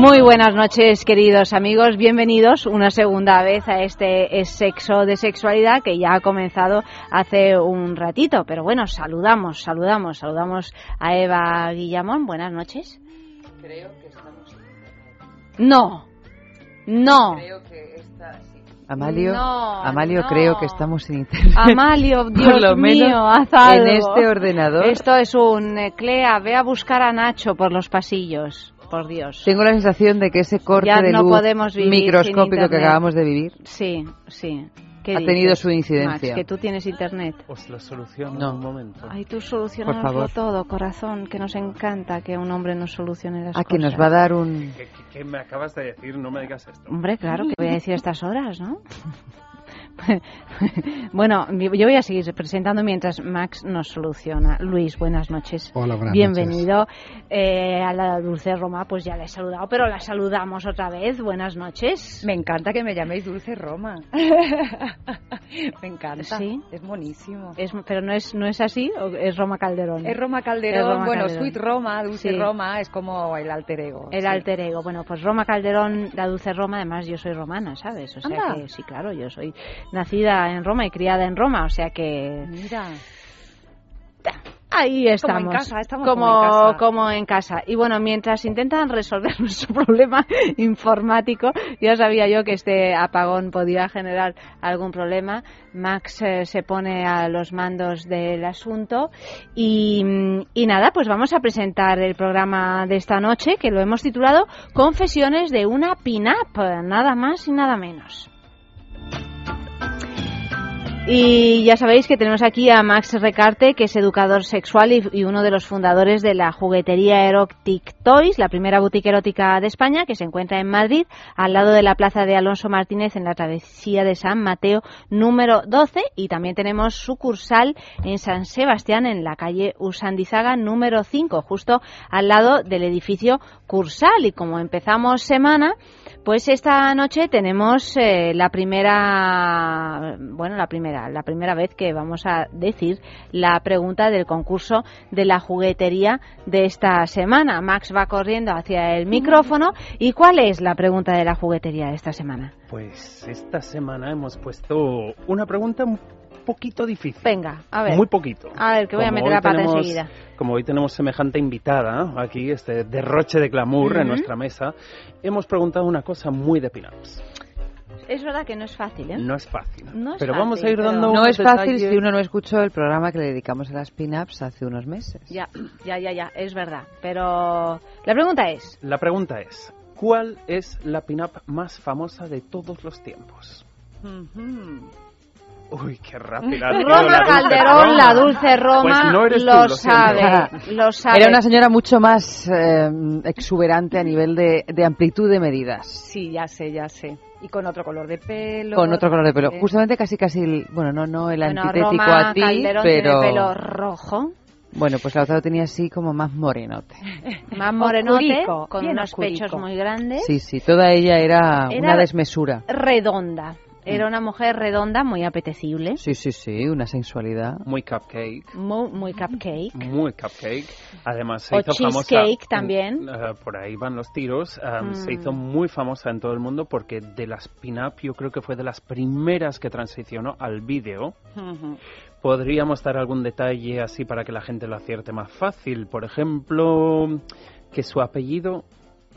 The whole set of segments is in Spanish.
Muy buenas noches, queridos amigos. Bienvenidos una segunda vez a este sexo de sexualidad que ya ha comenzado hace un ratito. Pero bueno, saludamos, saludamos, saludamos a Eva Guillamón. Buenas noches. Creo que estamos. No, no. Creo que está. Amalio, No, Amalio no. creo que estamos en internet. Amalio, Por Dios lo menos mío, haz algo. en este ordenador. Esto es un eh, Clea, ve a buscar a Nacho por los pasillos, por Dios. Tengo la sensación de que ese corte Ya de no luz podemos microscópico que acabamos de vivir Sí, sí. ¿Qué ha dices, tenido su incidencia. Max, que tú tienes internet. Os lo soluciono No. en un momento. Ay, tú favor. todo, corazón, que nos encanta que un hombre nos solucione las a que cosas. nos va a dar un... ¿Qué, qué- qué me acabas de decir? No me digas esto. Hombre, claro, que voy a decir a estas horas, ¿no? bueno, yo voy a seguir presentando mientras Max nos soluciona. Luis, buenas noches. Hola, buenas Bienvenido. Eh, a la Dulce Roma, pues ya la he saludado, pero la saludamos otra vez. Buenas noches. Me encanta que me llaméis Dulce Roma. me encanta. Sí. Es buenísimo. Es, pero no es, no es así, ¿o es Roma Calderón. Es Roma Calderón, Es Roma bueno, Calderón. Sweet Roma, Dulce Sí. Roma, es como el alter ego. El sí. alter ego. Bueno, pues Roma Calderón, la dulce Roma, además yo soy romana, ¿sabes? O sea Anda. que sí, claro, yo soy nacida en Roma y criada en Roma, o sea que Mira, ahí Como estamos. en casa, estamos como, como en casa. como en casa. Y bueno, mientras intentan resolver nuestro problema informático, ya sabía yo que este apagón podía generar algún problema. Max eh, se pone a los mandos del asunto y, mm, y nada, pues vamos a presentar el programa de esta noche que lo hemos titulado Confesiones de una pin-up, nada más y nada menos. Y ya sabéis que tenemos aquí a Max Recarte, que es educador sexual y, y uno de los fundadores de la juguetería Erotic Toys, la primera boutique erótica de España, que se encuentra en Madrid, al lado de la plaza de Alonso Martínez, en la travesía de San Mateo número 12. Y también tenemos sucursal en San Sebastián, en la calle Usandizaga número 5, justo al lado del edificio Cursal. Y como empezamos semana, pues esta noche tenemos eh, la primera, bueno, la primera, la primera vez que vamos a decir la pregunta del concurso de la juguetería de esta semana. Max va corriendo hacia el micrófono. ¿Y cuál es la pregunta de la juguetería de esta semana? Pues esta semana hemos puesto una pregunta un poquito difícil. Venga, a ver. Muy poquito. A ver, que voy a Como meter hoy la pata tenemos- enseguida. Como hoy tenemos semejante invitada aquí, este derroche de glamour en Ujú. nuestra mesa, hemos preguntado una cosa muy de pin-ups. Es verdad que no es fácil, ¿eh? No es fácil. No es pero fácil, vamos a ir pero- dando No unos es fácil detalles. si uno no escuchó el programa que le dedicamos a las pin-ups hace unos meses. Ya, ya, ya, ya, es verdad. Pero la pregunta es, La pregunta es, ¿cuál es la pin-up más famosa de todos los tiempos? Uy, qué rápida. Roma la dulce Calderón, Roma. la dulce Roma, Pues no eres tú, lo, lo siento. sabe, lo sabe. Era una señora mucho más eh, exuberante a nivel de, de amplitud de medidas. Sí, ya sé, ya sé. Y con otro color de pelo. Con otro color de pelo. Eh, Justamente casi casi, el- bueno, no, no el Bueno, antitético Roma a ti, Calderón pero... tiene pelo rojo, Bueno, pues la otra lo tenía así como más morenote. más morenote, Oscurico, con unos oscurico. pechos muy grandes, Sí, sí, toda ella era, Era- una desmesura. redonda. Era una mujer redonda, muy apetecible, Sí, sí, sí, una sensualidad. Muy cupcake. muy, muy cupcake. Muy cupcake. Además se O hizo famosa. cheesecake en- también. eh, por ahí van los tiros. um, Mm. Se hizo muy famosa en todo el mundo porque de las pin-up yo creo que fue de las primeras que transicionó al vídeo. Podríamos dar algún detalle así para que la gente lo acierte más fácil. Por ejemplo, que su apellido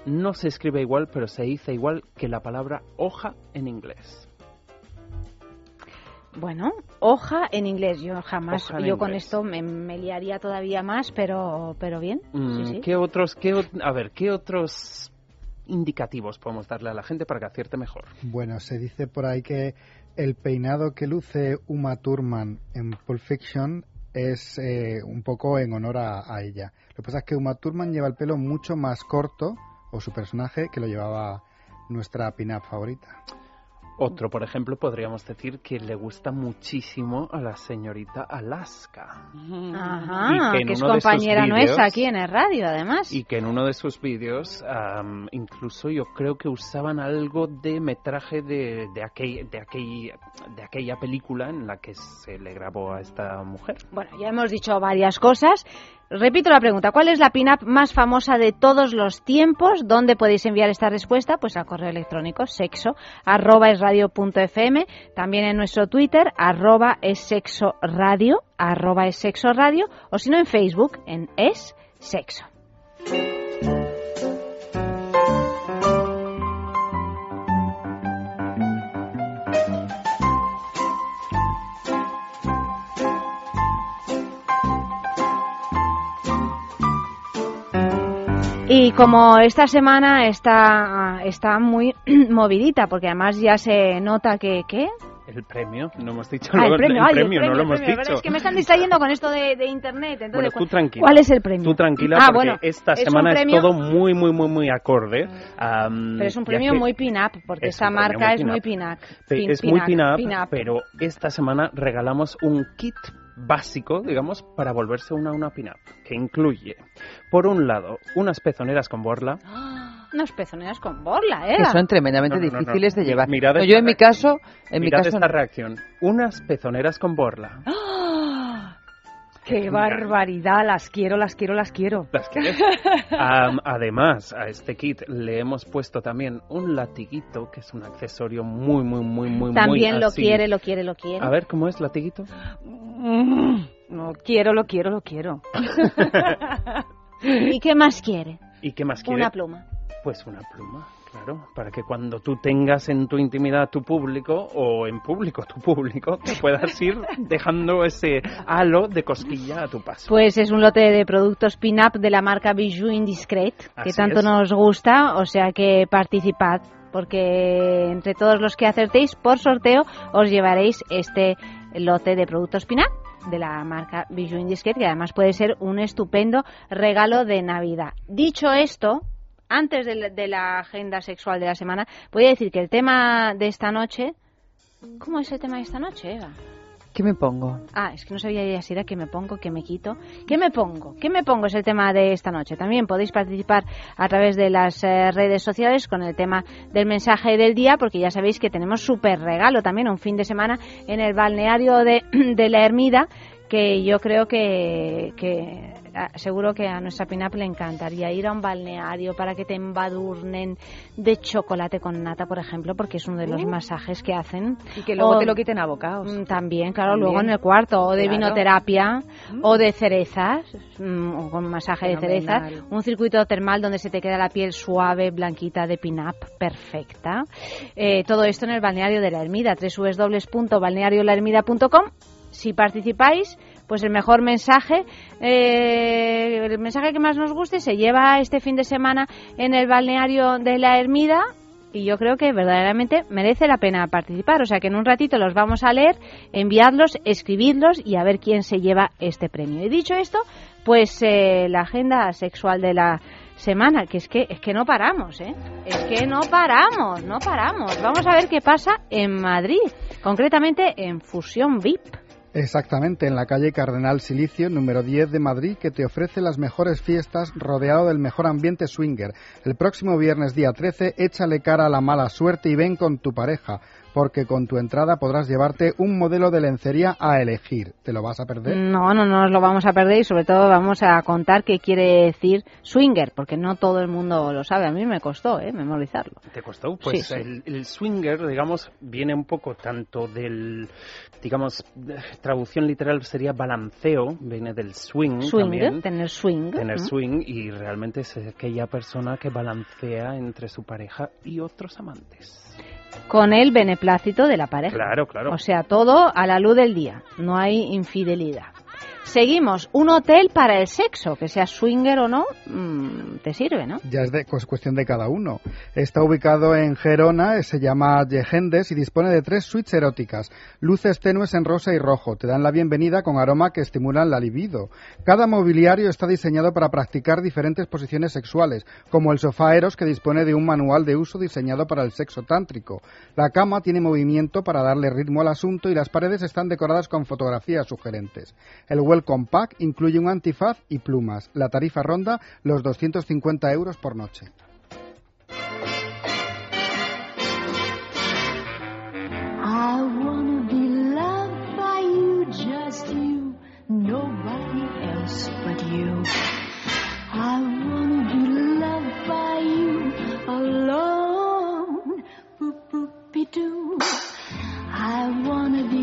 no se escribe igual, pero se dice igual que la palabra hoja en inglés. Bueno, hoja en inglés. Yo jamás, Hoja yo con inglés. esto me, me liaría todavía más, pero, pero bien. Mm, sí, sí. ¿Qué otros, qué, a ver, qué otros indicativos podemos darle a la gente para que acierte mejor? Bueno, se dice por ahí que el peinado que luce Uma Thurman en Pulp Fiction es eh, un poco en honor a, a ella. Lo que pasa es que Uma Thurman lleva el pelo mucho más corto, o su personaje, que lo llevaba nuestra pin-up favorita. Otro, por ejemplo, podríamos decir que le gusta muchísimo a la señorita Alaska. Ajá, que es compañera nuestra aquí en el radio, además. Y que en uno de sus vídeos, am, incluso yo creo que usaban algo de metraje de, de, aquel, de, aquel, de aquella película en la que se le grabó a esta mujer. Bueno, ya hemos dicho varias cosas. Repito la pregunta, ¿cuál es la pin-up más famosa de todos los tiempos? ¿Dónde podéis enviar esta respuesta? Pues al correo electrónico sexo arroba también en nuestro Twitter arroba es sexo radio, arroba es sexo radio, o si no en Facebook en es sexo. Y como esta semana está, está muy movidita, porque además ya se nota que... ¿Qué? El premio, no hemos dicho Ah, el premio, ay, el premio, no lo el hemos premio, dicho. Es que me están distrayendo con esto de, de internet. Entonces, Bueno, tú ¿cuál- tranquila. ¿Cuál es el premio? Tú tranquila, ah, porque bueno, esta es semana premio- es todo muy, muy, muy, muy acorde. am, Pero es un premio muy pin-up, porque Es esta premio marca muy es muy pin-up. Pin- es muy pin-up, pin-up, pin-up. pero esta semana regalamos un kit básico, digamos, para volverse una una pin-up, que incluye, por un lado, unas pezoneras con borla. Unos pezoneras con borla, ¿eh? Que son tremendamente No, no, no, no. difíciles de llevar. Mirad No, esta yo en mi reacción. caso, en mi Mirad caso esta reacción. Unas pezoneras con borla. ¡Ah! ¡Qué barbaridad! Las quiero, las quiero, las quiero. ¿Las quieres? Además, a este kit le hemos puesto también un latiguito, que es un accesorio muy, muy, muy, muy, muy También lo así. quiere, lo quiere, lo quiere. A ver, ¿cómo es latiguito? Mm, No quiero, lo quiero, lo quiero. ¿Y qué más quiere? ¿Y qué más quiere? Una pluma. Pues una pluma, claro, para que cuando tú tengas en tu intimidad tu público o en público tu público, te puedas ir dejando ese halo de cosquilla a tu paso. Pues es un lote de productos pin-up de la marca Bijou Indiscret, que Así tanto es. nos gusta, o sea que participad, porque entre todos los que acertéis por sorteo os llevaréis este lote de productos pin-up de la marca Bijou Indiscret, que además puede ser un estupendo regalo de Navidad. Dicho esto, antes de la, de la agenda sexual de la semana, voy a decir que el tema de esta noche... ¿Cómo es el tema de esta noche, Eva? ¿qué me pongo? Ah, es que no sabía ya si era que me pongo, que me quito. ¿Qué me pongo? ¿Qué me pongo? Es el tema de esta noche. También podéis participar a través de las eh, redes sociales con el tema del mensaje del día, porque ya sabéis que tenemos súper regalo también un fin de semana en el balneario de, de la Ermida, que yo creo que, que seguro que a nuestra Pinap le encantaría ir a un balneario para que te embadurnen de chocolate con nata, por ejemplo, porque es uno de los Uh. masajes que hacen. Y que luego O- te lo quiten a bocados. Mm, También, claro, También. luego en el cuarto, o de Claro. vinoterapia, Mm. o de cerezas, mm, o con masaje de cerezas, un circuito termal donde se te queda la piel suave, blanquita, de pin-up, perfecta. Eh, todo esto en el balneario de la Ermida, www.balneariolahermida.com. Si participáis, pues el mejor mensaje, eh, el mensaje que más nos guste se lleva este fin de semana en el balneario de la Ermida y yo creo que verdaderamente merece la pena participar. O sea que en un ratito los vamos a leer, enviarlos, escribirlos y a ver quién se lleva este premio. Y dicho esto, pues eh, la agenda sexual de la semana, que es que es que no paramos, ¿eh? Es que no paramos, no paramos. Vamos a ver qué pasa en Madrid, concretamente en Fusión VIP. Exactamente, en la calle Cardenal Silicio, número 10 de Madrid, que te ofrece las mejores fiestas rodeado del mejor ambiente swinger. El próximo viernes día 13, échale cara a la mala suerte y ven con tu pareja, porque con tu entrada podrás llevarte un modelo de lencería a elegir. ¿Te lo vas a perder? No, no, no nos lo vamos a perder y sobre todo vamos a contar qué quiere decir swinger, porque no todo el mundo lo sabe. A mí me costó, ¿eh? Memorizarlo. ¿Te costó? Pues Sí, sí. El, el swinger, digamos, viene un poco tanto del, digamos, traducción literal sería balanceo, viene del swing, Swing, también. tener swing. Tener ¿no? swing y realmente es aquella persona que balancea entre su pareja y otros amantes. Con el beneplácito de la pareja. Claro, claro. O sea, todo a la luz del día. No hay infidelidad. Seguimos. Un hotel para el sexo, que sea swinger o no, mm, te sirve, ¿no? Ya es de, pues, cuestión de cada uno. Está ubicado en Gerona, se llama Yegendes y dispone de tres suites eróticas. Luces tenues en rosa y rojo. Te dan la bienvenida con aroma que estimulan la libido. Cada mobiliario está diseñado para practicar diferentes posiciones sexuales, como el sofá Eros que dispone de un manual de uso diseñado para el sexo tántrico. La cama tiene movimiento para darle ritmo al asunto y las paredes están decoradas con fotografías sugerentes. El Welcome Pack incluye un antifaz y plumas. La tarifa ronda los 250 euros por noche. I wanna be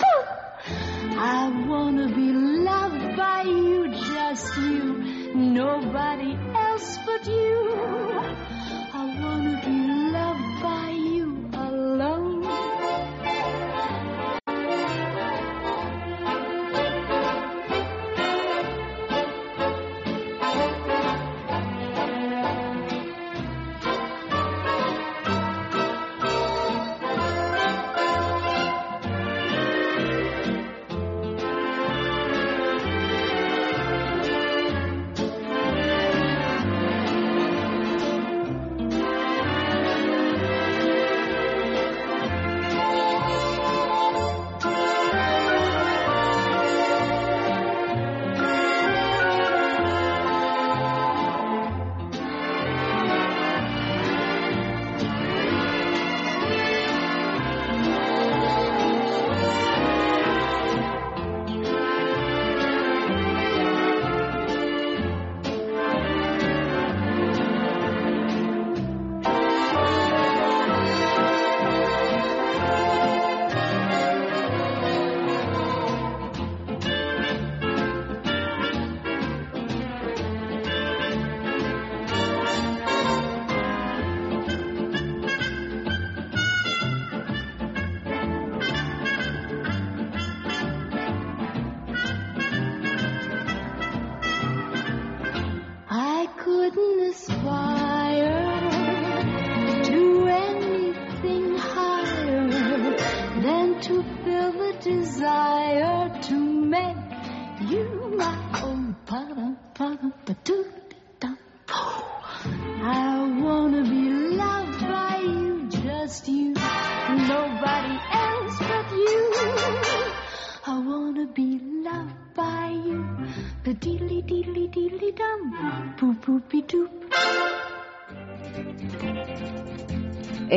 I wanna be loved by you, just you, nobody else but you. I wanna be loved by you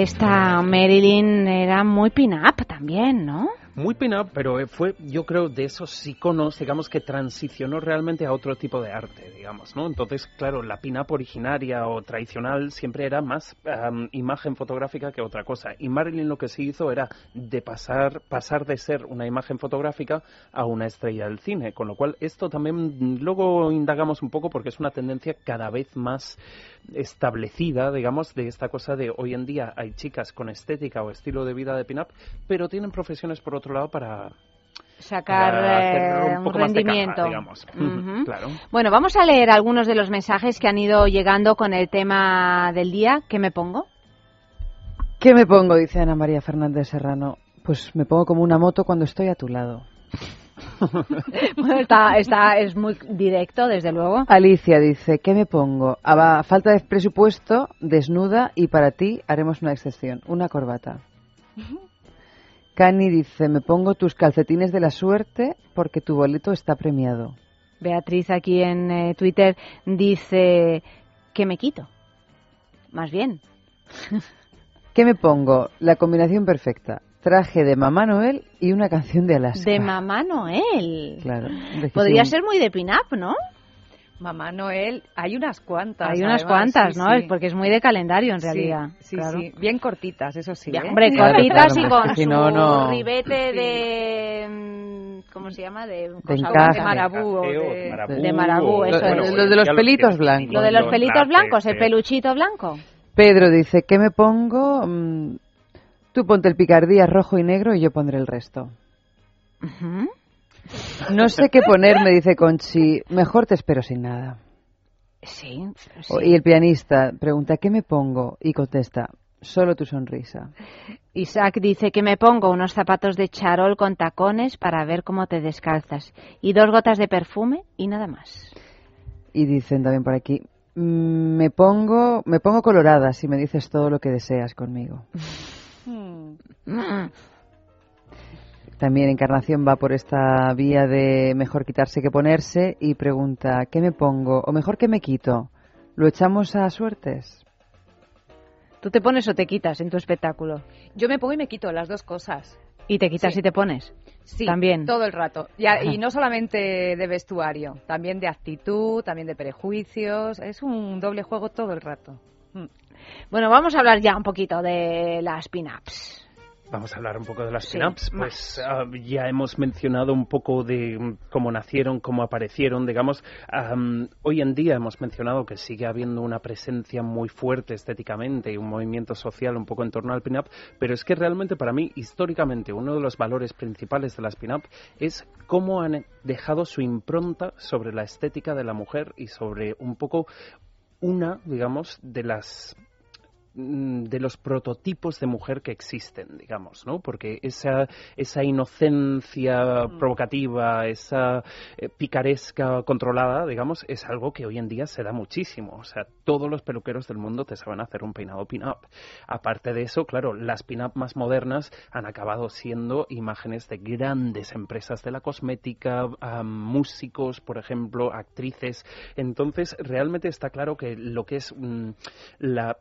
Esta Marilyn era muy pin-up también, ¿no? Muy pin-up, pero eh, fue, yo creo, de esos iconos, digamos, que transicionó realmente a otro tipo de arte, digamos, ¿no? Entonces, claro, la pin-up originaria o tradicional siempre era más am, imagen fotográfica que otra cosa. Y Marilyn lo que sí hizo era de pasar, pasar de ser una imagen fotográfica a una estrella del cine, con lo cual esto también mm, luego indagamos un poco porque es una tendencia cada vez más establecida, digamos, de esta cosa de hoy en día hay chicas con estética o estilo de vida de pin-up, pero tienen profesiones por otro lado para, Sacar eh, un rendimiento. Claro. Bueno, vamos a leer algunos de los mensajes que han ido llegando con el tema del día. ¿Qué me pongo? ¿Qué me pongo? Dice Ana María Fernández Serrano. Pues me pongo como una moto cuando estoy a tu lado. Bueno, está, está, es muy directo, desde luego. Alicia dice, ¿qué me pongo? A falta de presupuesto, desnuda y para ti haremos una excepción, una corbata. Cani dice, me pongo tus calcetines de la suerte porque tu boleto está premiado. Beatriz aquí en eh, Twitter dice que me quito. Más bien. ¿Qué me pongo? La combinación perfecta. Traje de Mamá Noel y una canción de Alaska. De Mamá Noel. Claro. Podría ser muy de pin-up, ¿no? Mamá Noel, hay unas cuantas. Hay unas además, cuantas, sí, ¿no? sí. Porque es muy de calendario en Sí, realidad. Sí, claro. sí. Bien cortitas, eso sí. Ya, ¿eh? hombre, Claro, cortitas claro, y con si su no, no- ribete Sí. de... mm, ¿Cómo se llama? De, cosa encaje. de marabú de- marabú, de marabú, eso es. lo de los pelitos blancos. Lo de los pelitos blancos, el sí. peluchito blanco. Pedro dice, ¿qué me pongo? Tú ponte el picardía rojo y negro y yo pondré el resto. No sé qué ponerme, dice Conchi. Mejor te espero sin nada. Sí, sí. Y el pianista pregunta, ¿qué me pongo? Y contesta, solo tu sonrisa. Isaac dice que me pongo unos zapatos de charol con tacones para ver cómo te descalzas y dos gotas de perfume y nada más. Y dicen también por aquí, "Mm, me pongo, me pongo colorada si me dices todo lo que deseas conmigo. Hmm. Mm. También Encarnación va por esta vía de mejor quitarse que ponerse y pregunta, ¿qué me pongo? O mejor, ¿qué me quito? ¿Lo echamos a suertes? ¿Tú te pones o te quitas en tu espectáculo? Yo me pongo y me quito las dos cosas. ¿Y te quitas Sí. y te pones? Sí, También. todo el rato. Y, a- y no solamente de vestuario, también de actitud, también de prejuicios. Es un doble juego todo el rato. Bueno, vamos a hablar ya un poquito de las pin-ups. Vamos a hablar un poco de las Sí, pin-ups. Pues ah, ya hemos mencionado un poco de mm, cómo nacieron, cómo aparecieron, digamos. Am, hoy en día hemos mencionado que sigue habiendo una presencia muy fuerte estéticamente y un movimiento social un poco en torno al pin-up, pero es que realmente para mí, históricamente, uno de los valores principales de las pin-up es cómo han dejado su impronta sobre la estética de la mujer y sobre un poco una, digamos, de las de los prototipos de mujer que existen, digamos, ¿no? Porque esa, esa inocencia provocativa, esa eh, picaresca controlada, digamos, es algo que hoy en día se da muchísimo. O sea, todos los peluqueros del mundo te saben hacer un peinado pin-up. Aparte de eso, claro, las pin-up más modernas han acabado siendo imágenes de grandes empresas de la cosmética, músicos, por ejemplo, actrices. Entonces, realmente está claro que lo que es mm, la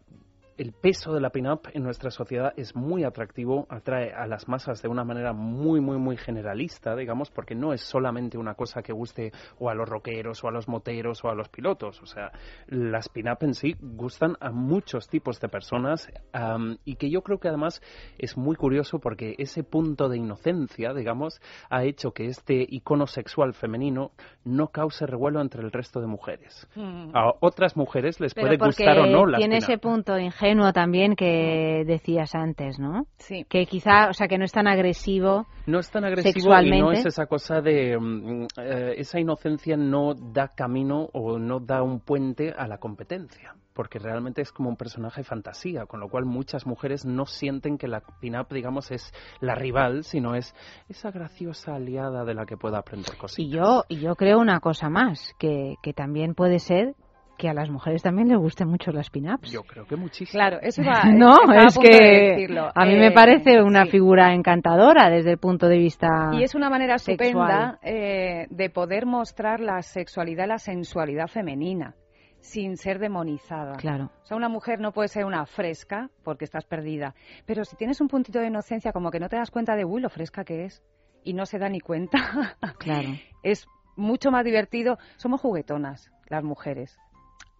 el peso de la pin-up en nuestra sociedad es muy atractivo, atrae a las masas de una manera muy, muy, muy generalista, digamos, porque no es solamente una cosa que guste o a los rockeros o a los moteros o a los pilotos. O sea, las pin-up en sí gustan a muchos tipos de personas am, y que yo creo que además es muy curioso porque ese punto de inocencia, digamos, ha hecho que este icono sexual femenino no cause revuelo entre el resto de mujeres. Hmm. A otras mujeres les Pero puede gustar o no las tiene pin-up. ese punto ingenuo también que decías antes, ¿no? Sí. Que quizá, o sea, que no es tan agresivo. No es tan agresivo y Sexualmente. no es esa cosa de... mm, eh, esa inocencia no da camino o no da un puente a la competencia. Porque realmente es como un personaje fantasía, con lo cual muchas mujeres no sienten que la pin-up, digamos, es la rival, sino es esa graciosa aliada de la que pueda aprender cositas. Y yo, y yo creo una cosa más, que, que también puede ser que a las mujeres también les gusten mucho las pin-ups. Yo creo que muchísimo. Claro, eso iba No, a es de que decirlo. a mí Eh, me parece una sí. figura encantadora desde el punto de vista Y es una manera sexual. estupenda eh, de poder mostrar la sexualidad, la sensualidad femenina, sin ser demonizada. Claro. O sea, una mujer no puede ser una fresca porque estás perdida. Pero si tienes un puntito de inocencia, como que no te das cuenta de, uy, lo fresca que es, y no se da ni cuenta, Claro. es mucho más divertido. Somos juguetonas, las mujeres.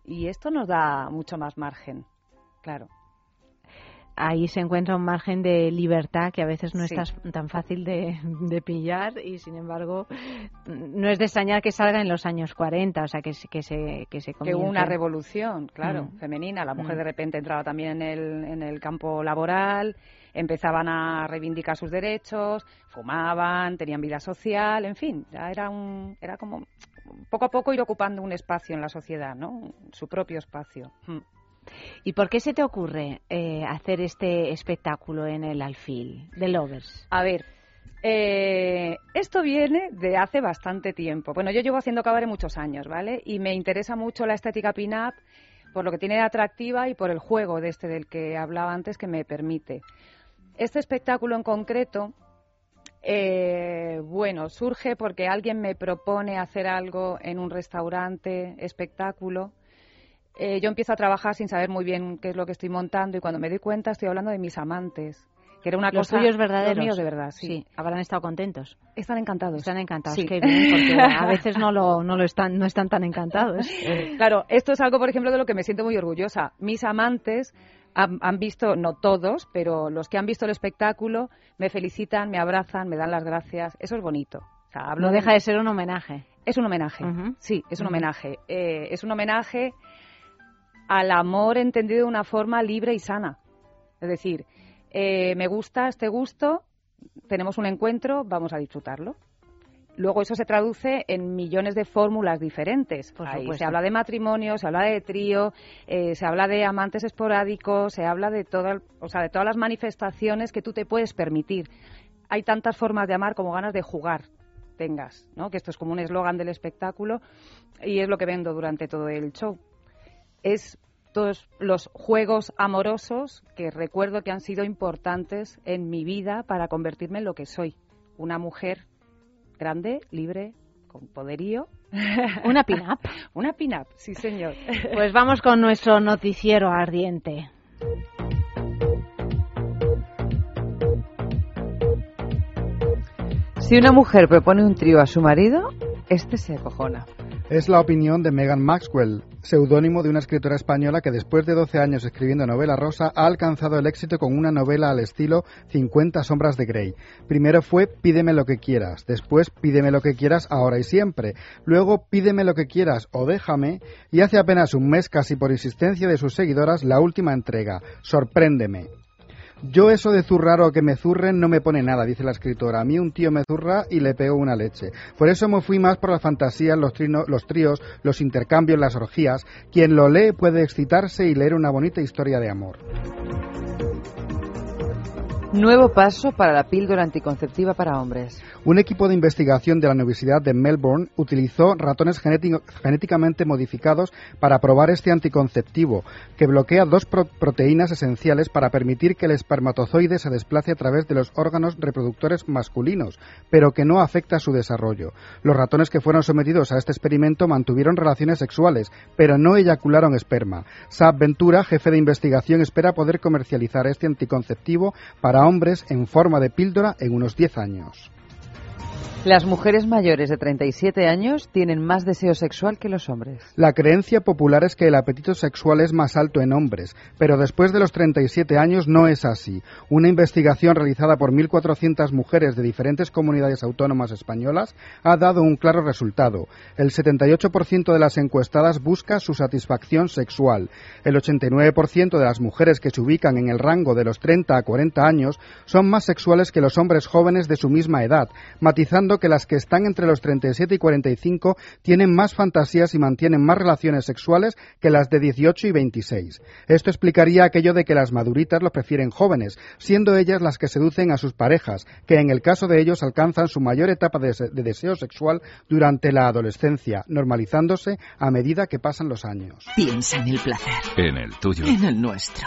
Y esto nos da mucho más margen. Claro. Ahí se encuentra un margen de libertad que a veces no Sí. es tan- fácil de, de pillar y sin embargo no es de extrañar que salga en los años 40, o sea que, se- que se que se Que hubo una revolución, claro, Mm. femenina. La mujer Mm. de repente entraba también en el, en el campo laboral, empezaban a reivindicar sus derechos, fumaban, tenían vida social, en fin, ya era un, era como poco a poco ir ocupando un espacio en la sociedad, ¿no? Su propio espacio. Mm. ¿Y por qué se te ocurre eh, hacer este espectáculo en el alfil de Lovers? A ver, eh, esto viene de hace bastante tiempo. Bueno, yo llevo haciendo cabaret muchos años, ¿vale? Y me interesa mucho la estética pin-up por lo que tiene de atractiva y por el juego de este del que hablaba antes que me permite. Este espectáculo en concreto Eh, bueno, surge porque alguien me propone hacer algo en un restaurante, espectáculo. Eh, yo empiezo a trabajar sin saber muy bien qué es lo que estoy montando y cuando me doy cuenta estoy hablando de mis amantes. Que era una Los cosa. tuyos verdaderos. Los míos de verdad, sí. Sí, habrán estado contentos. Están encantados. Están encantados. Sí. Qué bien, porque a veces no lo, no lo están, no están tan encantados. Claro, esto es algo, por ejemplo, de lo que me siento muy orgullosa. Mis amantes han, han visto, no todos, pero los que han visto el espectáculo me felicitan, me abrazan, me dan las gracias. Eso es bonito. O sea, hablo No de- deja de ser un homenaje. Es un homenaje, sí, es un homenaje. Eh, es un homenaje al amor entendido de una forma libre y sana. Es decir, eh, me gusta este gusto, tenemos un encuentro, vamos a disfrutarlo. Luego eso se traduce en millones de fórmulas diferentes. Por Ahí supuesto. se habla de matrimonio, se habla de trío, eh, se habla de amantes esporádicos, se habla de, toda, o sea, de todas las manifestaciones que tú te puedes permitir. Hay tantas formas de amar como ganas de jugar tengas, ¿no? Que esto es como un eslogan del espectáculo y es lo que vendo durante todo el show. Es todos los juegos amorosos que recuerdo que han sido importantes en mi vida para convertirme en lo que soy, una mujer grande, libre, con poderío, Una pin-up. una pin-up, sí señor. Pues vamos con nuestro noticiero ardiente. Si una mujer propone un trío a su marido, este se acojona. Es la opinión de Megan Maxwell, seudónimo de una escritora española que después de 12 años escribiendo novela rosa ha alcanzado el éxito con una novela al estilo 50 sombras de Grey. Primero fue Pídeme lo que quieras, después Pídeme lo que quieras ahora y siempre, luego Pídeme lo que quieras o déjame y hace apenas un mes casi por insistencia de sus seguidoras la última entrega, Sorpréndeme. Yo eso de zurrar o que me zurren no me pone nada, dice la escritora. A mí un tío me zurra y le pego una leche. Por eso me fui más por las fantasías, los, trino- los tríos, los intercambios, las orgías. Quien lo lee puede excitarse y leer una bonita historia de amor. Nuevo paso para la píldora anticonceptiva para hombres. Un equipo de investigación de la Universidad de Melbourne utilizó ratones genéti- genéticamente modificados para probar este anticonceptivo, que bloquea dos pro- proteínas esenciales para permitir que el espermatozoide se desplace a través de los órganos reproductores masculinos, pero que no afecta su desarrollo. Los ratones que fueron sometidos a este experimento mantuvieron relaciones sexuales, pero no eyacularon esperma. Saab Ventura, jefe de investigación, espera poder comercializar este anticonceptivo para hombres en forma de píldora en unos 10 años. Las mujeres mayores de 37 años tienen más deseo sexual que los hombres. La creencia popular es que el apetito sexual es más alto en hombres, pero después de los 37 años no es así. Una investigación realizada por 1.400 mujeres de diferentes comunidades autónomas españolas ha dado un claro resultado. El 78% de las encuestadas busca su satisfacción sexual. El 89% de las mujeres que se ubican en el rango de los 30 a 40 años son más sexuales que los hombres jóvenes de su misma edad, matizando que las que están entre los 37 y 45 tienen más fantasías y mantienen más relaciones sexuales que las de 18 y 26. Esto explicaría aquello de que las maduritas los prefieren jóvenes, siendo ellas las que seducen a sus parejas, que en el caso de ellos alcanzan su mayor etapa de, de deseo sexual durante la adolescencia, normalizándose a medida que pasan los años. Piensa en el placer, En el tuyo. en el nuestro,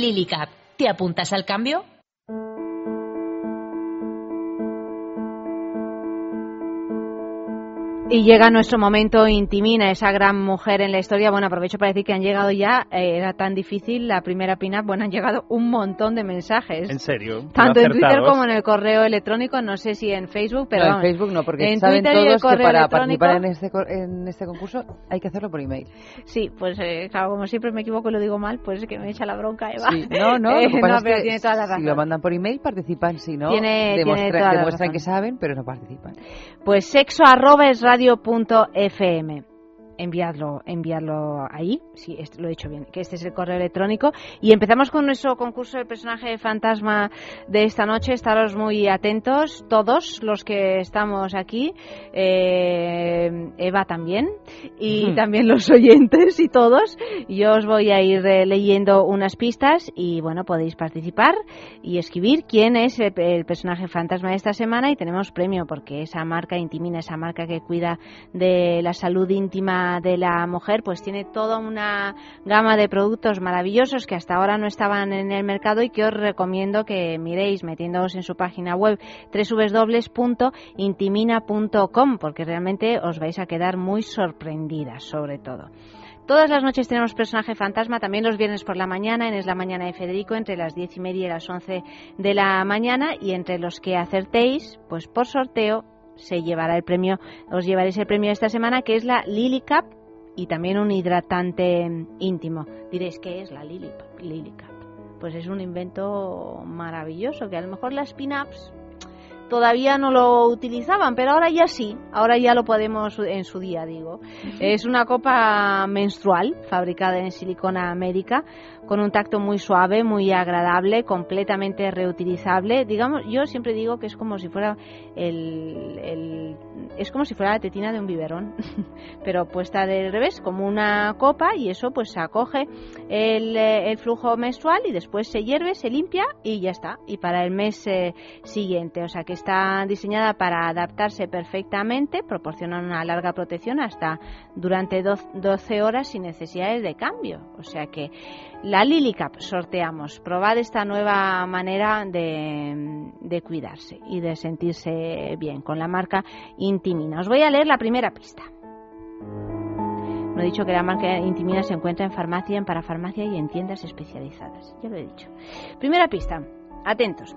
Lily Cap. ¿Te apuntas al cambio? Y llega nuestro momento Intimina, esa gran mujer en la historia. Bueno, aprovecho para decir que han llegado ya, eh, era tan difícil la primera pin-up, bueno, han llegado un montón de mensajes. ¿En serio? Tanto en Twitter como en el correo electrónico, no sé si en Facebook, pero No, en Facebook no, porque en saben Twitter y el todos que correo para electrónico- participar en este, en este concurso hay que hacerlo por email. Sí, pues eh, claro, como siempre me equivoco y lo digo mal, pues es que me echa la bronca Eva. Sí, no, no, Eh, lo que pasa es pero que tiene toda la si razón. lo mandan por email participan, si no, Tiene- tiene demuestra- toda la demuestran que saben, pero no participan. Pues sexo arroba es radio punto Enviadlo, enviarlo ahí, sí, est- lo he dicho bien, que este es el correo electrónico. Y empezamos con nuestro concurso del personaje fantasma de esta noche. Estaros muy atentos, todos los que estamos aquí, eh, Eva también, y también los oyentes y todos. Yo os voy a ir eh, leyendo unas pistas y bueno, podéis participar y escribir quién es el, el personaje fantasma de esta semana y tenemos premio porque esa marca Intimina, esa marca que cuida de la salud íntima de la mujer, pues tiene toda una gama de productos maravillosos que hasta ahora no estaban en el mercado y que os recomiendo que miréis metiéndoos en su página web www.intimina.com porque realmente os vais a quedar muy sorprendidas sobre todo. Todas las noches tenemos personaje fantasma, también los viernes por la mañana, en Es la Mañana de Federico, entre las diez y media y las 11 de la mañana, y entre los que acertéis, pues por sorteo se llevará el premio, os llevaréis el premio esta semana, que es la Lily Cup y también un hidratante íntimo. Diréis, ¿qué es la Lily, Lily Cup? Pues es un invento maravilloso, que a lo mejor las pin-ups todavía no lo utilizaban, pero ahora ya sí, ahora ya lo podemos en su día, digo. Es una copa menstrual fabricada en silicona América con un tacto muy suave, muy agradable, completamente reutilizable. Digamos, yo siempre digo que es como si fuera el, es como si fuera la tetina de un biberón, pero puesta del revés, como una copa y eso pues acoge el, eh, el flujo menstrual y después se hierve, se limpia y ya está. Y para el mes eh, siguiente, o sea que está diseñada para adaptarse perfectamente, proporciona una larga protección hasta durante doz- 12 horas sin necesidades de cambio. O sea que la Lilicap sorteamos. Probad esta nueva manera de, de cuidarse y de sentirse bien con la marca Intimina. Os voy a leer la primera pista. No he dicho que la marca Intimina se encuentra en farmacia, en parafarmacia y en tiendas especializadas. Ya lo he dicho. Primera pista. Atentos.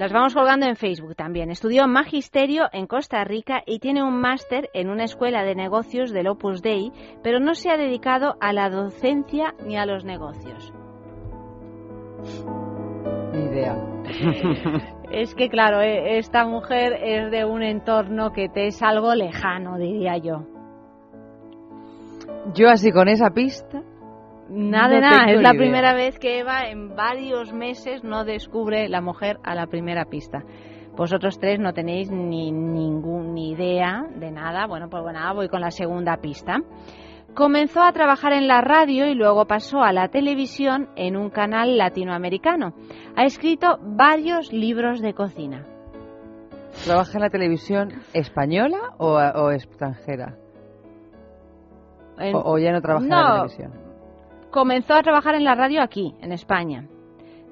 Las vamos colgando en Facebook también. Estudió magisterio en Costa Rica y tiene un máster en una escuela de negocios del Opus Dei, pero no se ha dedicado a la docencia ni a los negocios. Ni idea. Es que, claro, eh, esta mujer es de un entorno que te es algo lejano, diría yo. Yo así con esa pista. Nada no de nada, es la idea. primera vez que Eva en varios meses no descubre la mujer a la primera pista. Vosotros tres no tenéis ni ningún ni idea de nada. Bueno, pues bueno, voy con la segunda pista. Comenzó a trabajar en la radio y luego pasó a la televisión en un canal latinoamericano. Ha escrito varios libros de cocina. ¿Trabaja en la televisión española o, o extranjera? En- O, o ya no trabaja en la televisión? Comenzó a trabajar en la radio aquí, en España.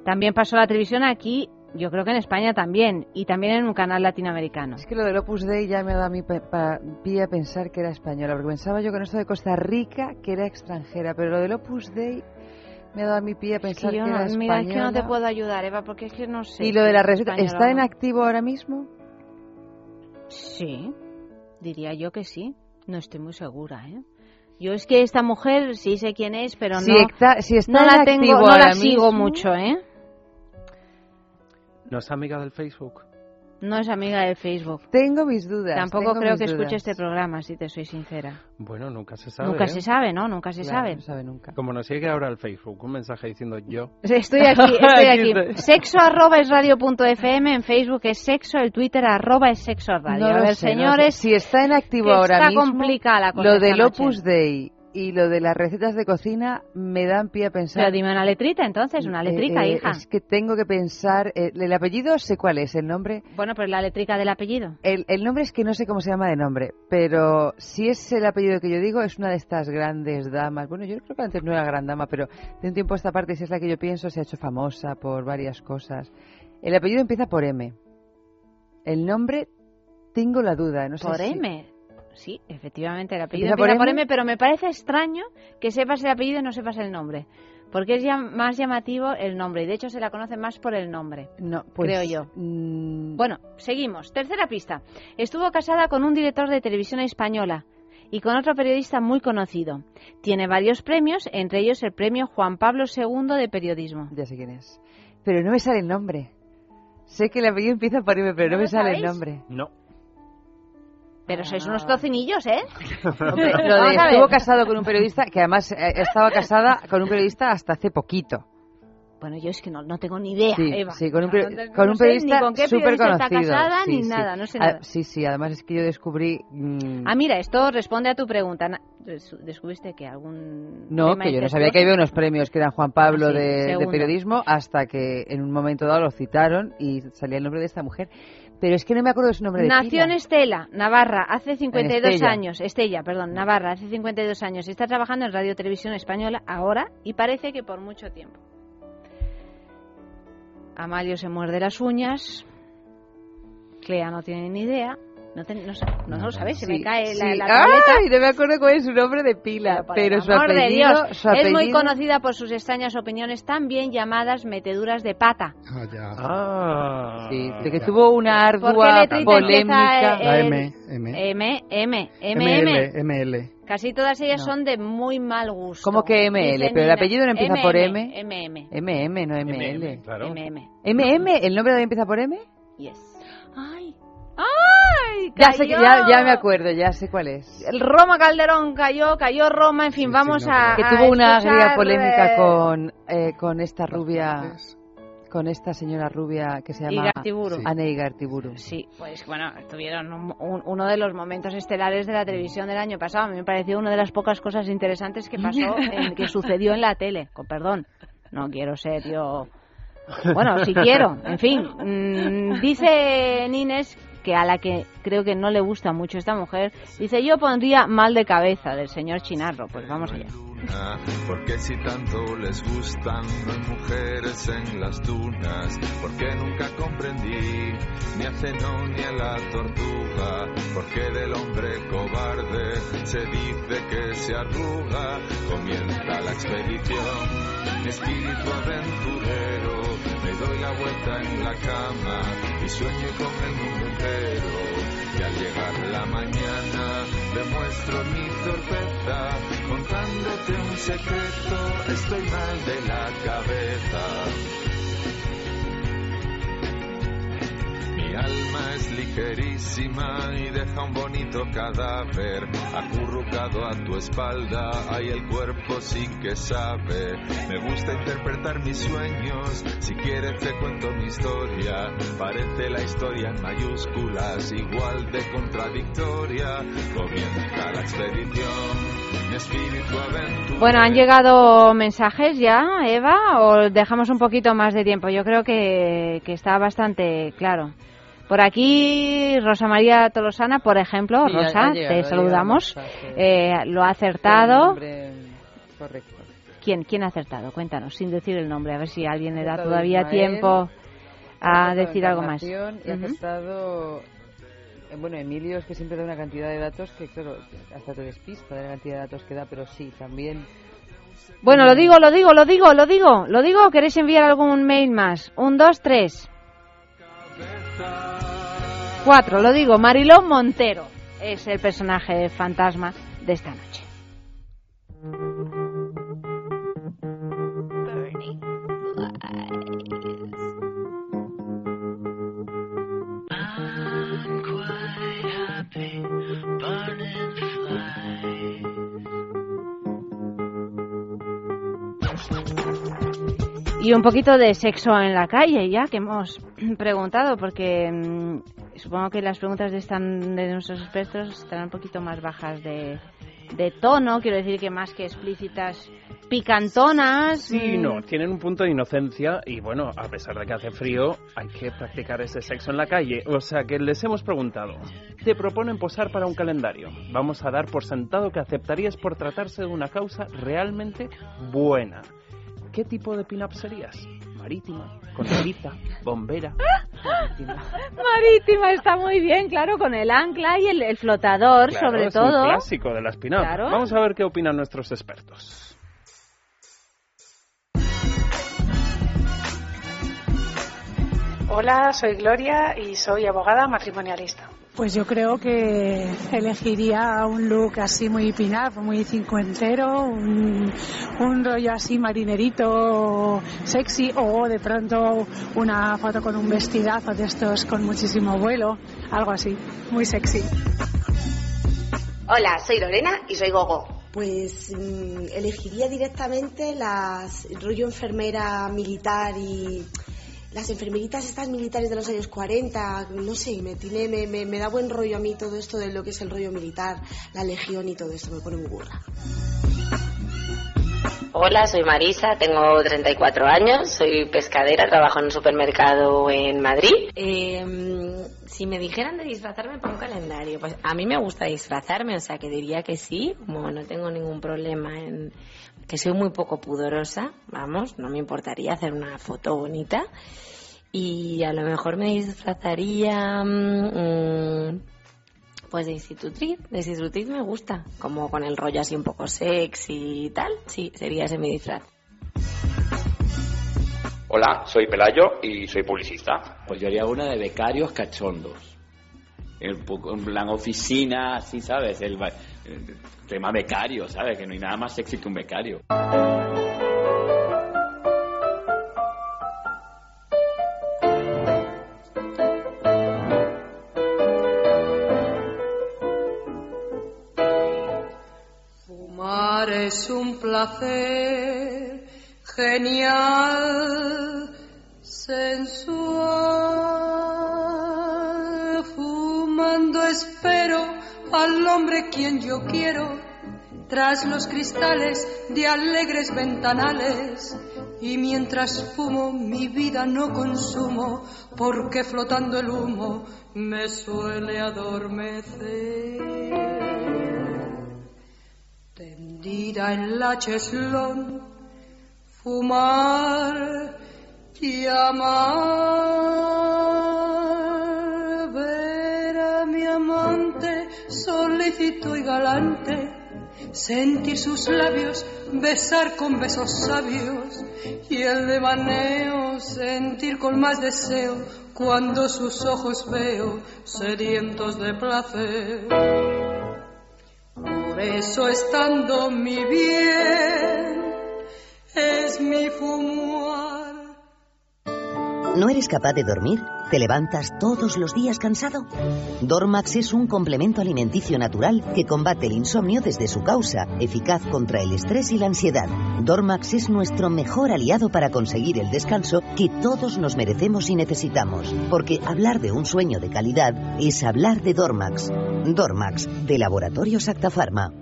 También pasó a la televisión aquí, yo creo que en España también, y también en un canal latinoamericano. Es que lo del Opus Dei ya me ha dado a mí pa- pie a pensar que era española, porque pensaba yo con esto de Costa Rica que era extranjera, pero lo del Opus Dei me ha dado a mí pie a Es que pensar que no- era española. mira, es que no te puedo ayudar, Eva, porque es que no sé. ¿Y lo de la receta está o en no. activo ahora mismo? Sí, diría yo que sí. No estoy muy segura, ¿eh? Yo es que esta mujer sí sé quién es, pero Si no, está- si está no la tengo, no ahora la sigo mismo. mucho, ¿eh? ¿No es amiga del Facebook? No es amiga de Facebook. Tengo mis dudas. Tampoco creo que escuche este programa, si te soy sincera. Bueno, nunca se sabe. Nunca ¿eh? se sabe, ¿no? Nunca se Claro, sabe. no sabe nunca. Como nos llegue ahora al Facebook un mensaje diciendo yo. Estoy aquí, estoy aquí. Sexo arroba es radio punto FM, en Facebook es sexo, el Twitter arroba es sexo radio. No a ver, sé, no señores, sé. si está en activo que ahora está mismo, complicada la cosa lo del. Opus Dei y lo de las recetas de cocina me dan pie a pensar. Pero dime una letrita entonces, una letrica, Eh, eh, hija. Es que tengo que pensar. eh, el apellido sé cuál es, el nombre. Bueno, pues la letrica del apellido. El, el nombre es que no sé cómo se llama de nombre, pero si es el apellido que yo digo, es una de estas grandes damas. Bueno, yo creo que antes no era gran dama, pero de un tiempo a esta parte, si es la que yo pienso, se ha hecho famosa por varias cosas. El apellido empieza por M. El nombre, tengo la duda. No sé Por si- M. Sí, efectivamente, el apellido ¿Empieza por empieza por M? M, pero me parece extraño que sepas el apellido y no sepas el nombre. Porque es ya más llamativo el nombre y de hecho se la conoce más por el nombre. No, pues, Creo yo. mm, Bueno, seguimos. Tercera pista. Estuvo casada con un director de televisión española y con otro periodista muy conocido. Tiene varios premios, entre ellos el premio Juan Pablo II de periodismo. Ya sé quién es. Pero no me sale el nombre. Sé que el apellido empieza por M, pero no, ¿No me sale el nombre. No. Pero sois unos tocinillos, ¿eh? Lo de estuvo casado con un periodista que además eh, estaba casada con un periodista hasta hace poquito. Bueno, yo es que no, no tengo ni idea, Sí, Eva. sí, con un, No, peri- no- no con un sé periodista súper conocido. está casada sí, ni sí. nada, no sé Ah, nada. sí, sí, además es que yo descubrí... mm, Ah, mira, esto responde a tu pregunta. ¿Descubriste que algún... No, que yo no sabía que había unos premios que eran Juan Pablo Ah, sí, de, de periodismo hasta que en un momento dado lo citaron y salía el nombre de esta mujer. Pero es que no me acuerdo de su nombre de Nació en. Estela, Navarra, hace 52 Estella. años. Estella, perdón, Navarra, hace 52 años. Está trabajando en Radio Televisión Española ahora y parece que por mucho tiempo. Amalio se muerde las uñas. Clea no tiene ni idea. No, te- no, sa- no, lo sabéis, se me Sí, cae la, sí. la tableta. ¡Ay! No me acuerdo cuál es su nombre de pila. Pero, el su apellido, Dios, su es muy apellido- conocida por sus extrañas opiniones, también llamadas meteduras de pata. Ah, ya. Ah. Sí, de que tuvo una ¿Por qué ardua polémica. La M, M. M, M, M, ML, ML. Casi todas ellas No. son de muy mal gusto. ¿Cómo que ML? Pero el apellido no empieza por M. MM. MM, no ML. Claro. MM. MM, ¿el nombre también empieza por M? Yes. ¡Ay! ¡Ay! Ya, sé que, cayó! ya, ya me acuerdo, ya sé cuál es. El Roma Calderón cayó, cayó Roma, en fin, Sí, vamos sí, no, a. Que a tuvo una agria polémica eh, con, eh, con esta rubia, con esta señora rubia que se llama. Ana Igartiburu. Sí, pues bueno, tuvieron un- un- uno de los momentos estelares de la televisión del año pasado. A mí me pareció una de las pocas cosas interesantes que pasó, en- que sucedió en la tele. Con perdón, no quiero ser yo. Bueno, si quiero, en fin. mm, dice Nines que a la que creo que no le gusta mucho esta mujer, dice yo pondría mal de cabeza del señor Chinarro. Pues vamos allá. Porque si tanto les gustan hay mujeres en las dunas, porque nunca comprendí ni a Zenón ni a la tortuga, porque del hombre cobarde se dice que se arruga, comienza la expedición, mi espíritu aventurero, la vuelta en la cama y sueño con el mundo entero. Y al llegar la mañana demuestro mi torpeza contándote un secreto. Estoy mal de la cabeza. Mi alma es ligerísima y deja un bonito cadáver acurrucado a tu espalda. Ay, el cuerpo sí que sabe. Me gusta interpretar mis sueños. Si quieres te cuento mi historia. Parece la historia en mayúsculas, igual de contradictoria. Comienza la expedición. Mi espíritu. Bueno, ¿han llegado mensajes ya, Eva? ¿O dejamos un poquito más de tiempo? Yo creo que, que está bastante claro. Por aquí, Rosa María Tolosana, por ejemplo, Sí, Rosa, llegado, te saludamos. Eh, lo ha acertado. Correcto. ¿Quién, ¿Quién ha acertado? Cuéntanos, sin decir el nombre, a ver si alguien le da todavía Ismael, tiempo a decir algo más. Ha acertado... eh, Bueno, Emilio es que siempre da una cantidad de datos que, claro, hasta te despista de la cantidad de datos que da, pero sí, también... Bueno, lo digo, lo digo, lo digo, lo digo, lo digo. ¿o ¿Queréis enviar algún mail más? Un, dos, tres. Cuatro, lo digo. Marilón Montero es el personaje fantasma de esta noche. Y un poquito de sexo en la calle, ya que hemos preguntado, porque mm, supongo que las preguntas de, están, de nuestros expertos estarán un poquito más bajas de, de tono, quiero decir que más que explícitas, picantonas. Sí, mm, no, tienen un punto de inocencia y bueno, a pesar de que hace frío, hay que practicar ese sexo en la calle. O sea que les hemos preguntado, te proponen posar para un calendario. Vamos a dar por sentado que aceptarías por tratarse de una causa realmente buena. ¿Qué tipo de pin-up serías? Marítima, con Rita, bombera. Marítima está muy bien, claro, con el ancla y el, el flotador, Claro, sobre es todo. un clásico de la espinal. Claro. Vamos a ver qué opinan nuestros expertos. Hola, soy Gloria y soy abogada matrimonialista. Pues yo creo que elegiría un look así muy pinar, muy cincuentero, un, un rollo así marinerito sexy o de pronto una foto con un vestidazo de estos con muchísimo vuelo, algo así, muy sexy. Hola, soy Lorena y soy Gogo. Pues mm, elegiría directamente las el rollo enfermera militar y las enfermeritas estas militares de los años 40, no sé, me, tiene, me, me- me da buen rollo a mí todo esto de lo que es el rollo militar, la legión y todo esto, me pone muy burra. Hola, soy Marisa, tengo 34 años, soy pescadera, trabajo en un supermercado en Madrid. Eh, si me dijeran de disfrazarme para un calendario, pues a mí me gusta disfrazarme, o sea que diría que sí, como no tengo ningún problema en que soy muy poco pudorosa, vamos, no me importaría hacer una foto bonita y a lo mejor me disfrazaría mm, pues de institutriz, de institutriz me gusta, como con el rollo así un poco sexy y tal, sí, sería ese mi disfraz. Hola, soy Pelayo y soy publicista. Pues yo haría una de becarios cachondos. En, pu- en plan oficina, así, ¿sabes? El, ba- el tema becario, ¿sabes? Que no hay nada más sexy que un becario. Fumar es un placer genial, sensual. Fumando espero al hombre quien yo quiero, tras los cristales de alegres ventanales. Y mientras fumo mi vida no consumo, porque flotando el humo me suele adormecer tendida en la cheslón, fumar y amar, amante solícito y galante, sentir sus labios, besar con besos sabios y el devaneo, sentir con más deseo cuando sus ojos veo sedientos de placer. Por eso estando mi bien es mi fumuar. ¿No eres capaz de dormir? ¿Te levantas todos los días cansado? Dormax es un complemento alimenticio natural que combate el insomnio desde su causa, eficaz contra el estrés y la ansiedad. Dormax es nuestro mejor aliado para conseguir el descanso que todos nos merecemos y necesitamos, porque hablar de un sueño de calidad es hablar de Dormax. Dormax, de Laboratorios Acta Pharma.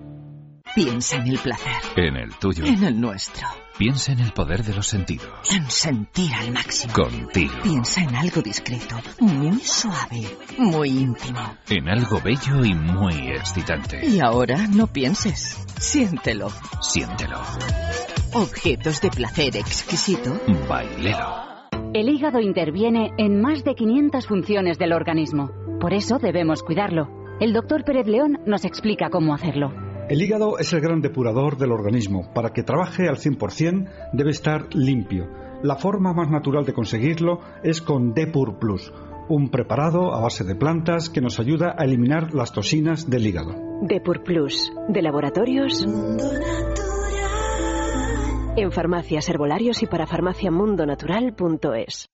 Piensa en el placer, En el tuyo. en el nuestro, Piensa en el poder de los sentidos. en sentir al máximo. Contigo. Piensa en algo discreto, muy suave, muy íntimo. En algo bello y muy excitante. Y ahora no pienses, siéntelo. Siéntelo. Objetos de placer exquisito. Bailelo. El hígado interviene en más de 500 funciones del organismo. Por eso debemos cuidarlo. El doctor Pérez León nos explica cómo hacerlo. El hígado es el gran depurador del organismo. Para que trabaje al 100% debe estar limpio. La forma más natural de conseguirlo es con Depur Plus, un preparado a base de plantas que nos ayuda a eliminar las toxinas del hígado. Depur Plus, de laboratorios. En farmacias, herbolarios y para farmaciamundonatural.es.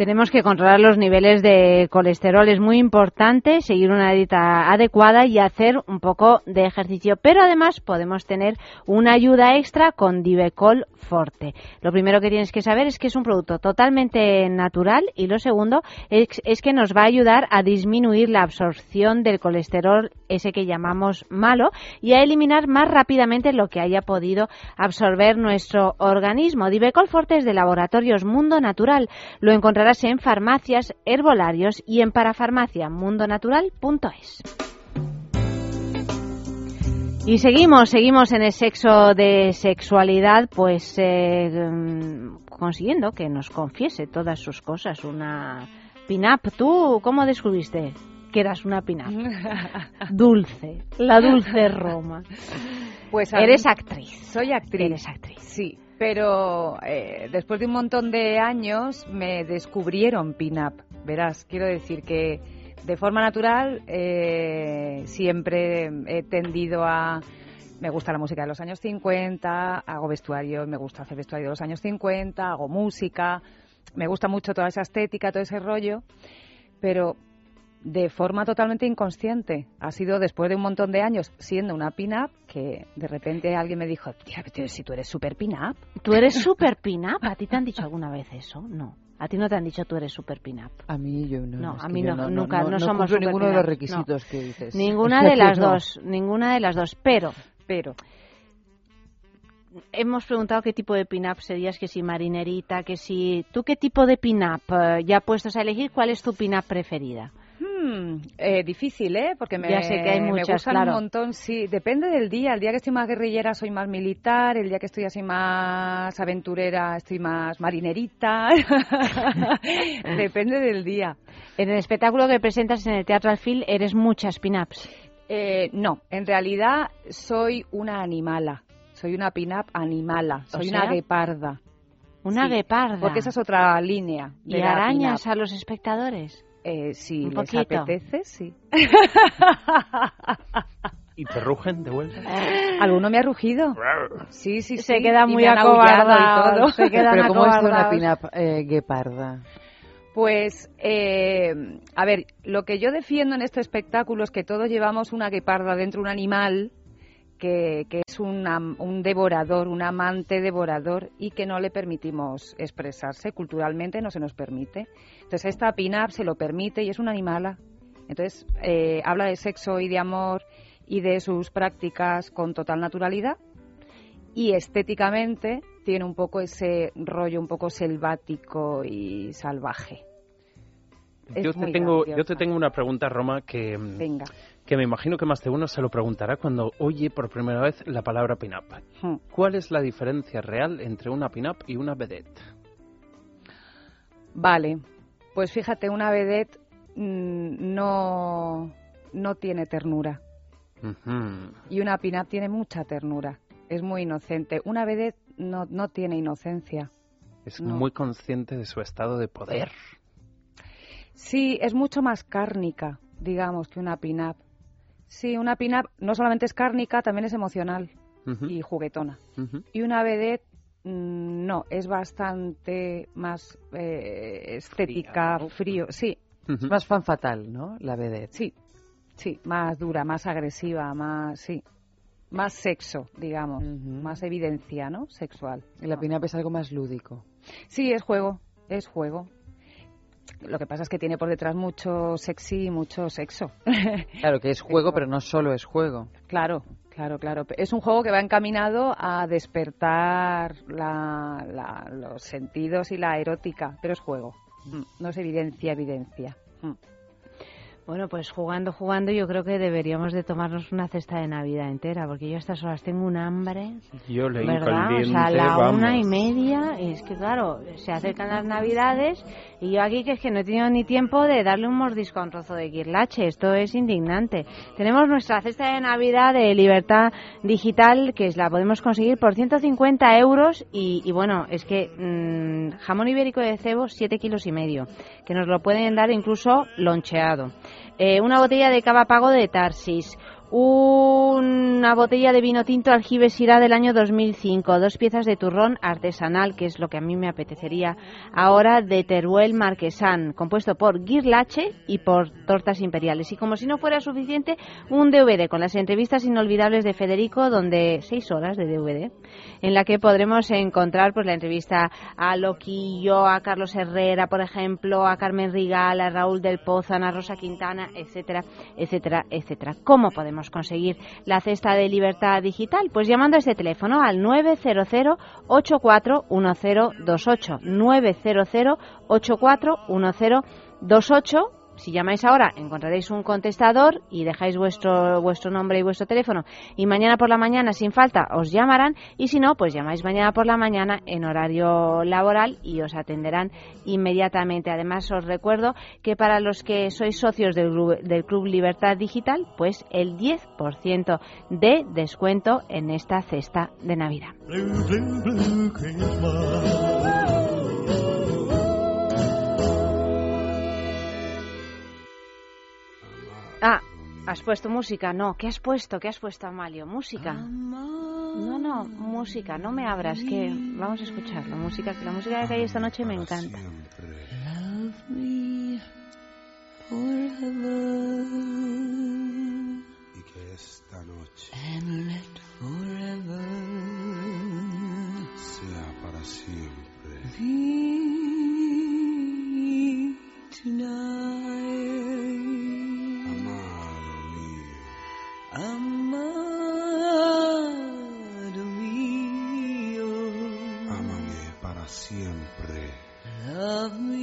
Tenemos que controlar los niveles de colesterol. Es muy importante seguir una dieta adecuada y hacer un poco de ejercicio. Pero además podemos tener una ayuda extra con Divecol Forte. Lo primero que tienes que saber es que es un producto totalmente natural y lo segundo es, es que nos va a ayudar a disminuir la absorción del colesterol, ese que llamamos malo, y a eliminar más rápidamente lo que haya podido absorber nuestro organismo. Divecol Forte es de Laboratorios Mundo Natural. Lo encontrarás en farmacias, herbolarios y en parafarmaciamundonatural.es. Y seguimos, seguimos en el sexo de sexualidad, pues eh, consiguiendo que nos confiese todas sus cosas. Una pin-up. ¿Tú cómo descubriste que eras una pin-up? Dulce, la dulce Roma. Pues Eres actriz. Soy actriz. Eres actriz. Sí, pero eh, después de un montón de años me descubrieron pin-up. Verás, quiero decir que de forma natural eh, siempre he tendido a... Me gusta la música de los años 50, hago vestuario, me gusta hacer vestuario de los años 50, hago música, me gusta mucho toda esa estética, todo ese rollo, pero de forma totalmente inconsciente. Ha sido después de un montón de años siendo una pin-up que de repente alguien me dijo, tía, si tú eres super pin-up. ¿Tú eres super pin-up? ¿A ti te han dicho alguna vez eso? No. ¿A ti no te han dicho tú eres super pin-up? A mí yo no. No, a mí yo no, nunca, no, somos super ninguno de los pin-up, requisitos no. que dices. Ninguna de las no. dos, ninguna de las dos. Pero, pero, hemos preguntado qué tipo de pin-up serías, que si marinerita, que si... ¿Tú qué tipo de pin-up, eh, ya puestos a elegir, cuál es tu pin-up preferida? Hmm, eh, difícil, ¿eh? Porque me, Ya sé que hay me gustan claro. un montón, sí. Depende del día. El día que estoy más guerrillera soy más militar, el día que estoy así más aventurera estoy más marinerita. Depende del día. En el espectáculo que presentas en el Teatro Alfil eres muchas pin-ups. Eh, no, en realidad soy una animala. Soy una pin-up animala. O Soy sea, una gueparda. Una Sí, gueparda. Porque esa es otra línea. De ¿Y la arañas a los espectadores? Eh, si Un les poquito. apetece, sí. ¿Y te rugen de vuelta? ¿Alguno me ha rugido? Sí, sí, sí. Se queda muy acobardado, y todo. se quedan Pero ¿cómo es una pin-up eh, gueparda? Pues, eh, a ver, lo que yo defiendo en este espectáculo es que todos llevamos una gueparda dentro, un animal que, que es una- un devorador, un amante devorador y que no le permitimos expresarse. Culturalmente no se nos permite. Entonces, esta pin-up se lo permite y es una animala. Entonces, eh, habla de sexo y de amor y de sus prácticas con total naturalidad y estéticamente tiene un poco ese rollo un poco selvático y salvaje. Yo te, tengo, yo te tengo una pregunta, Roma, que, Venga. Que me imagino que más de uno se lo preguntará cuando oye por primera vez la palabra pin-up. Hmm. ¿Cuál es la diferencia real entre una pin-up y una vedette? Vale, pues fíjate, una vedette mm, no, no tiene ternura y una pin-up tiene mucha ternura. Es muy inocente. Una vedette no, no tiene inocencia. Es No. muy consciente de su estado de poder. Sí, es mucho más cárnica, digamos, que una pin-up. Sí, una pin-up no solamente es cárnica, también es emocional y juguetona. Y una vedette, mm, no, es bastante más eh, estética, frío, sí. Es más fan fatal, ¿no? La vedette. Sí, sí, más dura, más agresiva, más, sí. Más sexo, digamos, más evidencia, ¿no? Sexual. Y la pin-up es algo más lúdico. Sí, es juego, es juego. Lo que pasa es que tiene por detrás mucho sexy y mucho sexo. Claro que es juego, pero no solo es juego. Claro, claro, claro. Es un juego que va encaminado a despertar la- la- los sentidos y la erótica, pero es juego. Mm, No es evidencia, evidencia. Bueno, pues jugando, jugando, yo creo que deberíamos de tomarnos una cesta de Navidad entera, porque yo a estas horas tengo un hambre, Yo leí ¿verdad? o sea, la vamos. una y media, y es que claro, se acercan las Navidades y yo aquí que es que no he tenido ni tiempo de darle un mordisco a un trozo de guirlache, esto es indignante. Tenemos nuestra cesta de Navidad de Libertad Digital, que la podemos conseguir por 150 euros y, y bueno, es que mm, jamón ibérico de cebo, 7 kilos y medio, que nos lo pueden dar incluso loncheado. Eh, una botella de cava pago de Tarsis. Una botella de vino tinto Aljibe Syrah del año 2005. Dos piezas de turrón artesanal, que es lo que a mí me apetecería ahora, de Teruel Marquesán, compuesto por guirlache y por tortas imperiales. Y como si no fuera suficiente, un DVD con las entrevistas inolvidables de Federico, donde seis horas de DVD, en la que podremos encontrar pues la entrevista a Loquillo, a Carlos Herrera, por ejemplo, a Carmen Rigal, a Raúl del Pozo, a Rosa Quintana, etcétera, etcétera, etcétera. ¿Cómo podemos conseguir la cesta de libertad digital? Pues llamando a este teléfono al 900 841028 900 841028 Si llamáis ahora, encontraréis un contestador y dejáis vuestro, vuestro nombre y vuestro teléfono. Y mañana por la mañana, sin falta, os llamarán. Y si no, pues llamáis mañana por la mañana en horario laboral y os atenderán inmediatamente. Además, os recuerdo que para los que sois socios del, Club Libertad Digital, pues el 10% de descuento en esta cesta de Navidad. Ah, has puesto música. No, ¿qué has puesto? ¿Qué has puesto, Amalio? Música. No, no, música. No me abras, que vamos a escucharlo. Música, que la música que hay esta noche me encanta. Y que esta noche sea para siempre. Amado mío, ámame para siempre. love me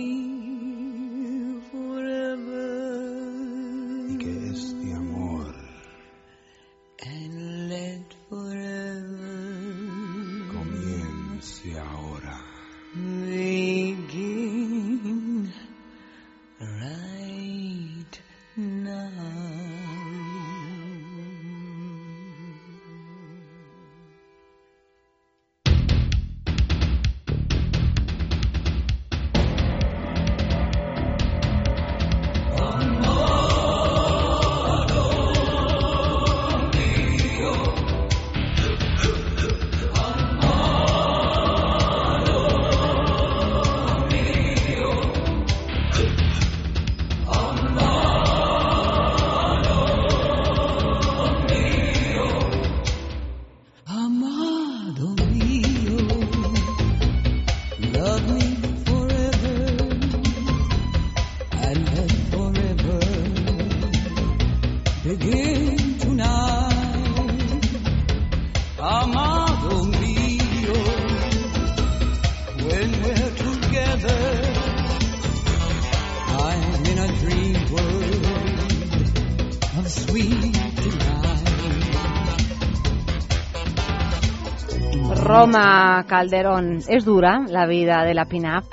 Roma Calderón. Es dura la vida de la pin-up.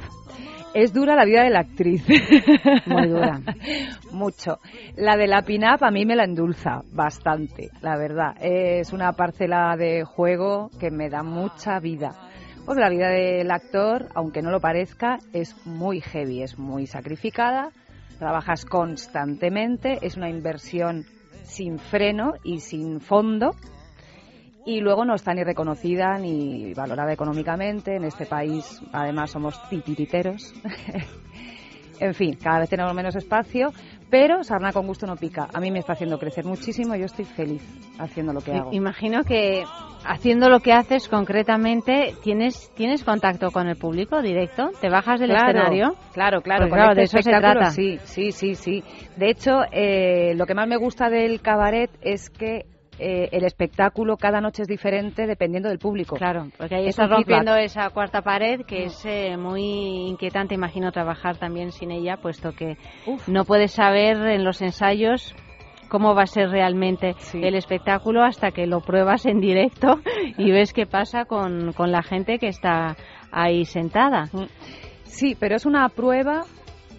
Es dura la vida de la actriz. Muy dura. Mucho. La de la pin-up a mí me la endulza bastante, la verdad. Es una parcela de juego que me da mucha vida. Porque la vida del actor, aunque no lo parezca, es muy heavy, es muy sacrificada. Trabajas constantemente, es una inversión sin freno y sin fondo. Y luego no está ni reconocida ni valorada económicamente. En este país, además, somos titiriteros. en fin, cada vez tenemos menos espacio, pero sarna con gusto no pica. A mí me está haciendo crecer muchísimo y yo estoy feliz haciendo lo que hago. Imagino que haciendo lo que haces concretamente, ¿tienes, ¿tienes contacto con el público directo? ¿Te bajas del Claro, escenario? Claro, claro, con claro, este de eso se trata. Sí, sí, sí, sí. De hecho, eh, lo que más me gusta del cabaret es que eh, el espectáculo cada noche es diferente dependiendo del público. Claro, porque ahí Es estás feedback. rompiendo esa cuarta pared que es eh, muy inquietante, imagino, trabajar también sin ella, puesto que no puedes saber en los ensayos cómo va a ser realmente el espectáculo hasta que lo pruebas en directo y ves qué pasa con, con la gente que está ahí sentada. Sí, pero es una prueba.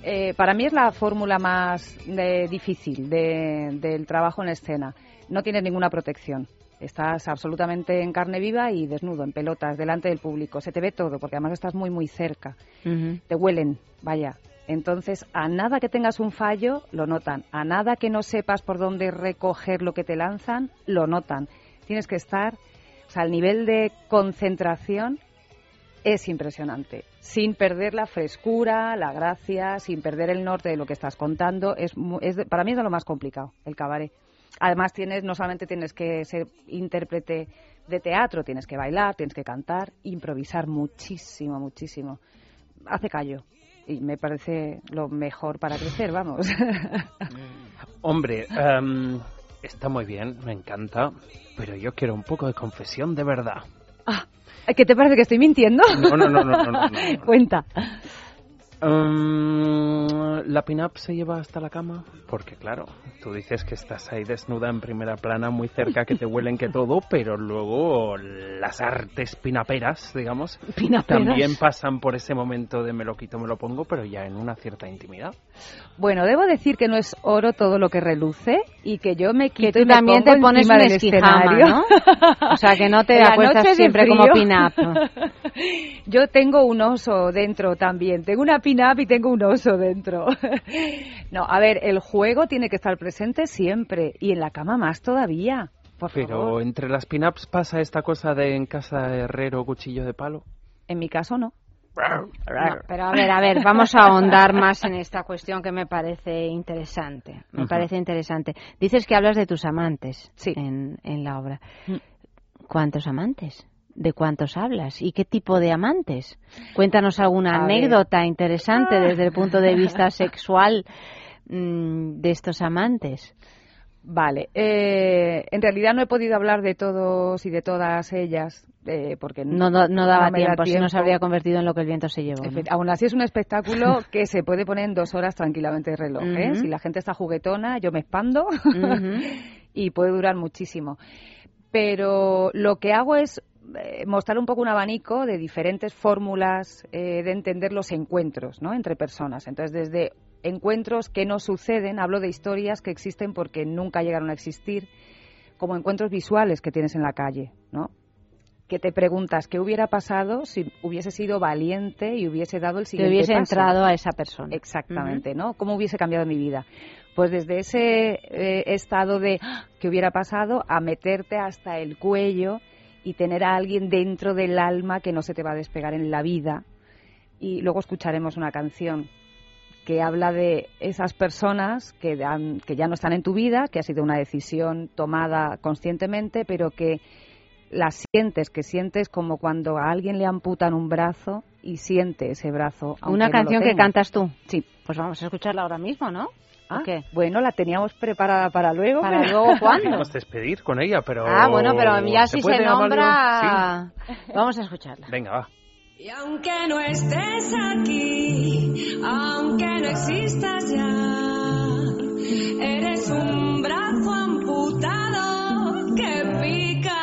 eh, para mí es la fórmula más eh, difícil de- del trabajo en escena. No tienes ninguna protección. Estás absolutamente en carne viva y desnudo, en pelotas, delante del público. Se te ve todo, porque además estás muy, muy cerca. Te huelen, vaya. Entonces, a nada que tengas un fallo, lo notan. A nada que no sepas por dónde recoger lo que te lanzan, lo notan. Tienes que estar, o sea, el nivel de concentración es impresionante. Sin perder la frescura, la gracia, sin perder el norte de lo que estás contando. Es, es para mí es de lo más complicado, el cabaret. Además, tienes, no solamente tienes que ser intérprete de teatro, tienes que bailar, tienes que cantar, improvisar muchísimo, muchísimo. Hace callo. Y me parece lo mejor para crecer, vamos. Hombre, em, está muy bien, me encanta, pero yo quiero un poco de confesión de verdad. ¿Qué te parece que estoy mintiendo? No, no, no, no, no, no, no. Cuenta. Em, la pin-up se lleva hasta la cama? Porque claro, tú dices que estás ahí desnuda en primera plana, muy cerca, que te huelen que todo, pero luego las artes pinaperas, digamos, ¿Pinaperas? también pasan por ese momento de me lo quito, me lo pongo, pero ya en una cierta intimidad. Bueno, debo decir que no es oro todo lo que reluce y que yo me quito tú y me también pongo te pones encima un del esquijama, escenario. ¿no? O sea, que no te acuestas siempre como pin-up. Yo tengo un oso dentro también. Tengo una pin-up y tengo un oso dentro. No, a ver, el juego tiene que estar presente siempre y en la cama más todavía. Por Pero favor. entre las pin-ups pasa esta cosa de en casa de herrero cuchillo de palo. En mi caso no. No, pero a ver, a ver, vamos a ahondar más en esta cuestión que me parece interesante. Me parece interesante. Dices que hablas de tus amantes en, en la obra. Mm. ¿Cuántos amantes? ¿De cuántos hablas? ¿Y qué tipo de amantes? Cuéntanos alguna A ver. anécdota interesante desde el punto de vista sexual mm, de estos amantes. Vale, eh, en realidad no he podido hablar de todos y de todas ellas eh, porque No, no, no daba da tiempo, si no se habría convertido en lo que el viento se llevó. ¿no? Aún así es un espectáculo que se puede poner en dos horas tranquilamente de reloj. ¿eh? Si la gente está juguetona, yo me expando y puede durar muchísimo. Pero lo que hago es eh, mostrar un poco un abanico de diferentes fórmulas eh, de entender los encuentros ¿no? entre personas. Entonces, desde encuentros que no suceden, hablo de historias que existen porque nunca llegaron a existir, como encuentros visuales que tienes en la calle, ¿no? que te preguntas qué hubiera pasado si hubiese sido valiente y hubiese dado el Que siguiente hubiese paso. entrado a esa persona. Exactamente, ¿no? ¿Cómo hubiese cambiado mi vida? Pues desde ese eh, estado de ¡ah! que hubiera pasado a meterte hasta el cuello y tener a alguien dentro del alma que no se te va a despegar en la vida. Y luego escucharemos una canción que habla de esas personas que, dan- que ya no están en tu vida, que ha sido una decisión tomada conscientemente, pero que las sientes, que sientes como cuando a alguien le amputan un brazo y siente ese brazo. Una no canción que cantas tú. Sí. Pues vamos a escucharla ahora mismo, ¿no? Ah. Bueno, la teníamos preparada para luego. ¿Para pero- luego cuándo? Podemos despedir con ella, pero... Ah, bueno, pero ya si se nombra... Vamos a escucharla. Venga, va. Y aunque no estés aquí, aunque no existas ya, eres un brazo amputado que pica.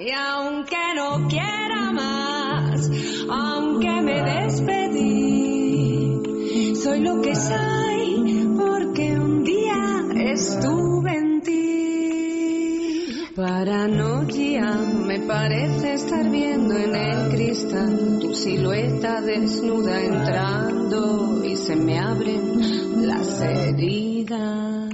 Y aunque no quiera más, aunque me despedí, soy lo que soy porque un día en ti. Paranoia, me parece estar viendo en el cristal tu silueta desnuda entrando y se me abren las heridas.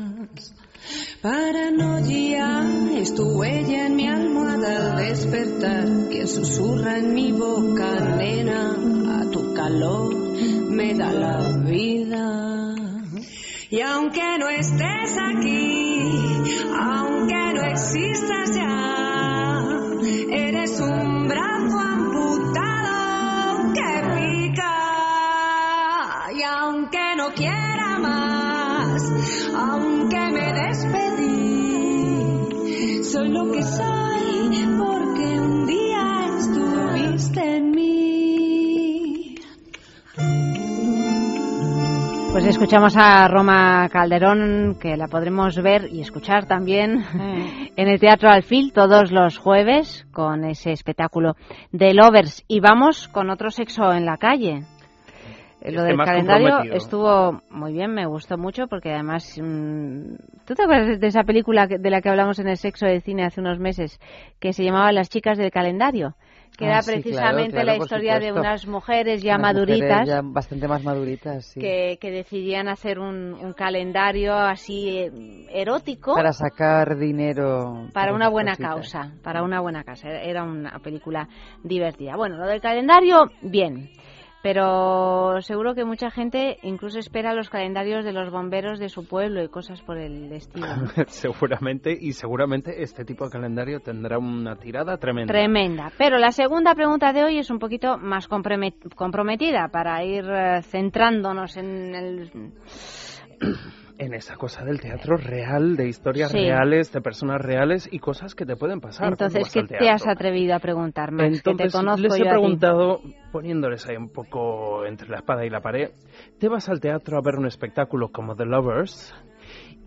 Paranoia, es tu huella en mi almohada al despertar, que susurra en mi boca, nena, a tu calor me da la vida. Y aunque no estés aquí, aunque no existas ya, eres un brazo amputado que pica. Y aunque no quiera más, aunque me despedí, soy lo que soy Pues escuchamos a Roma Calderón, que la podremos ver y escuchar también en el Teatro Alfil todos los jueves con ese espectáculo de Lovers. Y vamos con otro sexo en la calle. Lo del calendario estuvo muy bien, me gustó mucho porque además... mm, ¿Tú te acuerdas de esa película de la que hablamos en el sexo de cine hace unos meses que se llamaba Las chicas del calendario? Que Ah, era sí, claro, precisamente claro, la historia de unas mujeres ya Unas mujeres maduritas ya bastante más maduritas, sí. que, que decidían hacer un, un calendario así eh, erótico Para sacar dinero. para una buena cositas. causa, para una buena causa. Era una película divertida. Bueno, lo del calendario, bien. Pero seguro que mucha gente incluso espera los calendarios de los bomberos de su pueblo y cosas por el estilo. seguramente, y seguramente este tipo de calendario tendrá una tirada tremenda. Tremenda. Pero la segunda pregunta de hoy es un poquito más compromet- comprometida para ir eh, centrándonos en el en esa cosa del teatro real, de historias Sí. reales, de personas reales y cosas que te pueden pasar. Entonces, ¿qué te has atrevido a preguntar, Max? que te Entonces, conozco les he yo preguntado, poniéndoles ahí un poco entre la espada y la pared, ¿te vas al teatro a ver un espectáculo como The Lovers?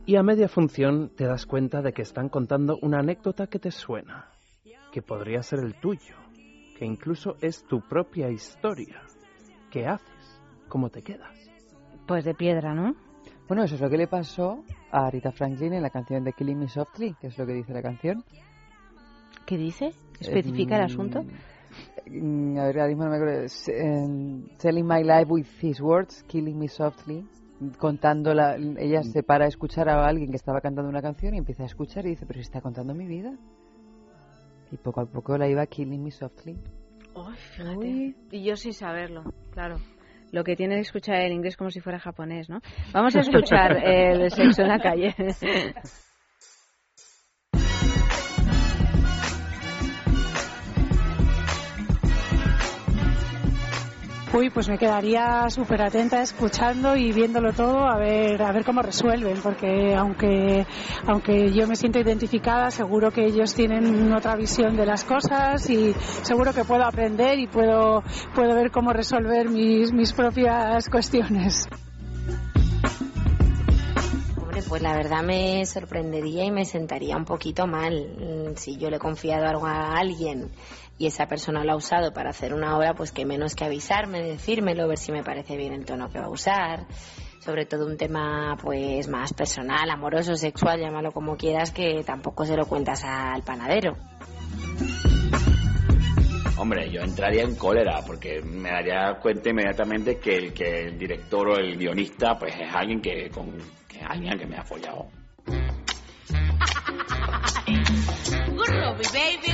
Y a media función te das cuenta de que están contando una anécdota que te suena, que podría ser el tuyo, que incluso es tu propia historia. ¿Qué haces? ¿Cómo te quedas? Pues de piedra, ¿no? Bueno, eso es lo que le pasó a Rita Franklin en la canción de Killing Me Softly, que es lo que dice la canción. ¿Qué dice? ¿Especifica el Eh, asunto? mm, A ver, ahora mismo no me acuerdo. Em, Telling my life with his words, killing me softly. Contando, la, ella se para a escuchar a alguien que estaba cantando una canción y empieza a escuchar y dice, pero si está contando mi vida. Y poco a poco la iba killing me softly. Uy, fíjate. Y yo sin saberlo, claro. Lo que tiene es escuchar el inglés como si fuera japonés, ¿no? Vamos a escuchar el sexo en la calle. Uy, pues me quedaría súper atenta escuchando y viéndolo todo a ver a ver cómo resuelven, porque aunque aunque yo me siento identificada, seguro que ellos tienen otra visión de las cosas y seguro que puedo aprender y puedo puedo ver cómo resolver mis mis propias cuestiones. Pues la verdad me sorprendería y me sentaría un poquito mal Mm, si yo le he confiado algo a alguien y esa persona lo ha usado para hacer una obra, pues que menos que avisarme, decírmelo, ver si me parece bien el tono que va a usar. Sobre todo un tema pues más personal, amoroso, sexual, llámalo como quieras, que tampoco se lo cuentas al panadero. Hombre, yo entraría en cólera porque me daría cuenta inmediatamente que el, que el director o el guionista pues es alguien que, con, que alguien que me ha follado. Baby,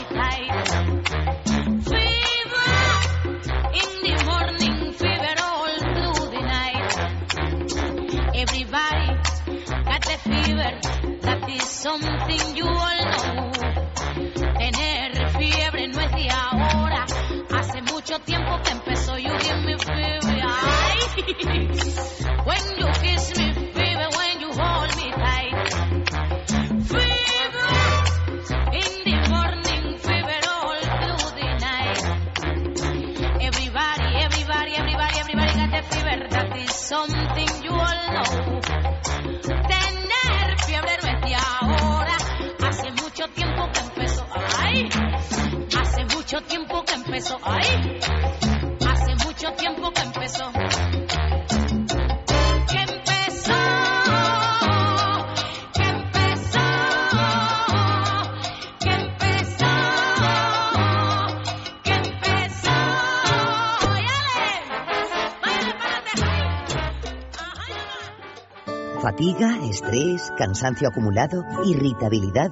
something you all know. Tener fiebre no es de ahora, hace mucho tiempo que empezó. You give me fever, ay. Ay, hace mucho tiempo que empezó. Fatiga, estrés, cansancio acumulado, irritabilidad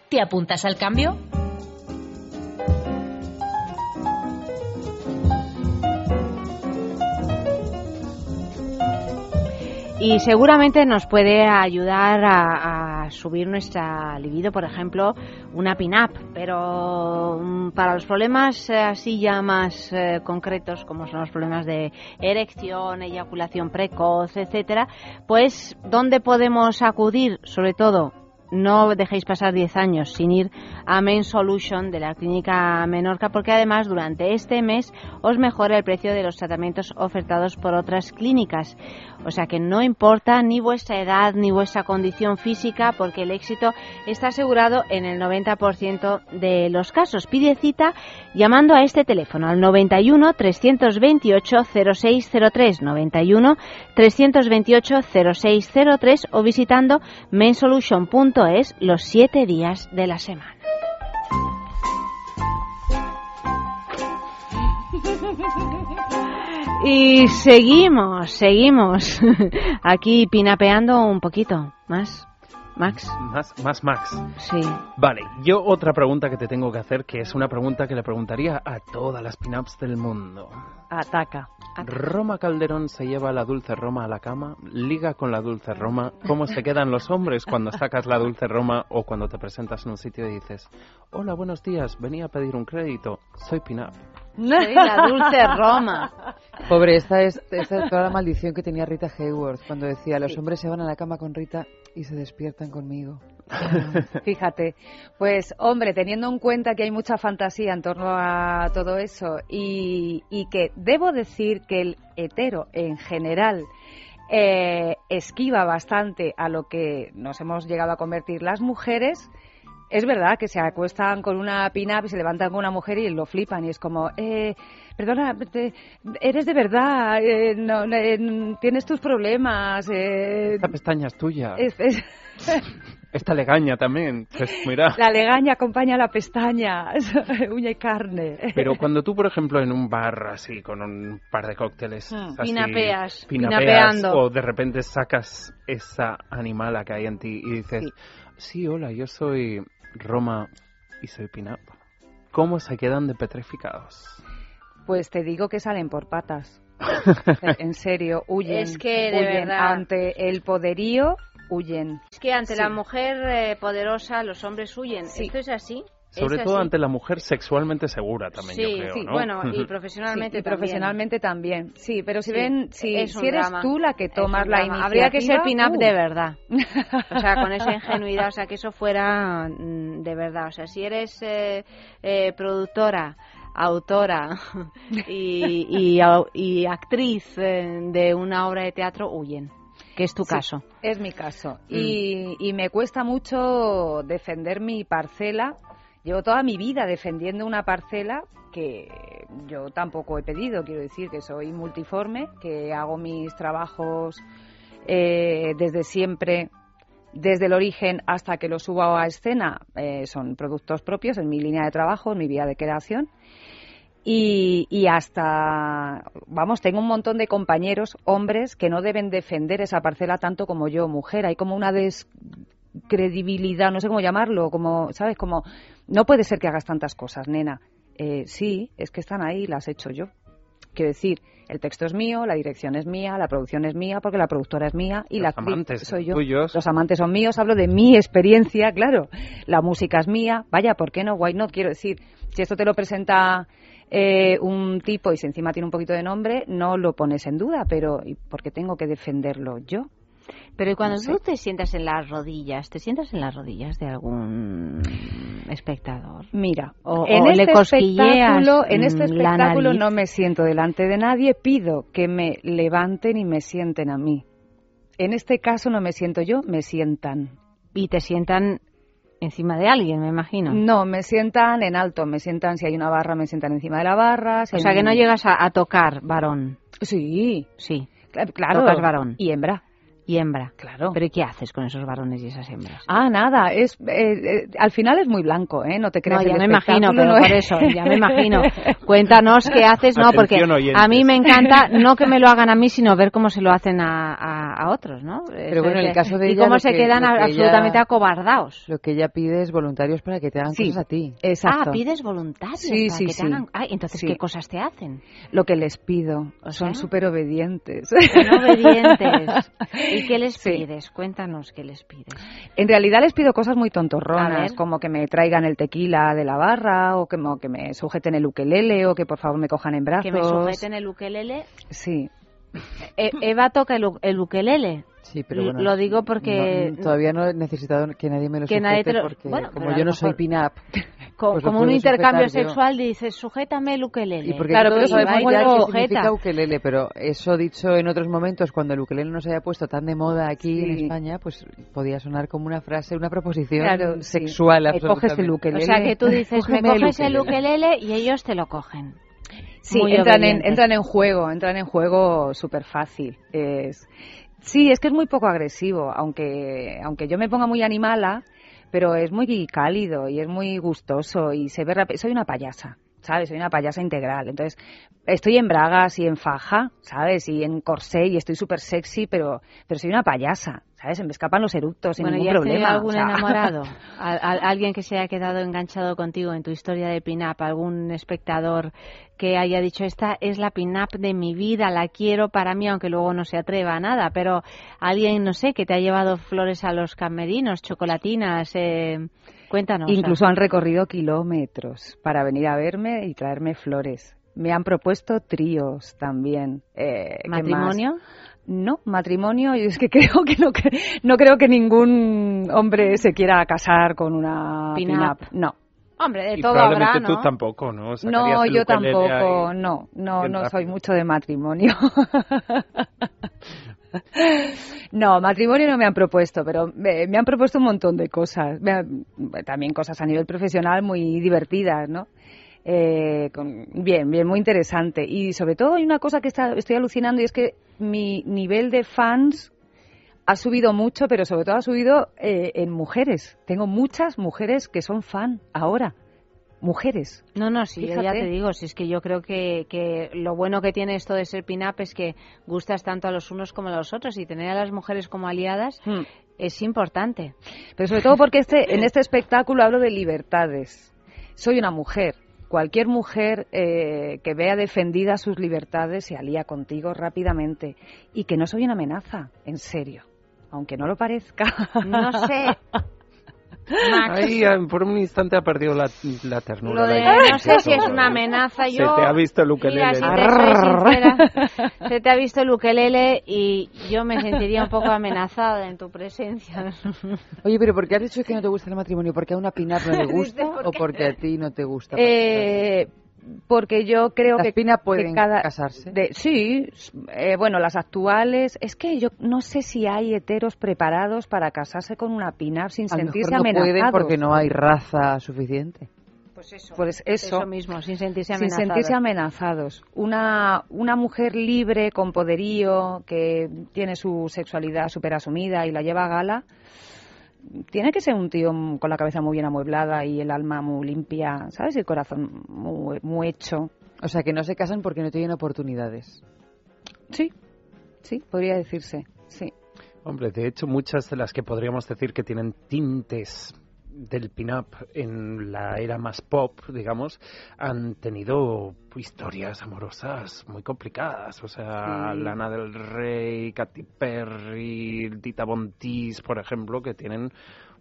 ¿Te apuntas al cambio? Y seguramente nos puede ayudar a, subir nuestra libido, por ejemplo, una pin-up, pero mm, para los problemas eh, así ya más eh, concretos, como son los problemas de erección, eyaculación precoz, etcétera, pues ¿dónde podemos acudir? Sobre todo no dejéis pasar 10 años sin ir a Main Solution de la clínica Menorca porque además durante este mes os mejora el precio de los tratamientos ofertados por otras clínicas. O sea que no importa ni vuestra edad ni vuestra condición física porque el éxito está asegurado en el 90% de los casos. Pide cita llamando a este teléfono al 91 328 0603 91 328 0603 o visitando mensolution.es los 7 días de la semana. Y seguimos, seguimos aquí pinapeando un poquito más. Max. Más, más Max. Sí. Vale, yo otra pregunta que te tengo que hacer, que es una pregunta que le preguntaría a todas las pin-ups del mundo. Ataca. Roma Calderón se lleva la dulce Roma a la cama, liga con la dulce Roma. ¿Cómo se quedan los hombres cuando sacas la dulce Roma o cuando te presentas en un sitio y dices, hola, buenos días, venía a pedir un crédito, soy pin-up? Soy la dulce Roma. Pobre, esta es, esta es toda la maldición que tenía Rita Hayworth cuando decía, los hombres se van a la cama con Rita y se despiertan conmigo. Fíjate, pues hombre, teniendo en cuenta que hay mucha fantasía en torno a todo eso y, y que debo decir que el hetero en general eh, esquiva bastante a lo que nos hemos llegado a convertir las mujeres, es verdad que se acuestan con una pin-up y se levantan con una mujer y lo flipan y es como, eh, perdona, te- eres de verdad, eh, no, eh, tienes tus problemas. eh, Esta pestaña es tuya. es- es- Esta legaña también. Pues mira. la legaña acompaña a la pestaña, uña y carne. Pero cuando tú, por ejemplo, en un bar así, con un par de cócteles, Mm. así, Pinapeas, pinapeas, pinapeando. o de repente sacas esa animala que hay en ti y dices, sí, hola, yo soy Roma y soy Pinap. ¿Cómo se quedan de petrificados? Pues te digo que salen por patas. en serio, huyen. Es que, de huyen verdad. ante el poderío, huyen. Es que ante Sí. la mujer eh, poderosa los hombres huyen. ¿Esto es así? Sobre ¿Es todo ante la mujer sexualmente segura también, Sí, yo creo, sí, ¿no? bueno, y profesionalmente Sí, y también. profesionalmente también. Sí, pero si Sí, ven, si, es si eres drama. tú la que tomas la iniciativa... Habría que ser pin-up uh. de verdad. O sea, con esa ingenuidad, o sea, que eso fuera mm, de verdad. O sea, si eres eh, eh, productora, autora y, y, actriz eh, de una obra de teatro, huyen. Que es tu Sí, caso. Es mi caso. Mm. Y, y me cuesta mucho defender mi parcela. Llevo toda mi vida defendiendo una parcela que yo tampoco he pedido. Quiero decir que soy multiforme, que hago mis trabajos eh, desde siempre, desde el origen hasta que los subo a escena. eh, son productos propios en mi línea de trabajo, en mi vía de creación. Y, y hasta, vamos, tengo un montón de compañeros, hombres, que no deben defender esa parcela tanto como yo, mujer. Hay como una descredibilidad, no sé cómo llamarlo, como, ¿sabes? Como, no puede ser que hagas tantas cosas, nena. Eh, sí, es que están ahí, las he hecho yo. Quiero decir, el texto es mío, la dirección es mía, la producción es mía, porque la productora es mía y Los la actriz amantes soy yo. tuyos. Los amantes son míos, hablo de mi experiencia, claro. La música es mía, vaya, ¿por qué no? Why not? Quiero decir, si esto te lo presenta eh, un tipo y si encima tiene un poquito de nombre, no lo pones en duda, pero ¿y por qué tengo que defenderlo yo? Pero ¿y cuando No sé. tú te sientas en las rodillas, ¿te sientas en las rodillas de algún espectador? Mira, o, en o este le espectáculo, en este mm, espectáculo no me siento delante de nadie, pido que me levanten y me sienten a mí. En este caso no me siento yo, me sientan. Y te sientan encima de alguien, me imagino. No, me sientan en alto, me sientan, si hay una barra, me sientan encima de la barra. si O sea, que no llegas a, a tocar varón. Sí. Sí. Cla- Claro. Tocas varón. Y hembra. Y hembra. Claro. Pero ¿y qué haces con esos varones y esas hembras? Ah, nada, es eh, eh, al final es muy blanco, ¿eh? No te creas No, ya el me imagino, pero no por es- eso, ya me imagino. Cuéntanos qué haces, no, porque oyentes. a mí me encanta no que me lo hagan a mí, sino ver cómo se lo hacen a, a- a otros, ¿no? Pero bueno, en el caso de y cómo se que- quedan ella- absolutamente acobardados. Lo que ella pide es voluntarios para que te hagan Sí, cosas a ti. Exacto. Ah, pides voluntarios Sí, para sí, que te sí. hagan. Ay, entonces Sí. qué cosas te hacen. Lo que les pido. O Son súper obedientes. Son obedientes. ¿Y qué les Sí. pides? Cuéntanos qué les pides. En realidad les pido cosas muy tontorronas, como que me traigan el tequila de la barra, o que, o que me sujeten el ukelele, o que por favor me cojan en brazos. Que me sujeten el ukelele. Sí. E- Eva toca el, el ukelele. Sí, pero bueno, Lo digo porque... no- todavía no he necesitado que nadie me lo Que sujete nadie te lo- porque bueno, como a yo no soy pin-up, co- pues como un intercambio yo. sexual dices, sujétame el ukelele. Y porque Claro, pero sabemos sujeta. significa ukelele, pero eso dicho en otros momentos, cuando el ukelele no se haya puesto tan de moda aquí en Sí. España, pues podía sonar como una frase, una proposición Claro, sí. sexual. Me coges el ukelele. O sea, que tú dices, me coges el ukelele. y ellos te lo cogen. Sí, Muy entran en, entran en juego, entran en juego súper fácil. Es, sí, es que es muy poco agresivo, aunque, aunque yo me ponga muy animala, pero es muy cálido y es muy gustoso y se ve. Soy una payasa, ¿sabes? Soy una payasa integral. Entonces, estoy en bragas y en faja, ¿sabes? Y en corsé y estoy súper sexy, pero, pero soy una payasa, ¿sabes? Se me escapan los eructos sin Bueno, ¿y ningún has tenido problema. algún o sea. enamorado? Al- al- ¿Alguien que se haya quedado enganchado contigo en tu historia de pin-up? ¿Algún espectador que haya dicho, esta es la pin-up de mi vida, la quiero para mí, aunque luego no se atreva a nada? Pero alguien, no sé, que te ha llevado flores a los camerinos, chocolatinas, eh, cuéntanos. Incluso han recorrido kilómetros para venir a verme y traerme flores. Me han propuesto tríos también. Eh. ¿Matrimonio? No, matrimonio, yo es que creo que no, no creo que ningún hombre se quiera casar con una Pin-up. pin-up. No. Hombre, de Y todo probablemente habrá, tú ¿no? tampoco, ¿no? No, yo tampoco, no, no, no soy mucho de matrimonio. No, matrimonio no me han propuesto, pero me, han propuesto un montón de cosas. Han- también cosas a nivel profesional muy divertidas, ¿no? Eh, con- bien, bien, muy interesante. Y sobre todo hay una cosa que está- estoy alucinando y es que mi nivel de fans ha subido mucho, pero sobre todo ha subido eh, en mujeres. Tengo muchas mujeres que son fan ahora. Mujeres. No, no, sí, yo ya Fíjate. te digo, si es que yo creo que, que lo bueno que tiene esto de ser pin-up es que gustas tanto a los unos como a los otros y tener a las mujeres como aliadas Hmm. es importante. Pero sobre todo porque este, en este espectáculo hablo de libertades. Soy una mujer. Cualquier mujer eh, que vea defendidas sus libertades se alía contigo rápidamente. Y que no soy una amenaza, en serio. Aunque no lo parezca. No sé. Max, Ahí, ah, por un instante ha perdido la, la ternura. lo de la no sé si es una amenaza. Se Yo, te ha visto el ukelele. Mira, si sincera, se te ha visto el ukelele y yo me sentiría un poco amenazada en tu presencia. Oye, pero ¿por qué has dicho que no te gusta el matrimonio? ¿Porque a una pin-up no le gusta o porque a ti no te gusta? Eh, porque yo creo Las que, que pueden cada casarse. de- sí eh, bueno las actuales es que yo no sé si hay heteros preparados para casarse con una pin-up sin a sentirse mejor no amenazados pueden porque no hay raza suficiente. Pues eso. Pues eso. Eso mismo, sin sentirse sin amenazados. sentirse amenazados. Una, una mujer libre, con poderío, que tiene su sexualidad súper asumida y la lleva a gala, tiene que ser un tío con la cabeza muy bien amueblada y el alma muy limpia, ¿sabes? Y el corazón muy, muy hecho. O sea, que no se casan porque no tienen oportunidades. Sí, sí, podría decirse, sí. Hombre, de hecho, muchas de las que podríamos decir que tienen tintes del pin-up en la era más pop, digamos, han tenido historias amorosas muy complicadas. O sea, Sí. Lana del Rey, Katy Perry, Dita Von Teese, por ejemplo, que tienen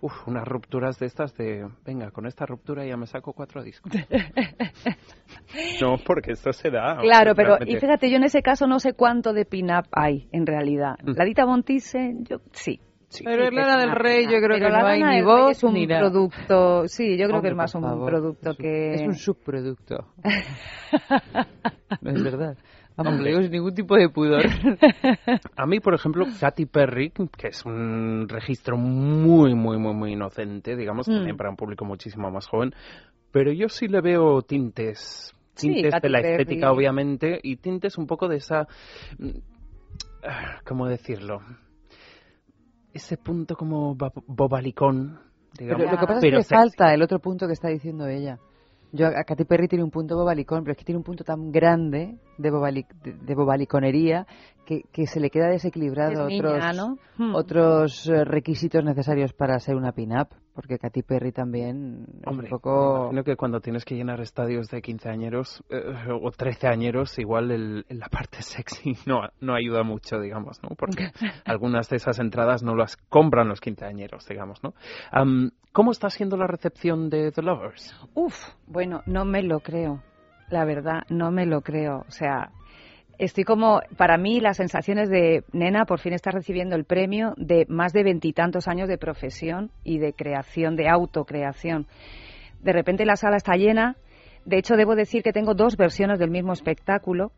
uf, unas rupturas de estas de, venga, con esta ruptura ya me saco cuatro discos. no, porque esto se da. Claro, pero y fíjate, yo en ese caso no sé cuánto de pin-up hay, en realidad. Mm. La Dita Montise, yo sí. Pero Sí, el Lana del Rey yo creo Pero que la no hay ni voz es un ni nada. producto, sí, yo creo que es más un favor, producto es un- que... Es un subproducto. no es verdad. Vamos, lo digo sin ningún tipo de pudor. A mí, por ejemplo, Katy Perry, que es un registro muy, muy, muy, muy inocente, digamos, Mm. también para un público muchísimo más joven, pero yo sí le veo tintes, Sí, tintes Katy de la Perry. estética, obviamente, y tintes un poco de esa, mm, ah, ¿cómo decirlo? Ese punto como ba- bobalicón, Pero digamos. lo que pasa es pero que falta el otro punto que está diciendo ella. Yo a Katy Perry tiene un punto bobalicón, pero es que tiene un punto tan grande de, bobali- de, de bobaliconería que, que se le queda desequilibrado Es niña, otros, ¿no? Hmm. otros eh, requisitos necesarios para ser una pin-up. porque Katy Perry también es un poco... me imagino que cuando tienes que llenar estadios de 15 añeros eh, o 13 añeros, igual el, la parte sexy no, no ayuda mucho, digamos, ¿no? Porque algunas de esas entradas no las compran los quinceañeros, digamos, ¿no? Am, ¿Cómo está siendo la recepción de The Lovers? Uf, bueno, no me lo creo. La verdad, no me lo creo. O sea, estoy como, para mí, las sensaciones de, nena, por fin estás recibiendo el premio de más de veintitantos años de profesión y de creación, de autocreación. De repente la sala está llena. De hecho, debo decir que tengo dos versiones del mismo espectáculo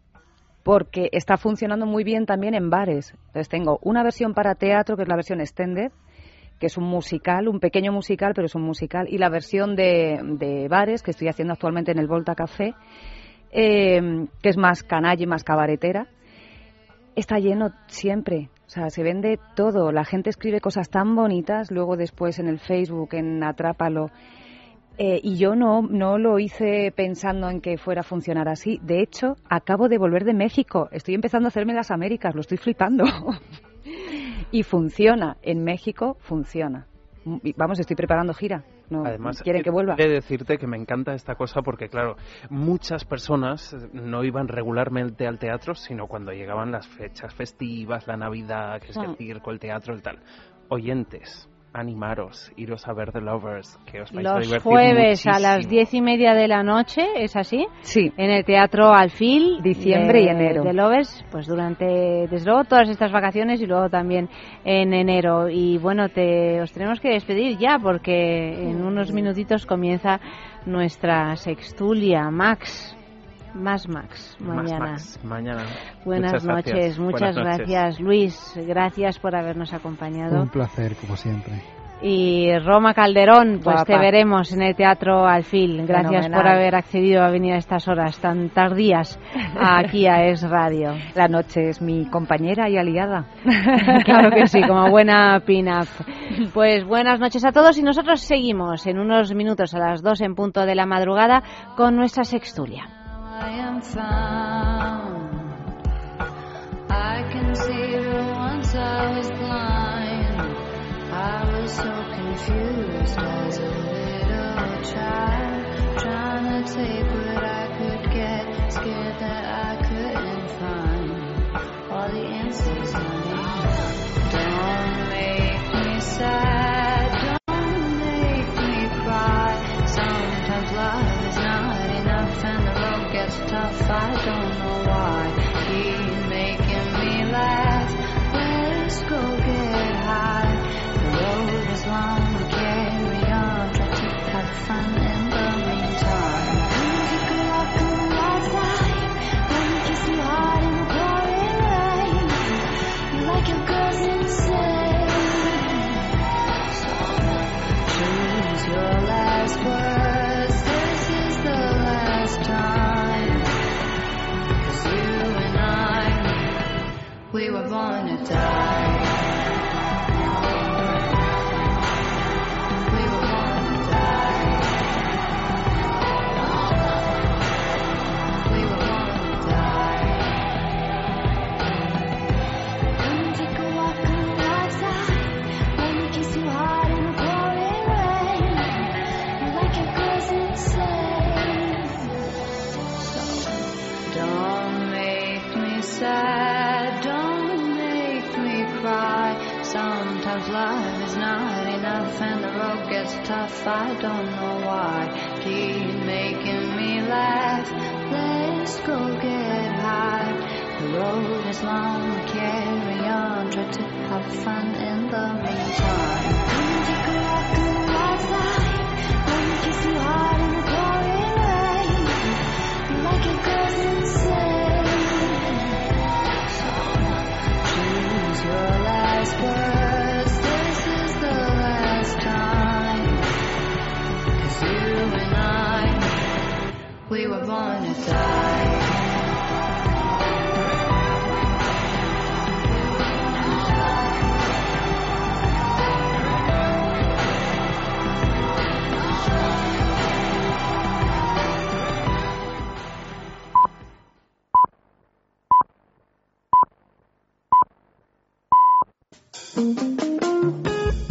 porque está funcionando muy bien también en bares. Entonces tengo una versión para teatro, que es la versión extended, que es un musical, un pequeño musical, pero es un musical, y la versión de, de bares, que estoy haciendo actualmente en el Volta Café, eh, que es más canalla y más cabaretera, está lleno siempre. O sea, se vende todo. La gente escribe cosas tan bonitas, luego después en el Facebook, en Atrápalo. Eh, y yo no, no lo hice pensando en que fuera a funcionar así. De hecho, acabo de volver de México. Estoy empezando a hacerme las Américas, lo estoy flipando. y funciona. En México funciona. Vamos, estoy preparando gira. No, Además, quieren que vuelva. He de decirte que me encanta esta cosa porque, claro, muchas personas no iban regularmente al teatro, sino cuando llegaban las fechas festivas, la Navidad, que es el Mm. circo, el teatro, el tal. Oyentes, animaros, iros a ver The Lovers, que os vais a Los divertir jueves a las diez y media de la noche, ¿es así? Sí. En el Teatro Alfil. Diciembre de- y enero. De Lovers, pues durante, desde luego, todas estas vacaciones y luego también en enero. Y bueno, te, os tenemos que despedir ya porque en unos minutitos comienza nuestra sextulia. Max. Más Max, Más mañana. Max, mañana. Buenas Muchas noches, gracias. muchas Buenas noches. gracias Luis, gracias por habernos acompañado. Un placer, como siempre. Y Roma Calderón, pues Guapa. te veremos en el Teatro Alfil. Gracias Fenomenal. por haber accedido a venir a estas horas tan tardías aquí a Es Radio. La noche es mi compañera y aliada. claro que sí, como buena pin-up. Pues buenas noches a todos y nosotros seguimos en unos minutos a las dos en punto de la madrugada con nuestra sextulia. I am found. I can see that once I was blind. I was so confused as a little child, trying to take what I could get, scared that I couldn't find all the answers I need. Don't make me sad. We were born to die. Love is not enough and the road gets tough. I don't know why. Keep making me laugh. Let's go get high. The road is long, carry on. Try to have fun in the meantime. The kiss you hard in the pouring rain. Like insane. Your last words. We were born to die. Thank you.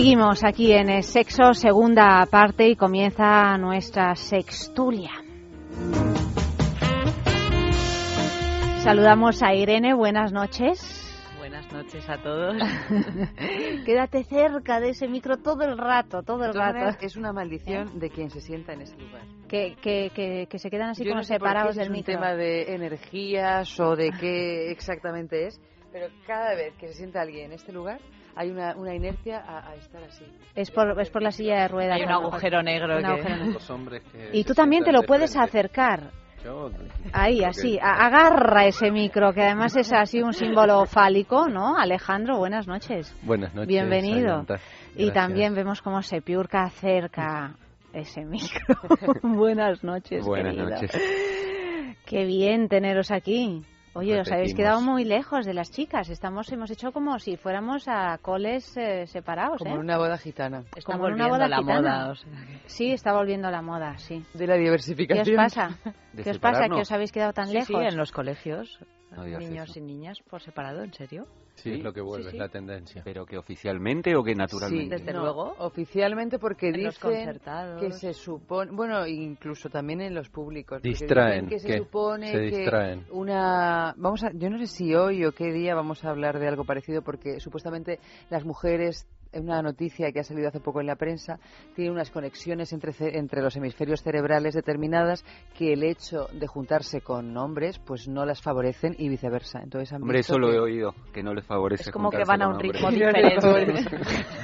Seguimos aquí en el Sexo, segunda parte, y comienza nuestra sextulia. Saludamos a Irene, buenas noches. Buenas noches a todos. Quédate cerca de ese micro todo el rato, todo el rato. maneras, Es una maldición de quien se sienta en ese lugar. Que, que, que, que se quedan así Yo como no sé separados del es un micro. tema de energías o de qué exactamente es, pero cada vez que se sienta alguien en este lugar hay una, una inercia a, a estar así. Es por, es por la silla de ruedas. Hay un agujero negro Un que- agujero negro. Los hombres que Y tú también te lo de puedes acercar. Yo, Ahí, así. que- Agarra ese micro, que además es así un símbolo fálico, ¿no? Alejandro, buenas noches. Buenas noches. Bienvenido. Y también vemos cómo se piurca cerca ese micro. buenas noches. Buenas querido. noches. Qué bien teneros aquí. Oye, os habéis quedado muy lejos de las chicas. Estamos, hemos hecho como si fuéramos a coles eh, separados, Como ¿eh? una boda gitana. Está Como en una volviendo boda la gitana. moda, o sea Sí, está volviendo la moda, sí. De la ¿Qué diversificación. os pasa? De ¿Qué os pasa que os habéis quedado tan Sí, lejos? Sí, en los colegios. No niños eso. y niñas por separado, ¿en serio? Sí, es lo que vuelve, Sí, sí. es la tendencia. ¿Pero que oficialmente o que naturalmente? Desde No, luego. Oficialmente porque En dicen que se supone, bueno, incluso también en los públicos. Distraen, dicen que se ¿qué? supone Se que distraen. Vamos a, yo no sé si hoy o qué día vamos a hablar de algo parecido porque supuestamente las mujeres una noticia que ha salido hace poco en la prensa, tienen unas conexiones entre, ce- entre los hemisferios cerebrales determinadas que el hecho de juntarse con hombres pues no las favorecen y viceversa. Entonces han Hombre, eso lo he oído, que no les favorece Es como que van a un hombres. ritmo diferente.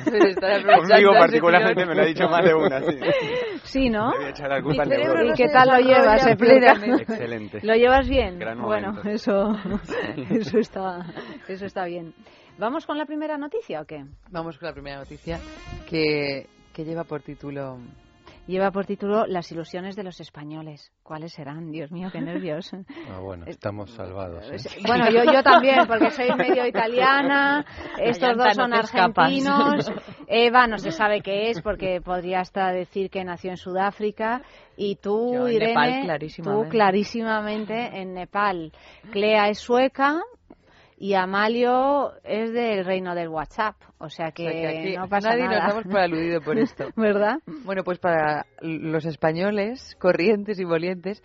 Conmigo particularmente me lo ha dicho más de una, sí. Sí, ¿no? Le voy a echar la culpa Mi al cerebro neurólogo. ¿Y no qué tal lo llevas? Excelente. ¿Lo llevas bien? Gran bueno, eso, eso, está, eso está bien. ¿Vamos con la primera noticia o qué? Vamos con la primera noticia que, que lleva por título Lleva por título Las ilusiones de los españoles. ¿Cuáles serán? Dios mío, qué nervios. Ah, bueno, estamos salvados. ¿eh? Bueno, yo, yo también, porque soy medio italiana, estos dos son no te escapas. argentinos, Eva no se sabe qué es, porque podría hasta decir que nació en Sudáfrica, y tú, Yo en Irene, Nepal, tú clarísimamente. clarísimamente en Nepal. Clea es sueca y Amalio es del reino del WhatsApp, o sea que, O sea, que aquí no pasa nadie nada. nos damos por aludido por esto. ¿Verdad? Bueno, pues para los españoles corrientes y volientes,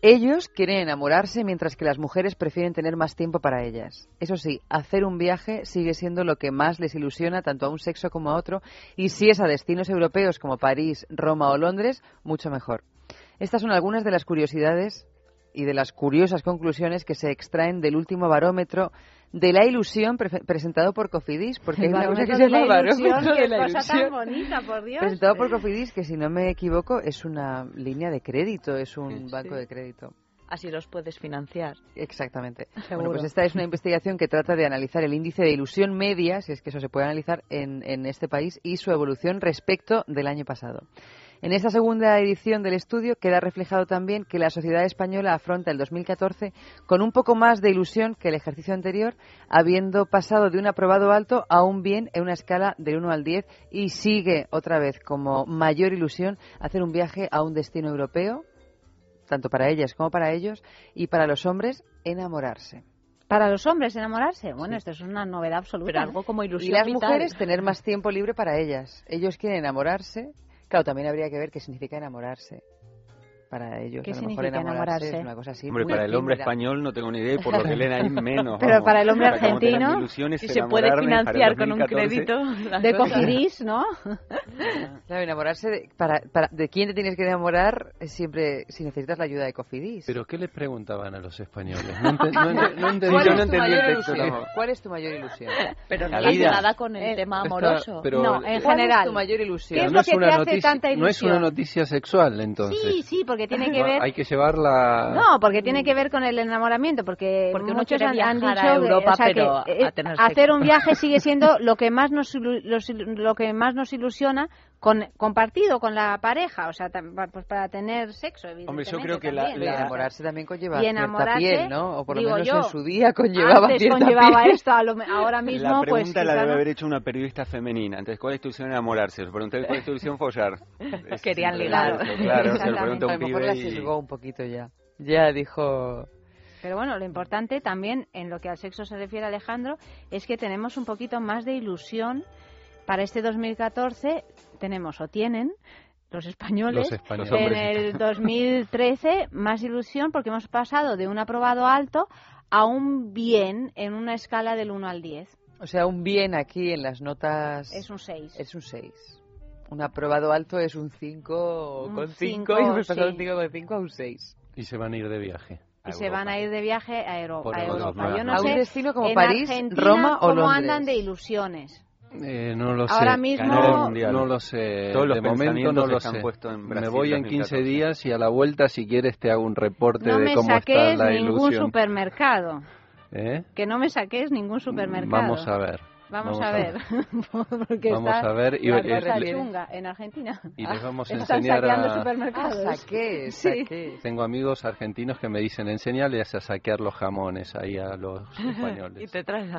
ellos quieren enamorarse mientras que las mujeres prefieren tener más tiempo para ellas. Eso sí, hacer un viaje sigue siendo lo que más les ilusiona tanto a un sexo como a otro y si es a destinos europeos como París, Roma o Londres, mucho mejor. Estas son algunas de las curiosidades y de las curiosas conclusiones que se extraen del último barómetro de la ilusión pre- presentado por Cofidis, porque hay una cosa que se llama barómetro de la tan bonita, por Dios. Presentado por Cofidis, que si no me equivoco es una línea de crédito, es un banco Sí. de crédito. Así los puedes financiar. Exactamente. Bueno, pues esta es una investigación que trata de analizar el índice de ilusión media, si es que eso se puede analizar, en, en este país y su evolución respecto del año pasado. En esta segunda edición del estudio queda reflejado también que la sociedad española afronta el 2014 con un poco más de ilusión que el ejercicio anterior, habiendo pasado de un aprobado alto a un bien en una escala del 1 al 10 y sigue otra vez como mayor ilusión hacer un viaje a un destino europeo, tanto para ellas como para ellos, y para los hombres enamorarse. Para los hombres enamorarse, bueno, esto es una novedad absoluta. Pero algo como Y ilusión las vital. mujeres tener más tiempo libre para ellas. Ellos quieren enamorarse. Claro, también habría que ver qué significa enamorarse. Para ellos, ¿Qué a lo mejor significa enamorarse, enamorarse? es una cosa así. Hombre, muy para el hombre español no tengo ni idea y por lo que leen ahí menos. Pero vamos. para el hombre argentino, ilusiones, Si se puede financiar con un 2014. crédito. de. Cofidis, ¿no? Claro, enamorarse de, para, para, de quién te tienes que enamorar es siempre si necesitas la ayuda de Cofidis. ¿Pero qué les preguntaban a los españoles? No, ente- no ente- no entendí. ¿Cuál es no el mayor texto ilusión? ¿Cuál es tu mayor ilusión? Pero relacionada vida. con el Eh, tema amoroso. pero no, en ¿Cuál general. es tu mayor ilusión? ¿Qué es no lo que una te hace noticia, tanta no es una ilusión? noticia sexual, entonces. Sí, sí, porque tiene que No, ver... Hay que llevarla. No, porque tiene que ver con el enamoramiento, porque, Porque muchos han, han dicho a que, Europa, o sea, que, pero a eh, hacer sexo. un viaje sigue siendo lo que más nos ilu- los- lo que más nos ilusiona con compartido con la pareja, o sea, tam- pues para tener sexo, evidentemente. Hombre, yo creo que la- también. La- enamorarse también conlleva Y cierta piel, ¿no? O por lo digo menos yo, en su día conllevaba Antes cierta conllevaba piel. esto, a lo ahora mismo La pues pregunta la quizá debe no. haber hecho una periodista femenina. Entonces, ¿cuál es tu ilusión enamorarse? Se pregunté cuál es tu ilusión follar. Es Querían ligar. Claro, se lo pregunta un la pibe y... sesgó un poquito ya. Ya dijo... Pero bueno, lo importante también en lo que al sexo se refiere Alejandro es que tenemos un poquito más de ilusión para este 2014 tenemos o tienen los españoles, Los españoles. en el 2013 más ilusión porque hemos pasado de un aprobado alto a un bien en una escala del 1 al 10. O sea, un bien aquí en las notas... Es un 6. Es un 6. Un aprobado alto es un 5 Un con cinco, 5 y hemos pasado sí. un 5 con 5 a un 6. Y se van a ir de viaje. Y se van a ir de viaje a, Euro- a Europa. Europa. Yo no A un sé destino como París, Argentina, Roma o cómo Londres. andan de ilusiones. Eh, no lo sé. Ahora mismo- No, no lo sé. Todos los de momento no lo sé. en Me Brasil voy en 15 2014. días y a la vuelta, si quieres, te hago un reporte No de me cómo está saques la ningún ilusión. supermercado. ¿Eh? Que no me saques ningún supermercado. Vamos a ver. Vamos, a ver. Porque Vamos está a ver y- la y- cosa chunga en Argentina. Y les vamos a Están enseñar saqueando a... supermercados. Ah, saqué, Sí. saqué. Tengo amigos argentinos que me dicen, enseñales a saquear los jamones ahí a los españoles. y te traes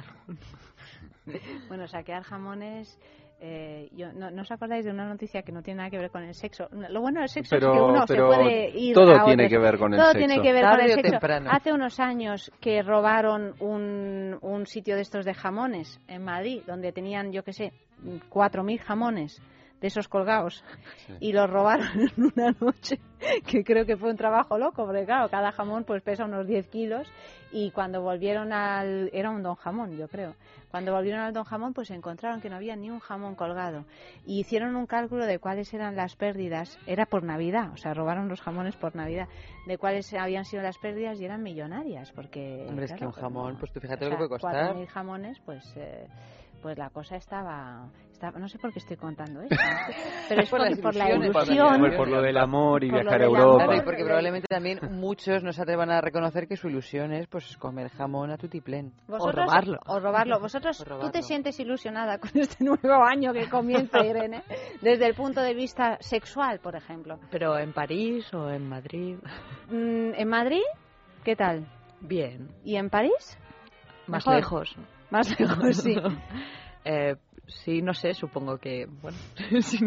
Bueno, saquear jamones. Eh, yo, no, ¿No os acordáis de una noticia que no tiene nada que ver con el sexo? Lo bueno del sexo Pero- es que uno pero se puede ir todo a tiene otros- que ver con el todo sexo. tiene que ver Tarde con el sexo. temprano. Hace unos años que robaron un, un sitio de estos de jamones en Madrid, donde tenían, yo qué sé, 4.000 jamones de esos colgados y los robaron en una noche que creo que fue un trabajo loco porque claro cada jamón pues pesa unos 10 kilos y cuando volvieron al era un don jamón yo creo. Cuando volvieron al don jamón pues encontraron que no había ni un jamón colgado. Y hicieron un cálculo de cuáles eran las pérdidas. Era por navidad o sea robaron los jamones por navidad de cuáles habían sido las pérdidas y eran millonarias porque Hombre, es que un jamón, pues tú fíjate o lo que sea, puede costar. 4.000 jamones pues eh, pues la cosa estaba, estaba- no sé por qué estoy contando esto pero es Por por, las por la ilusión Por, por lo del amor y viajar a Europa. Claro, y porque probablemente también muchos no se atrevan a reconocer que su ilusión es pues comer jamón a tutiplén. Vosotros, o robarlo. o robarlo. Vosotros, O tú te sientes ilusionada con este nuevo año que comienza, Irene, desde el punto de vista sexual, por ejemplo. Pero en París o en Madrid. Mm, ¿En Madrid? ¿Qué tal? Bien. ¿Y en París? Más Mejor. lejos. Más lejos, sí. Eh, sí, no sé, supongo que, bueno, si,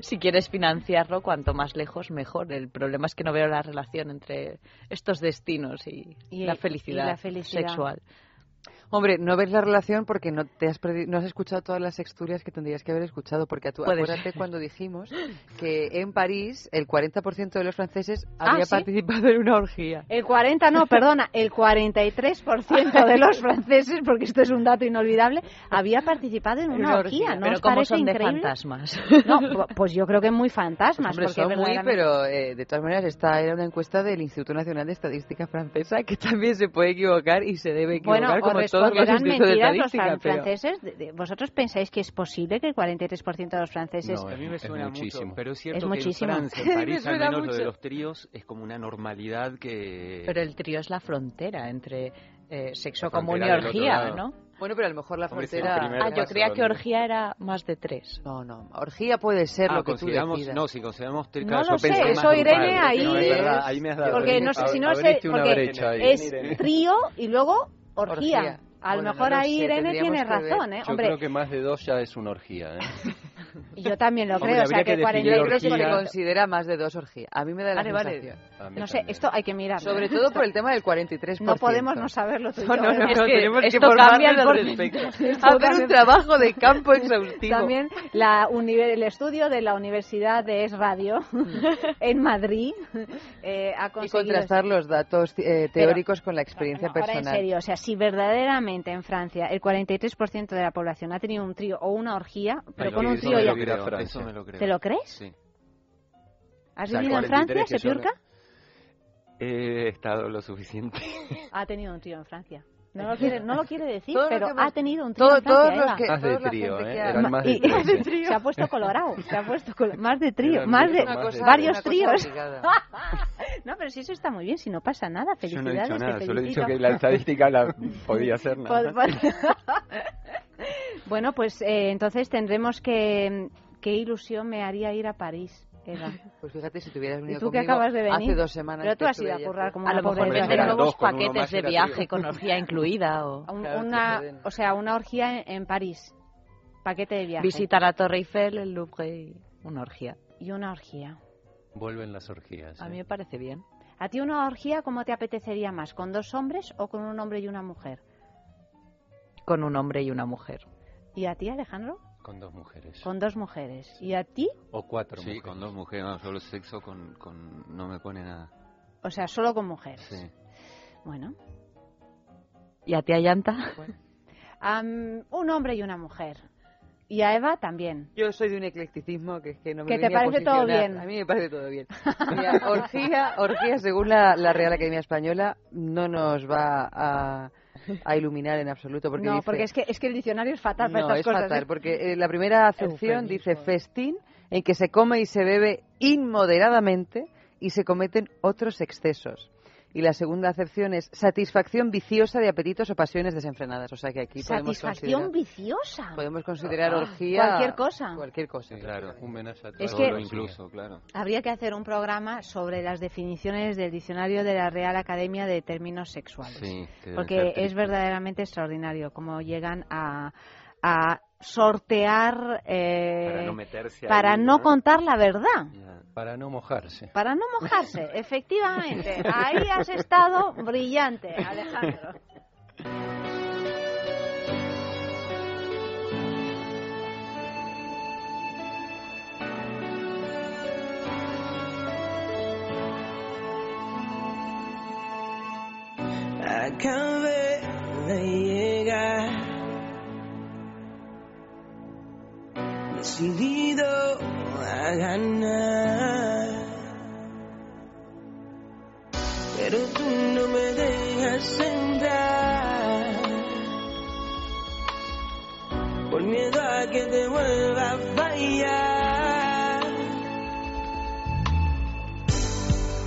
si quieres financiarlo, cuanto más lejos, mejor. El problema es que no veo la relación entre estos destinos y, Y- la, y felicidad la felicidad. sexual. Hombre, no ves la relación porque no te has no has escuchado todas las exturias que tendrías que haber escuchado, porque tú acuérdate cuando dijimos que en París el 40% de los franceses Ah, había ¿sí? participado en una orgía. El 40, no, perdona, el 43% de los franceses, porque esto es un dato inolvidable, había participado en una orgía. ¿No Pero os son de fantasmas. No, pu- pues yo creo que muy fantasmas. Hombre, porque son muy, verdaderamente- pero eh, de todas maneras esta era una encuesta del Instituto Nacional de Estadística francesa que también se puede equivocar y se debe equivocar Bueno, como os todos los responderán institutos de mentiras los pero- franceses. ¿Vosotros pensáis que es posible que el 43% de los franceses... No, A mí me Es suena muchísimo. mucho, pero es cierto Es que muchísimo. en Francia, en París, al menos lo de los tríos es como una normalidad que... Pero el trío es la frontera entre eh, sexo común y orgía. ¿no? Bueno, pero a lo mejor la frontera... Ah, yo creía que orgía era más de tres. No, no, orgía puede ser Ah, lo que tú decidas. no, si consideramos tri- No lo sé, eso Irene ahí no, es verdad, ahí me has dado Porque no sé si no sé, porque es trío y luego orgía. Orgía. A lo Bueno, mejor no ahí sé, Irene tiene ver. razón, ¿eh? Yo Hombre, creo que más de dos ya es una orgía. ¿eh? yo también lo Hombre, creo. O sea, que que 40 definir Yo creo que se considera más de dos orgías. A mí me da la Vale, vale. sensación. Mí No sé, también. esto hay que mirar. Sobre todo por el tema del 43%. No podemos no saberlo tú y No, yo, no, ¿eh? no, Es no, que tenemos que esto informarnos cambia al por- respecto. Hacer un trabajo de campo exhaustivo. También la el estudio de la Universidad de Es Radio en Madrid eh, ha y conseguido... contrastar los datos eh, teóricos con la experiencia No, ahora personal. en serio, o sea, si verdaderamente en Francia el 43% de la población ha tenido un trío o una orgía, pero con un trío lo creo, Francia. Eso me lo creo. ¿Te lo crees? Sí. ¿Has O sea, vivido en Francia, 43 que yo- Sepiurca? He estado lo suficiente. Ha tenido un trío en Francia. No lo quiere, no lo quiere decir, Todo lo pero ha tenido un trío todo- en Francia, todos los Eva. que- Más de trío, ¿eh? que ha- más de Y- tres. se ha puesto colorado, se ha puesto más de trío, más de de varios cosa tríos. no, pero si eso está muy bien, si no pasa nada, Yo no he felicidades, dicho nada, solo he dicho que la estadística la podía hacer nada. Bueno, pues eh, entonces tendremos que... ¿Qué ilusión me haría ir a París, Eva? Pues fíjate, si tuvieras ¿Y venido tú que conmigo acabas de venir? hace dos semanas. Pero tú que has ido a currar como A una lo mejor eran nuevos paquetes de viaje con orgía incluida o Un- Claro, una, o sea, una orgía en, en París. Paquete de viaje. visitar la Torre Eiffel, el Louvre y una orgía. Y una orgía. Vuelven las orgías. A ¿eh? mí me parece bien. ¿A ti una orgía cómo te apetecería más? ¿Con dos hombres o con un hombre y una mujer? Con un hombre y una mujer. ¿Y a ti, Alejandro? Con dos mujeres. Con dos mujeres. ¿Y a ti? O cuatro Sí, mujeres. con dos mujeres, no, solo sexo con, con... no me pone nada. O sea, solo con mujeres. Sí. Bueno. ¿Y a ti, Ayanta? Un hombre y una mujer. Y a Eva también. Yo soy de un eclecticismo que es que no me Que te a parece todo bien. A mí me parece todo bien. Mira, orgía, orgía, según la, la Real Academia Española, no nos va a, a iluminar en absoluto. Porque no, dice- porque es que, es que el diccionario es fatal para no, estas es cosas. fatal, ¿eh? porque eh, la primera acepción dice festín, en que se come y se bebe inmoderadamente y se cometen otros excesos. Y la segunda acepción es satisfacción viciosa de apetitos o pasiones desenfrenadas. O sea que aquí podemos Satisfacción considerar, viciosa. podemos considerar Ah, orgía... Cualquier cosa. Cualquier cosa. Claro, un menaje a Es todo que- lo incluso, claro. Habría que hacer un programa sobre las definiciones del diccionario de la Real Academia de términos sexuales. Sí, porque es verdaderamente extraordinario cómo llegan a, a sortear eh, Para no meterse ahí, para no ¿no? contar la verdad. Para no mojarse. Para no mojarse, efectivamente. Ahí has estado brillante, Alejandro. Decidido a ganar. Pero tú no me dejas entrar, por miedo a que te vuelva a fallar.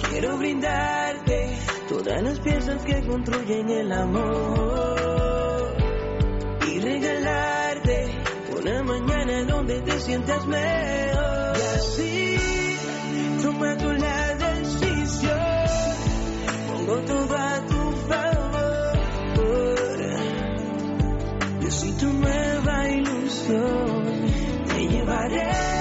Quiero brindarte todas las piezas que construyen el amor y regalarte una mañana donde te sientas mejor. Y así toma tú la decisión, pongo todo a tu favor. Yo soy tu nueva ilusión, te llevaré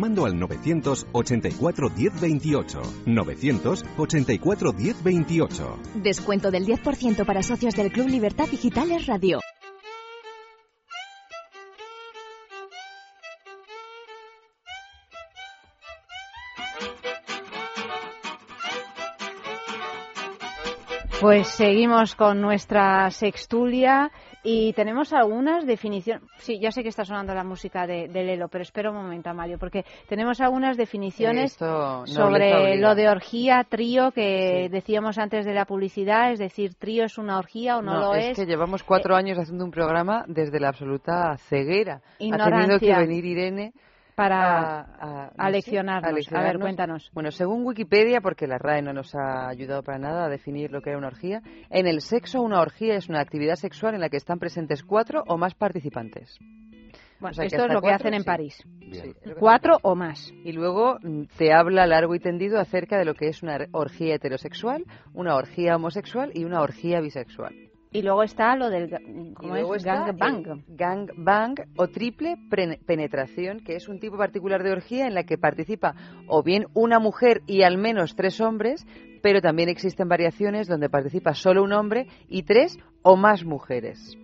llamando al 984 1028. 984 1028. Descuento del 10% para socios del Club Libertad Digitales Radio. Pues seguimos con nuestra sextulia y tenemos algunas definiciones. Sí, ya sé que está sonando la música de, de Lelo, pero espera un momento, Amario, porque tenemos algunas definiciones sobre lo de orgía, trío, que decíamos antes de la publicidad, es decir, trío es una orgía o no, lo es. es que llevamos cuatro años haciendo un programa desde la absoluta ceguera. Ha tenido Ignorancia. que venir Irene Para a, a leccionarnos. A ver, cuéntanos. Bueno, según Wikipedia, porque la RAE no nos ha ayudado para nada a definir lo que era una orgía, en el sexo una orgía es una actividad sexual en la que están presentes cuatro o más participantes. Bueno, O sea, esto es lo que hacen en sí. París. Sí, Cuatro o más. y luego mm, te habla largo y tendido acerca de lo que es una orgía heterosexual, una orgía homosexual y una orgía bisexual. Y luego está lo del ¿cómo luego es? está Gangbang. gangbang o triple penetración, que es un tipo particular de orgía en la que participa o bien una mujer y al menos tres hombres, pero también existen variaciones donde participa solo un hombre y tres o más mujeres.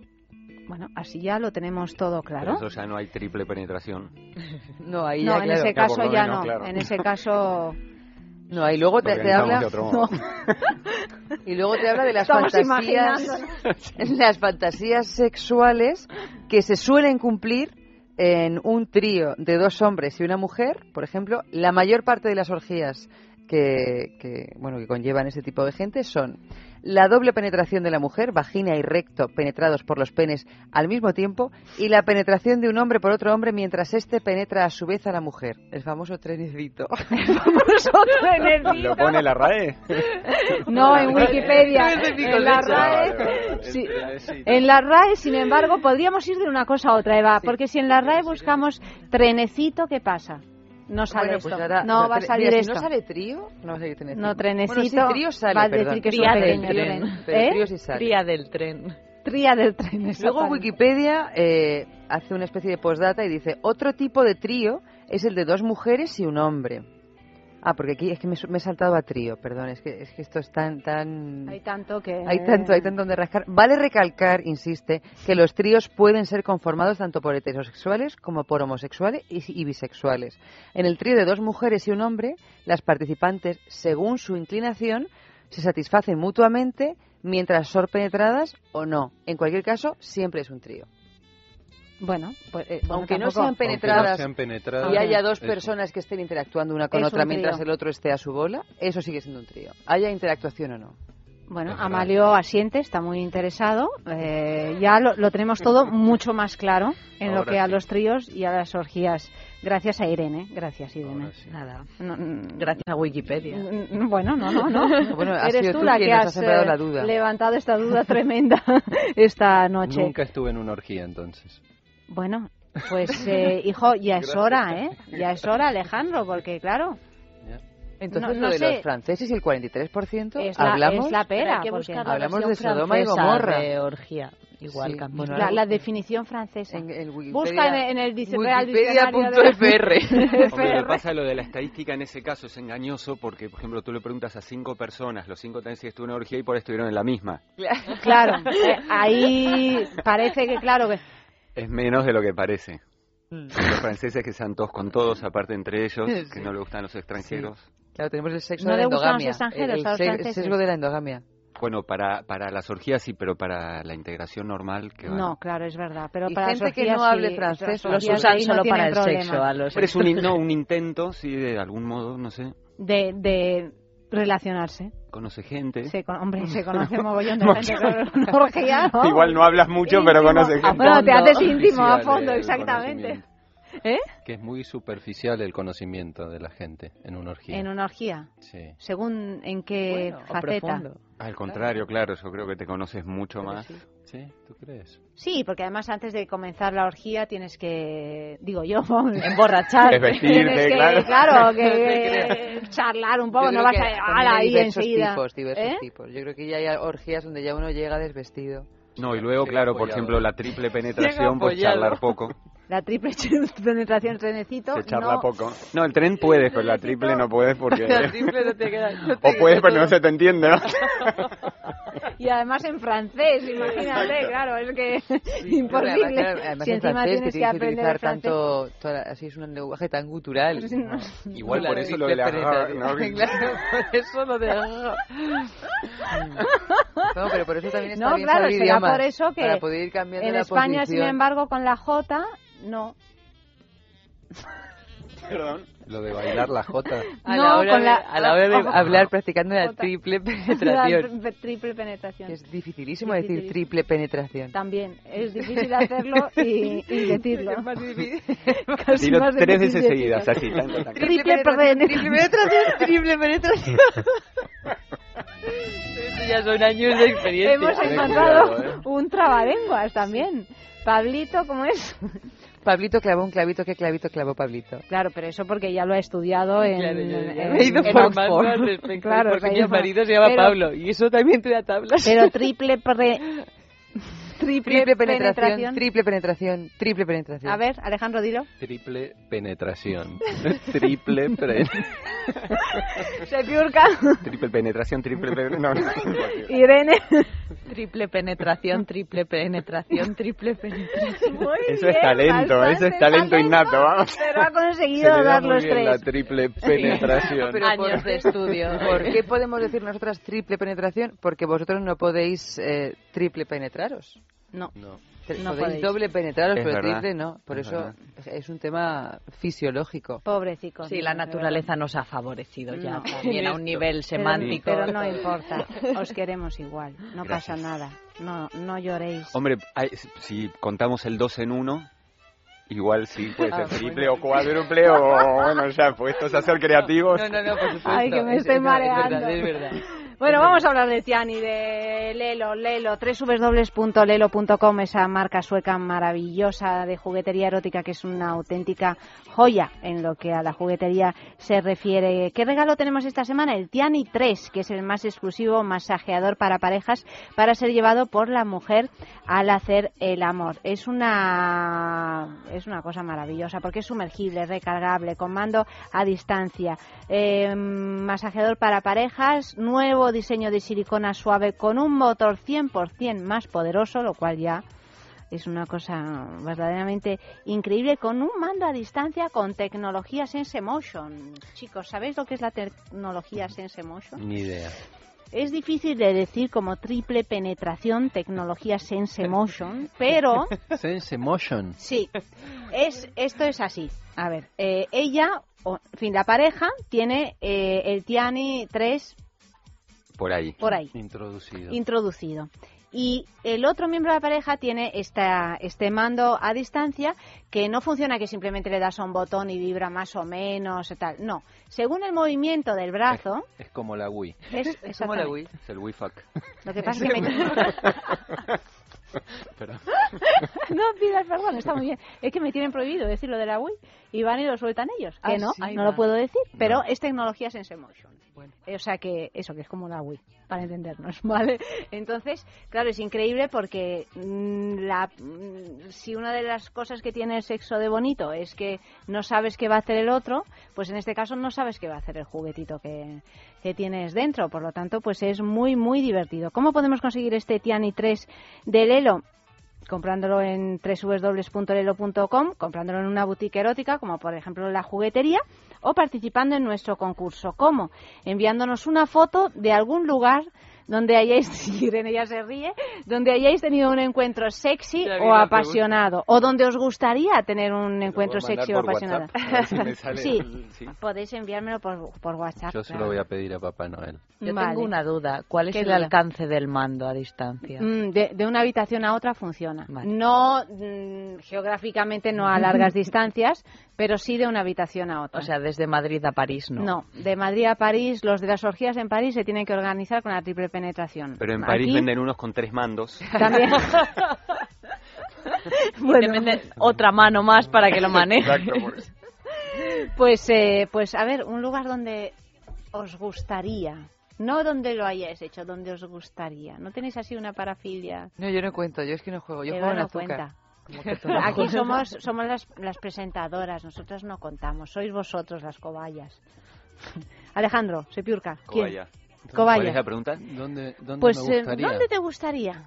Bueno, así ya lo tenemos todo claro. eso ya no hay triple penetración. No, ahí No, ya, en claro. ese caso ya no. claro. En ese caso. No, y luego te, habla y luego te habla de las Estamos fantasías las fantasías sexuales que se suelen cumplir en un trío de dos hombres y una mujer, por ejemplo, la mayor parte de las orgías que, que, bueno que conllevan ese tipo de gente son la doble penetración de la mujer, vagina y recto penetrados por los penes al mismo tiempo, y la penetración de un hombre por otro hombre mientras éste penetra a su vez a la mujer. El famoso trenecito. ¿Lo pone la RAE? No, en Wikipedia. Trenecito En la. RAE. Sí. el En la RAE, sin embargo, podríamos ir de una cosa a otra, Eva, porque si en la RAE buscamos trenecito, ¿qué pasa? No sale Bueno, esto. pues ahora- no va a salir mira, esto. Si no sale trío, no va a salir trenecito. No, trenecito. Bueno, si trío sale, va a decir que es un Tría del pequeño tren. ¿Eh? trío sí sale. Tría del tren. Tría del tren. Luego. Wikipedia eh, hace una especie de postdata y dice, otro tipo de trío es el de dos mujeres y un hombre. Ah, porque aquí es que me, me he saltado a trío, perdón, es que, es que esto es tan, tan... Hay tanto que... Hay tanto, hay tanto donde rascar. Vale recalcar, insiste, que los tríos pueden ser conformados tanto por heterosexuales como por homosexuales y, y bisexuales. En el trío de dos mujeres y un hombre, las participantes, según su inclinación, se satisfacen mutuamente mientras son penetradas o no. En cualquier caso, siempre es un trío. Bueno, pues, eh, bueno, Aunque no sean penetradas sean penetradas, y haya dos personas que estén interactuando una con Es otra un mientras el otro esté a su bola, eso sigue siendo un trío. Haya interactuación o no. Bueno, Amalio asiente, está muy interesado. Eh, ya lo, lo tenemos todo mucho más claro en lo que a los tríos y a las orgías. Gracias a Irene. Gracias, Irene. Sí. Nada. No, Gracias a Wikipedia. Bueno, no, no, no. Bueno, has Eres sido tú tú la que nos has ha sembrado eh, la duda. levantado esta duda tremenda esta noche. Nunca estuve en una orgía entonces. Bueno, pues eh, hijo, ya es hora, ¿eh? Ya es hora, Alejandro, porque claro, Entonces, No- lo no de sé. los franceses y el 43%, es la, hablamos... es la pera. que porque hablamos de Sodoma y Gomorra. de orgía. Igual Sí, cambia. bueno, la, la definición francesa. En el Wikipedia- Busca en, en el Real Diccionario Wikipedia.fr. Hombre, lo pasa lo de la estadística en ese caso es engañoso porque, por ejemplo, tú le preguntas a cinco personas, los cinco también si estuvieron en orgía y por ahí estuvieron en la misma. Claro, eh, ahí parece que, claro, que Es menos de lo que parece. Mm. Los franceses que sean todos con todos, aparte entre ellos, que Sí. no le gustan los extranjeros. Claro, tenemos el sexo No de la le gustan los endogamia. extranjeros el, se- franceses. sesgo de la endogamia. Bueno, para, para las orgías sí, pero para la integración normal, que va. no, claro, es verdad. Pero Y para gente las que no orgías hable sí, francés, los orgías usan no solo para el problema. sexo, a los Pero es un, no, un intento, sí, de algún modo, no sé. De, de relacionarse. Conoce gente. Se hombre, se conoce mogollón de gente orgía, ¿no? Igual no hablas mucho, pero Íntimo. conoce Ah, gente. Bueno, te haces íntimo a fondo, exactamente. ¿Eh? Que es muy superficial el conocimiento de la gente en una orgía. En una orgía. Sí. Según en qué Bueno, faceta. Al contrario, claro, yo creo que te conoces mucho más. ¿Sí? ¿Tú crees? Sí, porque además antes de comenzar la orgía tienes que, digo yo, Emborrachar. Tienes que, claro. claro, No que charlar un poco, no vas a ahí diversos enseguida. tipos, diversos ¿Eh? tipos. Yo creo que ya hay orgías donde ya uno llega desvestido. No, y luego, claro, por ejemplo, la triple penetración, pues charlar poco. La triple penetración trenecito. Se charla no, poco. No, el tren puedes, pero la triple no puedes porque... La triple no te queda. no te O puedes, pero no se te entiende, ¿no? Y además en francés, imagínate, claro, es que imposible. Además si en encima francés tienes que que tienes que aprender tanto, toda- así es un lenguaje tan gutural. ¿no? Igual por eso lo de la... por eso lo de No, pero por eso también está No, bien claro, será por eso que para poder ir cambiando En la España, sin embargo, con la J, no. Perdón. Lo de bailar la jota. A No, la hora con de, la- a la hora de Ojo. hablar practicando la Jota. triple La penetración. tri- triple penetración. Es dificilísimo decir triple penetración. También es difícil hacerlo y, y decirlo. Es más difícil. Casi más tres veces seguidas, así. tan, tan, tan. Triple penetración, penetración. triple penetración, triple ya son años de experiencia. Hemos encontrado cuidado, ¿eh? un trabalenguas también. Pablito, ¿cómo es? Pablito clavó un clavito, ¿qué clavito clavó Pablito? Claro, pero eso porque ya lo ha estudiado en, Claro, en- he ido en Oxford. respecto, Claro, porque mi ido- marido se llama pero- Pablo y eso también te da tablas. Pero triple pre... triple, Triple penetración, penetración. triple penetración, triple penetración. A ver, Alejandro, dilo. Triple penetración. triple pre- Se piurca. Triple penetración, triple penetración. No, no. Irene. Triple penetración, triple penetración, triple penetración. Eso es talento, eso es talento innato, vamos. Pero ha Se conseguido da dar los bien tres. la triple penetración. Pero Años ¿por- de estudio. ¿Por qué podemos decir nosotras triple penetración? Porque vosotros no podéis eh, triple penetraros. No. Te- No podéis, podéis. doble penetraros, Es pero verdad, triple no. Por es eso verdad. es- un tema fisiológico. Pobrecito. Sí, la naturaleza nos ha favorecido ya No. también a un nivel Pero- semántico. Pero, no importa, os queremos igual, no pasa Gracias. nada, no, no lloréis. Hombre, hay- si contamos el 2 en 1, igual sí puede ser Ah, triple o cuádruple o bueno, ya puestos a ser creativos. No, no, no, por supuesto. Ay, que me Es- estoy es verdad, mareando. Es verdad, es verdad. Bueno, vamos a hablar de Tiani, de Lelo, Lelo, www.lelo.com, esa marca sueca maravillosa de juguetería erótica que es una auténtica joya en lo que a la juguetería se refiere. ¿Qué regalo tenemos esta semana? El Tiani 3, que es el más exclusivo masajeador para parejas para ser llevado por la mujer al hacer el amor. Es una es una cosa maravillosa porque es sumergible, recargable, con mando a distancia, eh, masajeador para parejas, nuevo diseño de silicona suave con un motor 100% más poderoso, lo cual ya es una cosa verdaderamente increíble con un mando a distancia con tecnología Sense Motion. Chicos, ¿sabéis lo que es la tecnología Sense Motion? Ni idea. Es difícil de decir como triple penetración, tecnología Sense Motion, pero Sense Motion. sí, es, esto es así. A ver, eh, ella, o, en fin, la pareja tiene eh, el Tiani 3 Por ahí. por ahí, Introducido. introducido. Y el otro miembro de la pareja tiene esta, este mando a distancia que no funciona que simplemente le das a un botón y vibra más o menos y tal. No, según el movimiento del brazo, Es como la Wii. es, Es como la. Wii. Es el Wii fuck. Lo que pasa es que me... Perdón. no pidas perdón, está muy bien. Es que me tienen prohibido decir lo de la Wii y van y lo sueltan ellos. Que Ah, no, sí, no va. lo puedo decir, pero es tecnología Sense Motion. Eh, O sea que eso, que es como una Wii, para entendernos, ¿vale? Entonces, claro, es increíble porque mm, la, mm, si una de las cosas que tiene el sexo de bonito es que no sabes qué va a hacer el otro, pues en este caso no sabes qué va a hacer el juguetito que, que tienes dentro. Por lo tanto, pues es muy, muy divertido. ¿Cómo podemos conseguir este Tiani 3 de Lelo? Comprándolo en www.lelo.com, comprándolo en una boutique erótica, como por ejemplo la juguetería, o participando en nuestro concurso. ¿Cómo? Enviándonos una foto de algún lugar donde hayáis, Irene ya se ríe, donde hayáis tenido un encuentro sexy o apasionado, o donde os gustaría tener un encuentro sexy o apasionado. WhatsApp, si sí, podéis enviármelo por, por WhatsApp. Yo se claro. lo voy a pedir a Papá Noel. Yo Vale. tengo una duda. ¿Cuál es ¿Qué el duda? alcance del mando a distancia? Mm, de, de una habitación a otra funciona. Vale. No mm, geográficamente, no a largas distancias, pero sí de una habitación a otra. O sea, desde Madrid a París, ¿no? no, de Madrid a París, los de las orgías en París se tienen que organizar con la triple penetración. Pero en París Aquí, venden unos con tres mandos. También. Y te venden otra mano más para que lo maneje. Exacto. Pues, eh, pues a ver, un lugar donde os gustaría, no donde lo hayáis hecho, donde os gustaría. ¿No tenéis así una parafilia? No, yo no cuento, yo es que no juego, yo Eva juego en no azúcar. cuenta. Como que tú no Aquí juegas. somos, somos las, las presentadoras, nosotras no contamos, sois vosotros las cobayas. Alejandro, Sepiurca, ¿quién? Cobaya. Cobaya. ¿Cuál es la pregunta? ¿Dónde, dónde Pues, me eh, gustaría? ¿dónde te gustaría?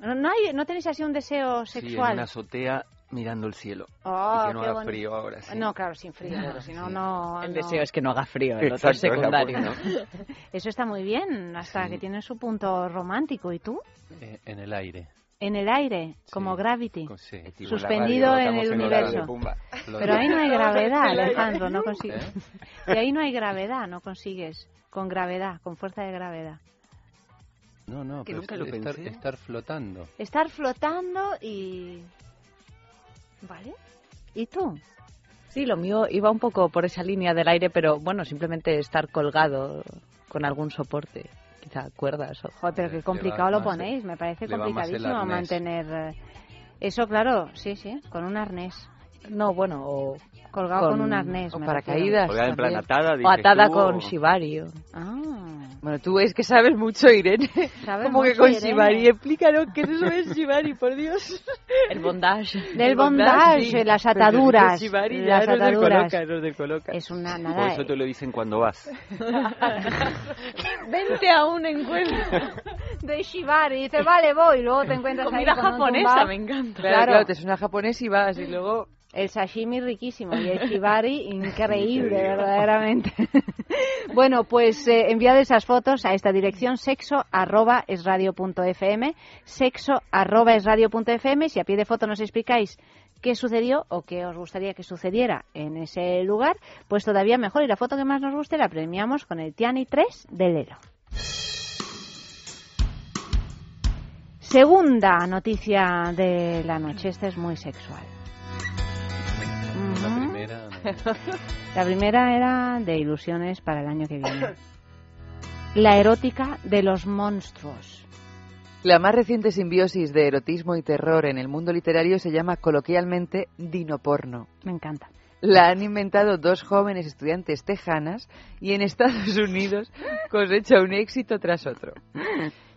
¿No, no hay, ¿No tenéis así un deseo Sí, en sexual? una azotea mirando el cielo. Oh, y que no qué haga bonito. frío ahora, sí. No, claro, sin frío, Claro, si no, sí. no... El no. deseo es que no haga frío, el otro es Exacto, es la secundario. Eso está muy bien, hasta Sí. que tiene su punto romántico. ¿Y tú? Eh, en el aire. En el aire, como Sí. Gravity. Con- sí. Estilo Suspendido radio, en el universo. Pumba. Pero ahí no hay gravedad, Alejandro, no consigues. ¿Eh? Y ahí no hay gravedad, no consigues. Con gravedad, con fuerza de gravedad. No, no, Que pero nunca lo estar, pensé. estar flotando. Estar flotando y... ¿Vale? ¿Y tú? Sí, lo mío iba un poco por esa línea del aire, pero bueno, simplemente estar colgado con algún soporte, quizá cuerdas o... Joder, pero qué complicado lo ponéis. Me parece complicadísimo mantener... eh, Eso, claro, sí, sí, con un arnés. No, bueno, o Colgado con, un arnés. O me paracaídas. Colgada en plan atada, O dices atada tú, con o- Shibari. Ah. Bueno, tú es que sabes mucho, Irene. Sabes Como que mucho, con Irene. Shibari. Explícanos qué eso es Shibari, por Dios. El bondage. Del El bondage, bondage, sí. las ataduras. dices Shibari, ya las nos ataduras. descoloca, nos descoloca. Es una Por nada. eso te lo dicen cuando vas. Vente a un encuentro. de Shibari. Dice, vale, voy. Luego te encuentras Comida ahí con japonesa, me encanta. Claro, Claro. claro, te suena japonés y vas y luego... El sashimi riquísimo y el shibari increíble, verdaderamente. bueno, pues eh, enviad esas fotos a esta dirección sexo arroba es radio punto fm, sexo arroba es radio punto fm. Si a pie de foto nos explicáis qué sucedió o qué os gustaría que sucediera en ese lugar, pues todavía mejor. Y la foto que más nos guste la premiamos con el Tiani 3 de Lelo. Segunda noticia de la noche, esta es muy sexual. La primera. no. La primera era de ilusiones para el año que viene. La erótica de los monstruos. La más reciente simbiosis de erotismo y terror en el mundo literario se llama coloquialmente dinoporno. Me encanta. La han inventado dos jóvenes estudiantes tejanas y en Estados Unidos cosecha un éxito tras otro.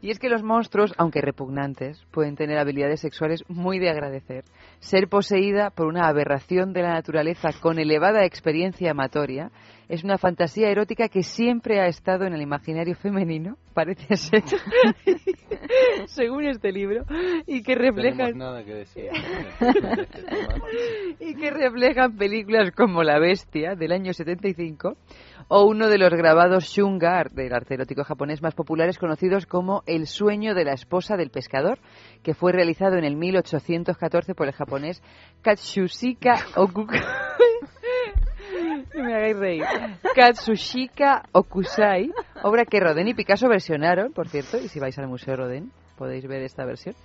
Y es que los monstruos, aunque repugnantes, pueden tener habilidades sexuales muy de agradecer. Ser poseída por una aberración de la naturaleza con elevada experiencia amatoria es una fantasía erótica que siempre ha estado en el imaginario femenino, parece ser, según este libro, y que refleja nada que decir. y que reflejan películas como La Bestia del año 75 o uno de los grabados Shungar del arte erótico japonés más populares conocidos como El sueño de la esposa del pescador, que fue realizado en el 1814 por el japonés Katsushika Okukai. No me hagáis reír. Katsushika Okusai, obra que Rodin y Picasso versionaron, por cierto, y si vais al Museo Rodin podéis ver esta versión.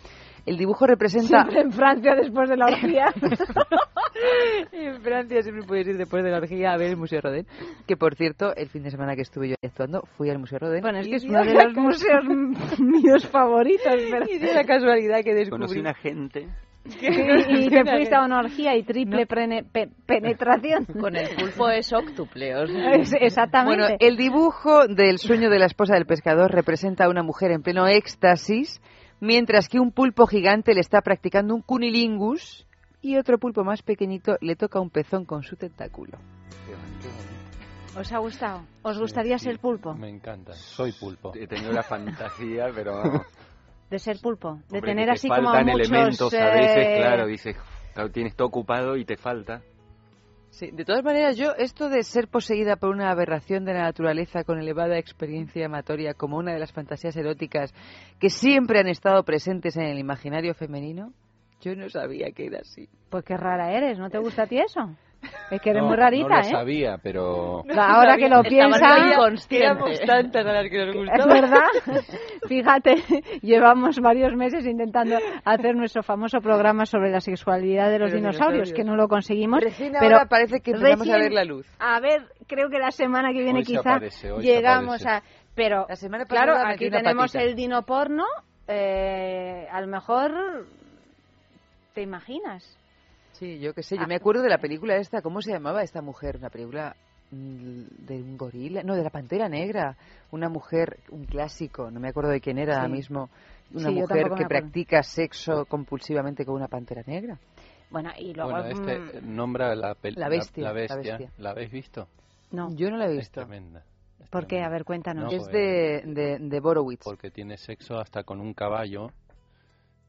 El dibujo representa Siempre en Francia después de la orgía. en Francia siempre puedes ir después de la orgía a ver el Museo Rodin. Que por cierto, el fin de semana que estuve yo actuando, fui al Museo Rodin. Bueno, es que es uno de los museos míos favoritos. pero- Y dio la casualidad que descubrí. Conocí una gente. Sí, y te fuiste a una orgía y triple prene- pe- penetración. Con el pulpo es octuple. o sea. Es- Exactamente. Bueno, el dibujo del sueño de la esposa del pescador representa a una mujer en pleno éxtasis, mientras que un pulpo gigante le está practicando un cunilingus y otro pulpo más pequeñito le toca un pezón con su tentáculo. ¿Os ha gustado? ¿Os gustaría ser pulpo? Me encanta. Soy pulpo. He tenido la fantasía, pero... De ser pulpo. De hombre, tener te así como faltan muchos... elementos a veces, eh, claro, dices, claro, tienes todo ocupado y te falta. Sí, de todas maneras, yo esto de ser poseída por una aberración de la naturaleza con elevada experiencia amatoria como una de las fantasías eróticas que siempre han estado presentes en el imaginario femenino, yo no sabía que era así. Pues qué rara eres, ¿no te gusta a ti eso? Es que eres No, muy rarita, no lo ¿eh? sabía, pero... Ahora que lo piensa. Éramos tantas a las que nos es verdad. Fíjate, llevamos varios meses intentando hacer nuestro famoso programa sobre la sexualidad de los dinosaurios, dinosaurios. que no lo conseguimos. Recién pero ahora parece que empezamos a recién- ver la luz. A ver, creo que la semana que viene quizá aparece, llegamos a... Pero, La semana claro, aquí tenemos patita. el dino porno. eh, a lo mejor... ¿Te imaginas? Sí, yo qué sé, Ah. yo me acuerdo de la película esta, ¿cómo se llamaba esta mujer? Una película mm, de un gorila, no, de la Pantera Negra, una mujer, un clásico, no me acuerdo de quién era ahora Sí. mismo, una Sí, yo mujer que practica sexo compulsivamente con una Pantera Negra. Bueno, y luego... Bueno, este mm, nombra la, La bestia, La, la bestia. bestia. ¿La habéis visto? no, Yo no la he Es visto. tremenda. es ¿por qué? tremenda. A ver, cuéntanos. No, es de, de, de Borowitz. Porque tiene sexo hasta con un caballo.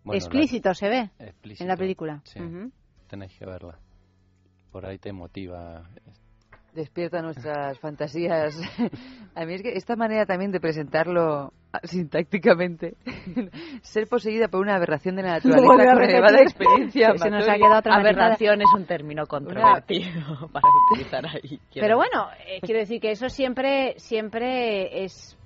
Bueno, Explícito se ve explícito, en la película. Sí, Ujú. Tenéis que verla. Por ahí te motiva. Despierta nuestras fantasías. A mí es que esta manera también de presentarlo ah, sintácticamente, ser poseída por una aberración de la naturaleza vuelve a con elevada repetir. experiencia Se nos ha quedado traumatizada. Aberración es un término controvertido para utilizar ahí. quiero Pero bueno, eh, quiero decir que eso siempre, siempre es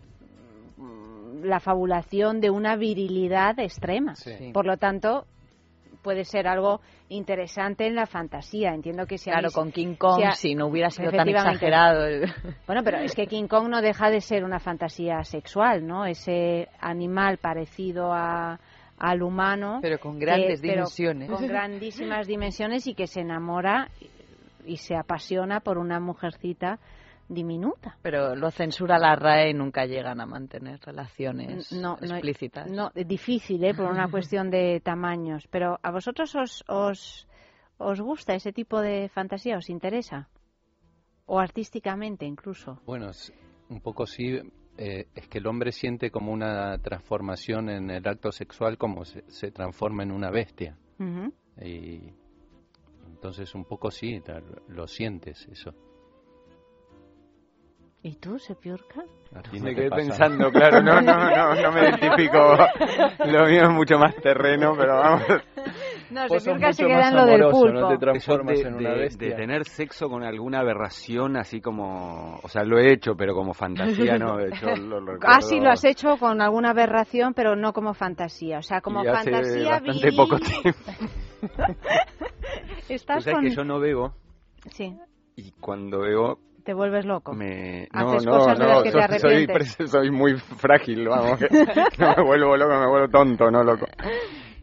mm, la fabulación de una virilidad extrema. Sí. Por lo tanto, puede ser algo interesante en la fantasía. Entiendo que si Claro, con King Kong, si a- si no hubiera sido tan exagerado. el- Bueno, pero es que King Kong no deja de ser una fantasía sexual, ¿no? Ese animal parecido a, al humano. Pero con grandes pero dimensiones. Con grandísimas dimensiones y que se enamora y se apasiona por una mujercita diminuta. Pero lo censura la RAE y nunca llegan a mantener relaciones No, no, explícitas. No, es difícil, ¿eh? por una cuestión de tamaños. Pero ¿a vosotros os, os, os gusta ese tipo de fantasía? ¿Os interesa? O artísticamente incluso. Bueno, un poco sí. eh, es que el hombre siente como una transformación en el acto sexual, como se, se transforma en una bestia. Ujú. Y entonces un poco sí, lo sientes eso. ¿Y tú, Sepiurka? A ti no Me quedé pasa pensando, claro, no, no, no, no me identifico. Lo mío es mucho más terreno, pero vamos. No, Sepiurka se queda más en lo del pulpo. ¿no? Te transformas de, en una de- bestia. de tener sexo con alguna aberración, así como. O sea, lo he hecho, pero como fantasía, ¿no? De hecho, lo, lo Ah, sí, lo has hecho con alguna aberración, pero no como fantasía. O sea, como y hace fantasía bastante vi- poco tiempo. Estás Tú sabes con... que yo no bebo Sí, y cuando bebo te vuelves loco. me... No, Haces no, cosas de no, las que te soy, soy, arrepientes. pres- soy muy frágil, vamos, no me vuelvo loco, me vuelvo tonto, no loco.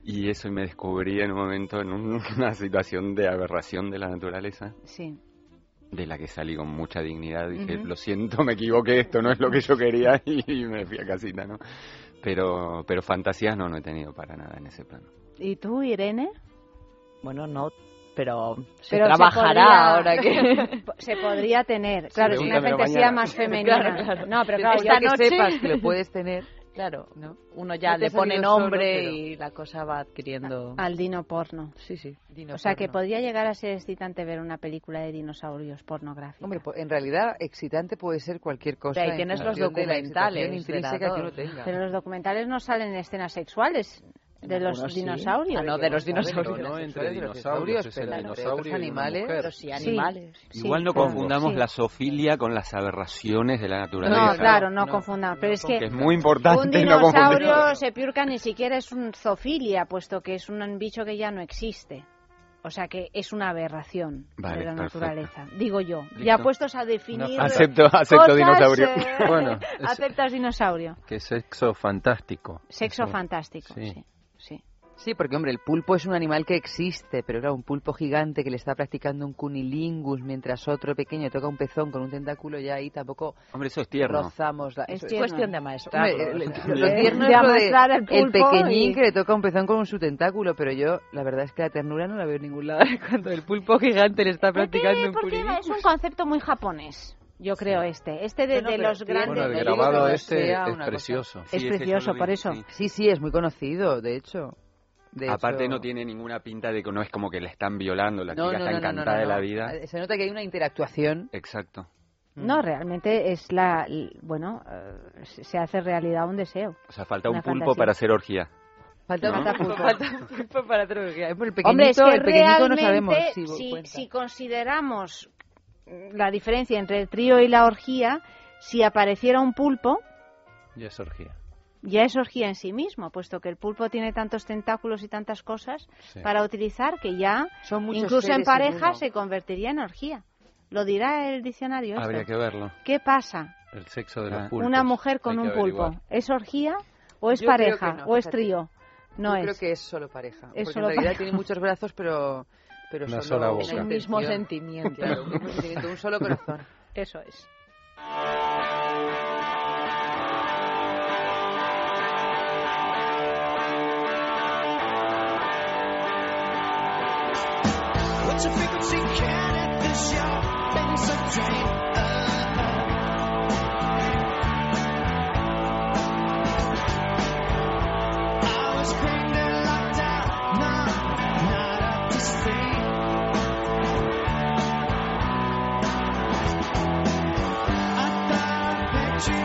Y eso, me descubrí en un momento en un- una situación de aberración de la naturaleza, Sí. de la que salí con mucha dignidad. Dije, Ujú. lo siento, me equivoqué, esto no es lo que yo quería, y me fui a casita, ¿no? Pero, pero fantasías no, no he tenido para nada en ese plano. ¿Y tú, Irene? Bueno, no, pero se Pero trabajará podría- ahora que... se podría tener. Claro, es una fantasía mañana. más femenina. Claro, claro. No, pero claro, de ya que noche... sepas que lo puedes tener. Claro, ¿no? uno ya No le pone solo, nombre pero- y la cosa va adquiriendo... Al dino porno. Sí, sí. O sea, que podría llegar a ser excitante ver una película de dinosaurios pornográfica. Hombre, en realidad excitante puede ser cualquier cosa. Ahí en tienes los función de la documentales excitación de la intrínseca que uno dos. tenga. Pero los documentales no salen escenas sexuales de los sí. dinosaurios. Ah, no, de los dinosaurios. No entre de los dinosaurios, dinosaurios, es el pero de dinosaurio y animales. Pero sí, Sí. animales. Igual no claro. confundamos Sí. la zoofilia con las aberraciones de la naturaleza. No, claro, no, confundamos. Pero es que Que es muy importante un no dinosaurio confundir. sepiurca ni siquiera es un zoofilia, puesto que es un bicho que ya no existe. O sea que es una aberración Vale, de la perfecto. naturaleza. Digo yo. Listo. Ya puestos a definir. Acepto, acepto cosas, dinosaurio. eh, Bueno, es- aceptas dinosaurio. Que sexo fantástico. Sexo Eso. fantástico. Sí. Sí. Sí. Sí, porque hombre, el pulpo es un animal que existe, pero era un pulpo gigante que le está practicando un cunilingus mientras otro pequeño toca un pezón con un tentáculo, ya ahí tampoco Hombre, eso es tierno. rozamos la... Es eso- tierno. Cuestión de amaestrarlo. Hombre, el- lo, tierno es pequeñín y- que le toca un pezón con su tentáculo, pero yo, la verdad es que la ternura no la veo en ningún lado cuando el pulpo gigante le está ¿Por qué? practicando un Porque cunilingus. es un concepto muy japonés. Yo creo este. Este de, No, de los grandes. Bueno, el grabado este es precioso. Es Sí, precioso, por vi, eso. sí. Sí, sí, es muy conocido, de hecho. De Aparte hecho- no tiene ninguna pinta de que no es como que la están violando, la No, chica no, está no, no, encantada no, de la vida. Se nota que hay una interactuación. Exacto. No, realmente es la. Bueno, eh, se hace realidad un deseo. O sea, falta un pulpo fantasía. para hacer orgía. Falta, ¿No? falta pulpo, falta pulpo para hacer orgía. El pequeñito, Hombre, es que el pequeñito no sabemos si, si, si consideramos la diferencia entre el trío y la orgía, si apareciera un pulpo, Y es orgía. Ya es orgía en sí mismo, puesto que el pulpo tiene tantos tentáculos y tantas cosas Sí. para utilizar que ya, Son incluso en pareja, se convertiría en orgía. Lo dirá el diccionario. esto. Habría que verlo. ¿Qué pasa? El sexo de los pulpos. Una mujer con un pulpo. averiguar. ¿Es orgía o es Yo pareja no, o es trío? No Yo es. creo que es solo pareja. Es porque solo en realidad pareja. tiene muchos brazos, pero, pero Una solo sola boca. un mismo intención. sentimiento. Claro, un mismo sentimiento, un solo corazón. Eso es. It's a frequency can at this show? I was and locked out. Not up to speed. I thought that you,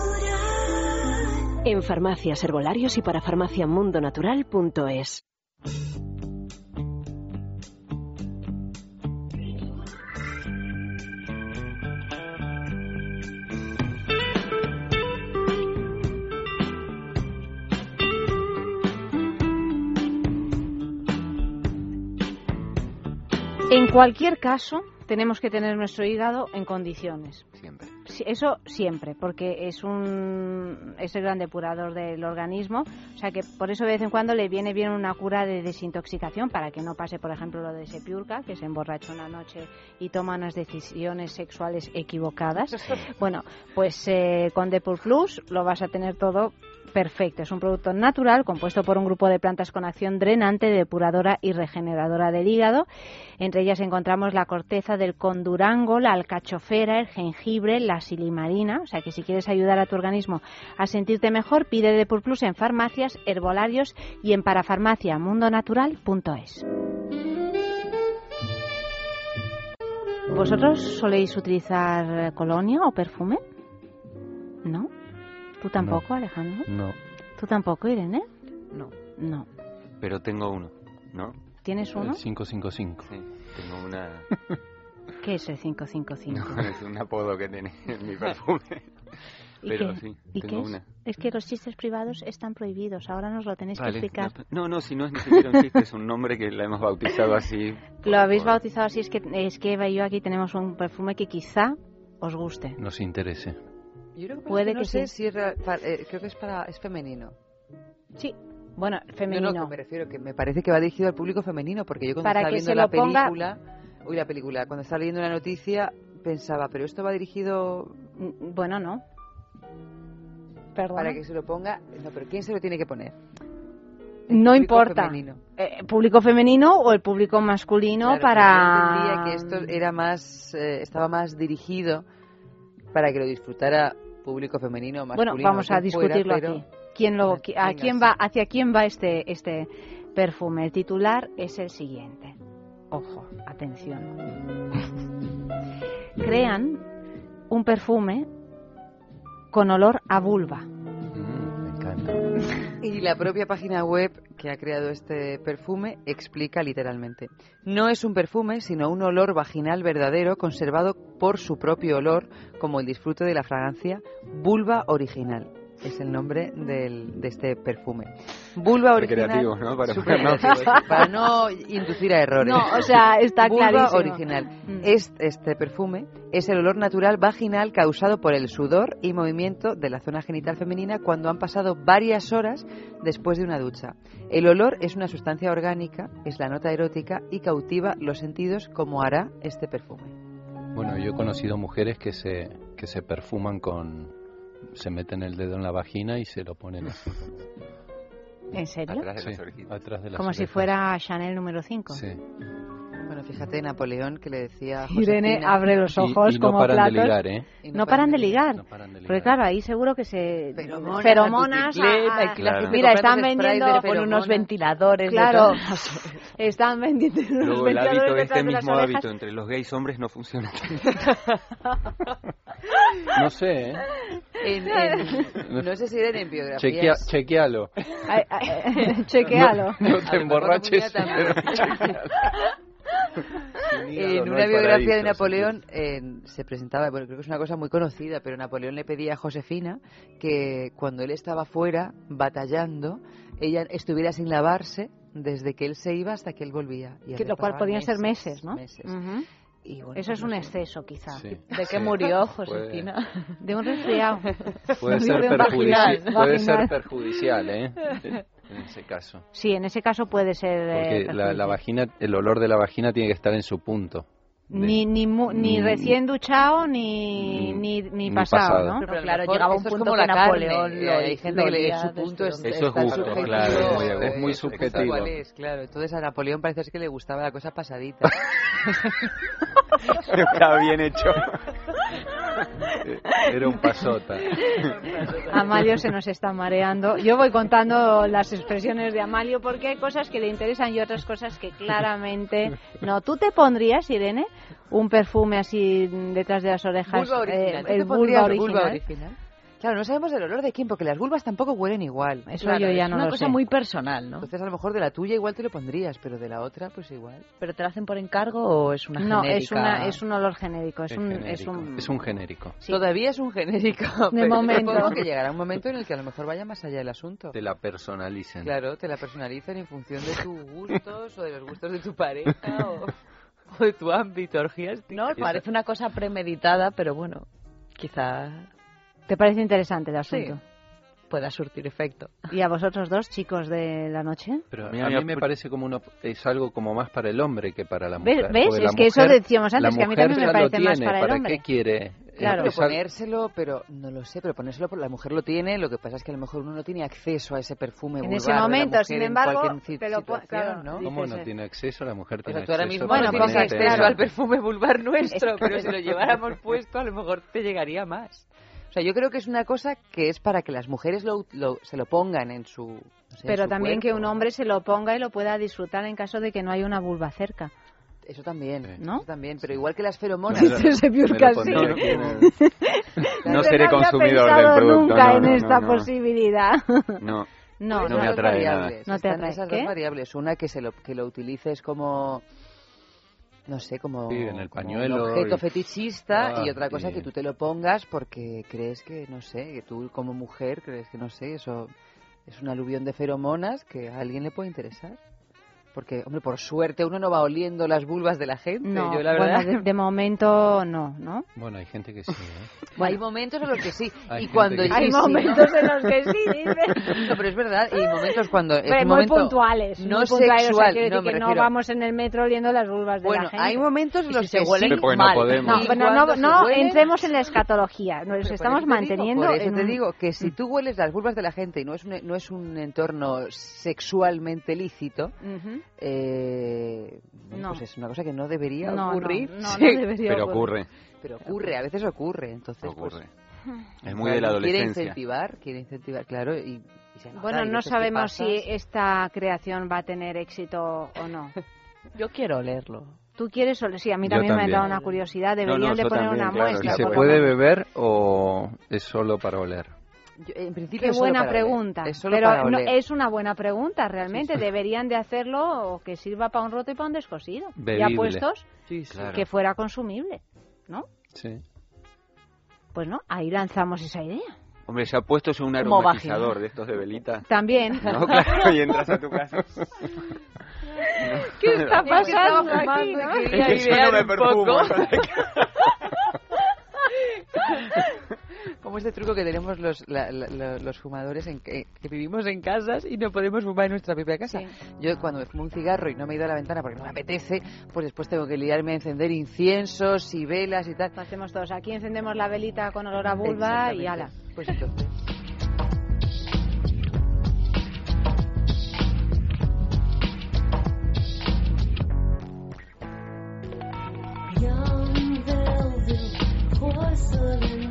En farmacias, herbolarios y para farmaciamundonatural.es. En cualquier caso, tenemos que tener nuestro hígado en condiciones. Siempre. Eso siempre, porque es un es el gran depurador del organismo, o sea que por eso de vez en cuando le viene bien una cura de desintoxicación para que no pase, por ejemplo, lo de Sepiurca, que se emborracha una noche y toma unas decisiones sexuales equivocadas. Bueno, pues eh, con Depur Plus lo vas a tener todo perfecto. Es un producto natural compuesto por un grupo de plantas con acción drenante, depuradora y regeneradora del hígado. Entre ellas encontramos la corteza del condurango, la alcachofera, el jengibre, la silimarina. O sea que si quieres ayudar a tu organismo a sentirte mejor, pide Depur Plus en farmacias, herbolarios y en parafarmaciamundonatural.es. ¿Vosotros soléis utilizar colonia o perfume? ¿No? ¿Tú tampoco, Alejandro? No, ¿Tú tampoco, Irene? no. No. Pero tengo uno, ¿no? ¿Tienes uno? El 555. Sí, tengo una... ¿Qué es el 555? No, es un apodo que tiene en mi perfume. ¿Y Pero qué? sí, ¿Y qué tengo es? una. Es que los chistes privados están prohibidos. Ahora nos lo tenéis Vale, que explicar. No, no, si no es ni siquiera un chiste, es un nombre que la hemos bautizado así. Lo habéis bautizado así. Es que, es que Eva y yo aquí tenemos un perfume que quizá os guste. Nos interese. Yo creo que, Puede no que sé sí. si real- eh, creo que es para es femenino. Sí. Bueno, No, femenino. no, que me refiero que me parece que va dirigido al público femenino porque yo cuando Para estaba viendo la ponga- película, uy, la película, cuando estaba leyendo la noticia pensaba, pero esto va dirigido Mm, Bueno, no. Perdona. para que se lo ponga, no, pero ¿quién se lo tiene que poner? No público importa. femenino. Eh, ¿Público femenino o el público masculino Claro, para...? yo que esto era más, eh, estaba más dirigido para que lo disfrutara público femenino, masculino. Bueno, vamos a fuera, discutirlo aquí. ¿Quién lo, qui- ¿A quién va, hacia quién va este, este perfume? El titular es el siguiente. Ojo, atención. Crean un perfume con olor a vulva. Me encanta. Y la propia página web que ha creado este perfume explica literalmente. No es un perfume, sino un olor vaginal verdadero conservado por su propio olor, como el disfrute de la fragancia vulva original. Es el nombre del- de este perfume. Vulva original. creativos, ¿no? Para ponernos- creativos, para no inducir a errores. No, o sea, está Vulva clarísimo. original. Mm. Es- este perfume es el olor natural vaginal causado por el sudor y movimiento de la zona genital femenina cuando han pasado varias horas después de una ducha. El olor es una sustancia orgánica, es la nota erótica y cautiva los sentidos como hará este perfume. Bueno, yo he conocido mujeres que se, que se perfuman con... Se meten el dedo en la vagina y se lo ponen así. ¿En serio? Atrás de las Sí, orejitas. atrás de las Como si orejas. fuera Chanel número 5. Sí. Bueno, fíjate, Napoleón que le decía a Irene abre los Y- ojos y no como paran de platos. ligar, ¿eh? Y No, paran de ligar. No paran de Porque ligar. claro, ahí seguro que se... Feromonas, feromonas a- a- y gente Mira, están de vendiendo... Con unos ventiladores. de Claro, están vendiendo unos Luego el ventiladores hábito, detrás este de mismo orejas. hábito entre los gays hombres no funciona. No sé, ¿eh? En- en- no sé si en biografías. Chequea, chequealo. Ay, ay, chequealo. No, no A te lo mejor emborraches. En una biografía de Napoleón eh, se presentaba, bueno, creo que es una cosa muy conocida, pero Napoleón le pedía a Josefina que cuando él estaba fuera batallando, ella estuviera sin lavarse desde que él se iba hasta que él volvía. Y Que así lo cual podían ser meses, ¿no? meses. Ujú. Y bueno, Eso pues es un exceso, quizá. Sí. ¿De qué Sí. murió Puede- Josefina? De un resfriado. Puede De ser, perjudici- puede ser perjudicial, ¿eh? En ese caso. Sí, en ese caso puede ser. eh, Porque la, la vagina, el olor de la vagina tiene que estar en su punto. Ni, ni, mu- ni Mm. recién duchado ni, ni, ni Ni pasado, pasado. ¿no? Pero Pero claro, llegaba un punto como que la carne, Napoleón eh, lo hay gente que le- su punto es, Eso es gusto, subjetivo, claro, es muy- eh, es muy subjetivo. cuál es, claro. Entonces a Napoleón parece que le gustaba la cosa pasadita. Está bien hecho. Era un pasota. Amalio se nos está mareando. Yo voy contando las expresiones de Amalio porque hay cosas que le interesan y otras cosas que claramente no. ¿Tú te pondrías, Irene, un perfume así detrás de las orejas? Vulva original. eh, ¿Tú te el vulva original. Claro, no sabemos el olor de quién, porque las vulvas tampoco huelen igual. Eso Claro, yo ya es no una lo cosa sé. muy personal, ¿no? Entonces a lo mejor de la tuya igual te lo pondrías, pero de la otra pues igual. ¿Pero te la hacen por encargo o es una No, genérica? es, una, es un olor genérico. Es Es un, es genérico. un, Es un genérico. Sí. Todavía es un genérico. De pero momento. supongo que llegará un momento en el que a lo mejor vaya más allá el asunto. Te la personalicen. Claro, te la personalizan en función de tus gustos o de los gustos de tu pareja o, o de tu ámbito orgiástico. No, parece una cosa premeditada, pero bueno, quizá ¿Te parece interesante el asunto? pueda surtir efecto. ¿Y a vosotros dos, chicos de la noche? Pero a mí mira, me pu- parece como uno, es algo como más para el hombre que para la mujer. ¿Ves? La Es que eso mujer- decíamos antes, que a mí también me parece más para el ¿Para hombre. qué quiere? Claro. Pero Es al- ponérselo, pero no lo sé, pero ponérselo, por- la mujer lo tiene, lo que pasa es que a lo mejor uno no tiene acceso a ese perfume En ese de la momento, mujer sin embargo, situación, claro, ¿no? ¿Cómo no eh. tiene acceso? La mujer O tiene sea, tú ahora acceso. mismo Bueno, no tienes acceso al perfume vulvar nuestro, pero si lo lleváramos puesto a lo mejor te llegaría más. O sea, yo creo que es una cosa que es para que las mujeres lo, lo- se lo pongan en su no sé, en Pero su también que cuerpo. un hombre se lo ponga y lo pueda disfrutar en caso de que no haya una vulva cerca. Eso también, ¿No? eso también, pero igual que las feromonas. Sí. en el- No Yo seré consumidor pensado del producto. nunca no, en no, esta no, no. posibilidad. No. No, no me atrae nada. variables, No te están atrae. esas ¿Qué? dos variables. Una que se lo, que lo utilices como no sé, como, Sí, en el como pañuelo un objeto y- fetichista Ah, y otra cosa sí. que tú te lo pongas porque crees que, no sé, que tú como mujer crees que, no sé, eso es un aluvión de feromonas que a alguien le puede interesar. Porque, hombre, por suerte uno no va oliendo las vulvas de la gente. No, Yo, la bueno, verdad, de, de momento no, ¿no? Bueno, hay gente que sí, ¿eh? hay momentos en los que sí. Hay y cuando que Hay sí, momentos ¿no? en los que sí, dice. No, pero es verdad, y hay momentos cuando es Pero un muy momento puntuales, no muy puntuales, o sea, sexual, quiero no, decir que no refiero- vamos en el metro oliendo las vulvas de Bueno, la gente. hay momentos en los si que se huelen sí. Porque no mal. podemos. No, ¿Y bueno, no, no huelen? entremos en la escatología, nos Pero estamos digo, manteniendo por eso en te digo que si tú hueles las vulvas de la gente y no es un, no es un entorno sexualmente lícito. Eh, No. pues es una cosa que no debería No, no, ocurrir. no, no Sí. debería Pero ocurrir. ocurre. Pero ocurre, a veces ocurre, entonces Ocurre. pues, Es muy de la claro, Quiere adolescencia. incentivar, quiere incentivar, claro, y, y se nota, Bueno, y no sabemos si esta creación va a tener éxito o no. Yo quiero olerlo. ¿Tú quieres oler? Sí, a mí Yo también, me ha también. dado una curiosidad. No, no, Deberían de poner también, una claro, muestra. ¿Y se puede beber o es solo para oler? Yo, en principio Qué es solo buena para pregunta. es solo Pero para no, es una buena pregunta, realmente. Deberían de hacerlo o que sirva para un roto y para un descosido. Ya Bebible. puestos, Sí, sí. Claro. que fuera consumible. ¿No? Sí. Pues no, ahí lanzamos esa idea. Hombre, se ha puesto un aromatizador de estos de velita. También. No, claro, y entras a tu casa. ¿Qué está Sí, pasando aquí? no? Es que yo no me perfumo. Como este truco que tenemos los, la- los fumadores en que, que vivimos en casas y no podemos fumar en nuestra propia casa. Sí. Yo cuando me fumo un cigarro y no me he ido a la ventana porque no me apetece, pues después tengo que liarme a encender inciensos y velas y tal. Lo hacemos todos. Aquí encendemos la velita con olor a vulva y ala. Pues entonces. Young velvet porcelain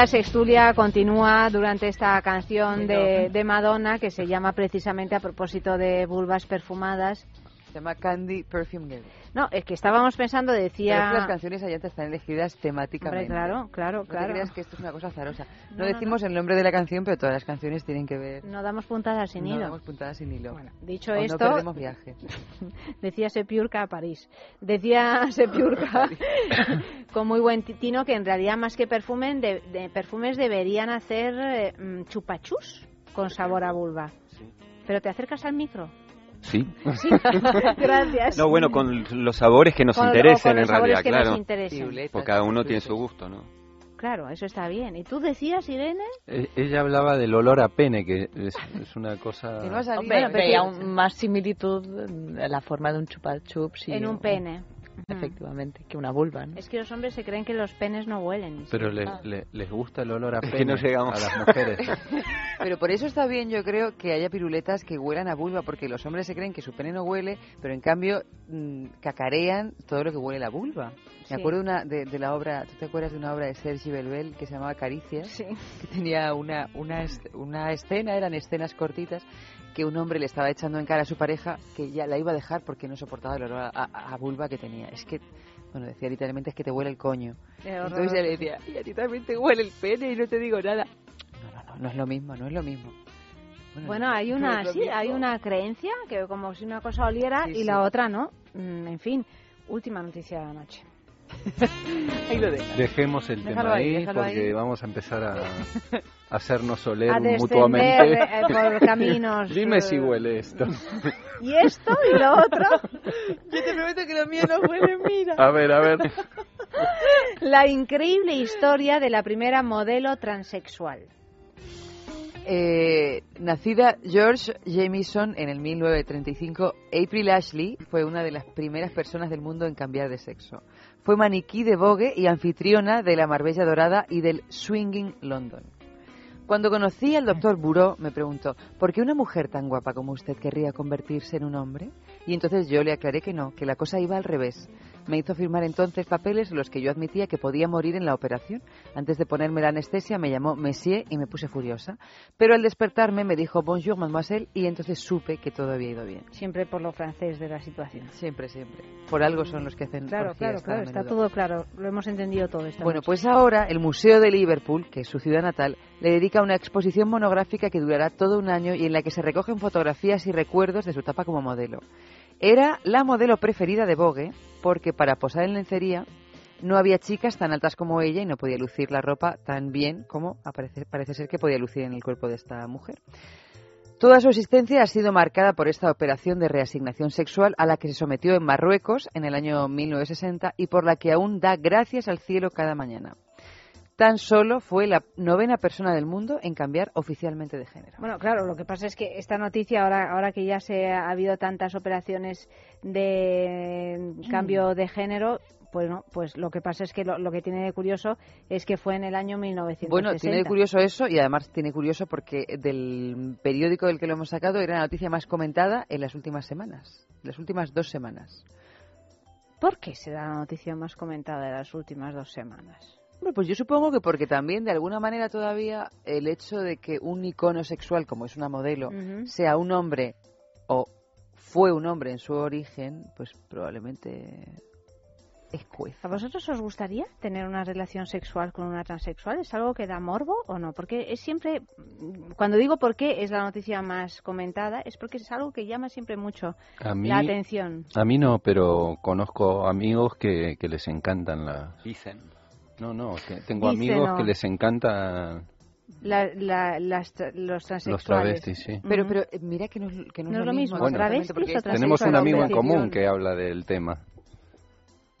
la sextulia continúa durante esta canción de, de Madonna que se llama precisamente a propósito de vulvas perfumadas. Se llama Candy Perfume Girl. No, es que estábamos pensando, Pero es decía... que las canciones allá están elegidas temáticamente. Hombre, claro, claro, No te claro. creas que esto es una cosa azarosa. No, No, no, decimos el nombre de la canción, pero todas las canciones tienen que ver... No damos puntadas sin no hilo. damos puntadas sin hilo. Dicho O esto, no perdemos viaje. decía Sepiurca a París. Decía Sepiurca con muy buen tino que en realidad más que de, de perfumes deberían hacer eh, mm, chupachus con sabor a vulva. Pero te acercas al micro. Sí. Sí, gracias. No, bueno, con los sabores que nos Con- interesen con los en realidad, sabores que nos claro. interesen. Porque cada uno tiene su gusto, ¿no? Claro, eso está bien. ¿Y tú decías, Irene? Eh, Ella hablaba del olor a pene, que es, es una cosa... Hombre, veía un- más similitud en la forma de un chupa chups y En un pene. Efectivamente, que una vulva, ¿no? Es que los hombres se creen que los penes no huelen. Pero le- le- les gusta el olor a Es pene que no llegamos. a las mujeres. Pero por eso está bien, yo creo, que haya piruletas que huelan a vulva, porque los hombres se creen que su pene no huele, pero en cambio mm, cacarean todo lo que huele la vulva. Sí. Me acuerdo una, de, de la obra, ¿tú te acuerdas de una obra de Sergi Belbel que se llamaba Caricias? Que tenía una, una, una escena, eran escenas cortitas, que un hombre le estaba echando en cara a su pareja que ya la iba a dejar porque no soportaba el olor a, a- a vulva que tenía. Es que, bueno, decía literalmente es que te huele el coño. Entonces ella le decía, y a ti también te huele el pene y no te digo nada. No, no, no, no es lo mismo, no es lo mismo. Bueno, hay una, sí, mismo. hay una creencia que como si una cosa oliera Sí, y sí. la otra no. Mm, En fin, última noticia de la noche. Ahí lo. Dejemos el Déjalo tema ahí, porque ahí. vamos a empezar a, a hacernos oler A mutuamente. por caminos. Dime si huele esto. Y esto y lo otro. Yo te prometo que lo mío no huele, mira. A ver, a ver. La increíble historia de la primera modelo transexual. Eh, nacida George Jamieson en el 1935, April Ashley fue una de las primeras personas del mundo en cambiar de sexo. Fue maniquí de Vogue y anfitriona de la Marbella Dorada y del Swinging London. Cuando conocí al doctor Buró, me preguntó, ¿por qué una mujer tan guapa como usted querría convertirse en un hombre? Y entonces yo le aclaré que no, que la cosa iba al revés. Me hizo firmar entonces papeles en los que yo admitía que podía morir en la operación. Antes de ponerme la anestesia me llamó Monsieur y me puse furiosa. Pero al despertarme me dijo Bonjour, mademoiselle, y entonces supe que todo había ido bien. Siempre por lo francés de la situación. Siempre, siempre. Por algo son los que hacen Claro, claro, claro, a está todo claro. Lo hemos entendido todo esta Bueno, noche. pues ahora el Museo de Liverpool, que es su ciudad natal, le dedica una exposición monográfica que durará todo un año y en la que se recogen fotografías y recuerdos de su etapa como modelo. Era la modelo preferida de Vogue porque para posar en lencería no había chicas tan altas como ella y no podía lucir la ropa tan bien como parece ser que podía lucir en el cuerpo de esta mujer. Toda su existencia ha sido marcada por esta operación de reasignación sexual a la que se sometió en Marruecos en el año 1960 y por la que aún da gracias al cielo cada mañana. Tan solo fue la novena persona del mundo en cambiar oficialmente de género. Bueno, claro, lo que pasa es que esta noticia, ahora, ahora que ya se ha habido tantas operaciones de cambio de género, bueno, pues lo que pasa es que lo, lo que tiene de curioso es que fue en el año 1960. Bueno, tiene de curioso eso y además tiene curioso porque del periódico del que lo hemos sacado era la noticia más comentada en las últimas semanas, las últimas dos semanas. ¿Por qué será la noticia más comentada de las últimas dos semanas? Hombre, pues yo supongo que porque también de alguna manera todavía el hecho de que un icono sexual como es una modelo sea un hombre o fue un hombre en su origen, pues probablemente es. ¿A vosotros os gustaría tener una relación sexual con una transexual? ¿Es algo que da morbo o no? Porque es siempre, cuando digo por qué es la noticia más comentada, es porque es algo que llama siempre mucho A mí, la atención. a mí no, pero conozco amigos que, que les encantan las... Dicen. No, no, que tengo amigos no. que les encantan La- la- las tra- los transexuales. los travestis, sí. Pero, pero eh, mira que no, es- que no, No es lo mismo, travestis Tenemos un amigo en común que habla del tema,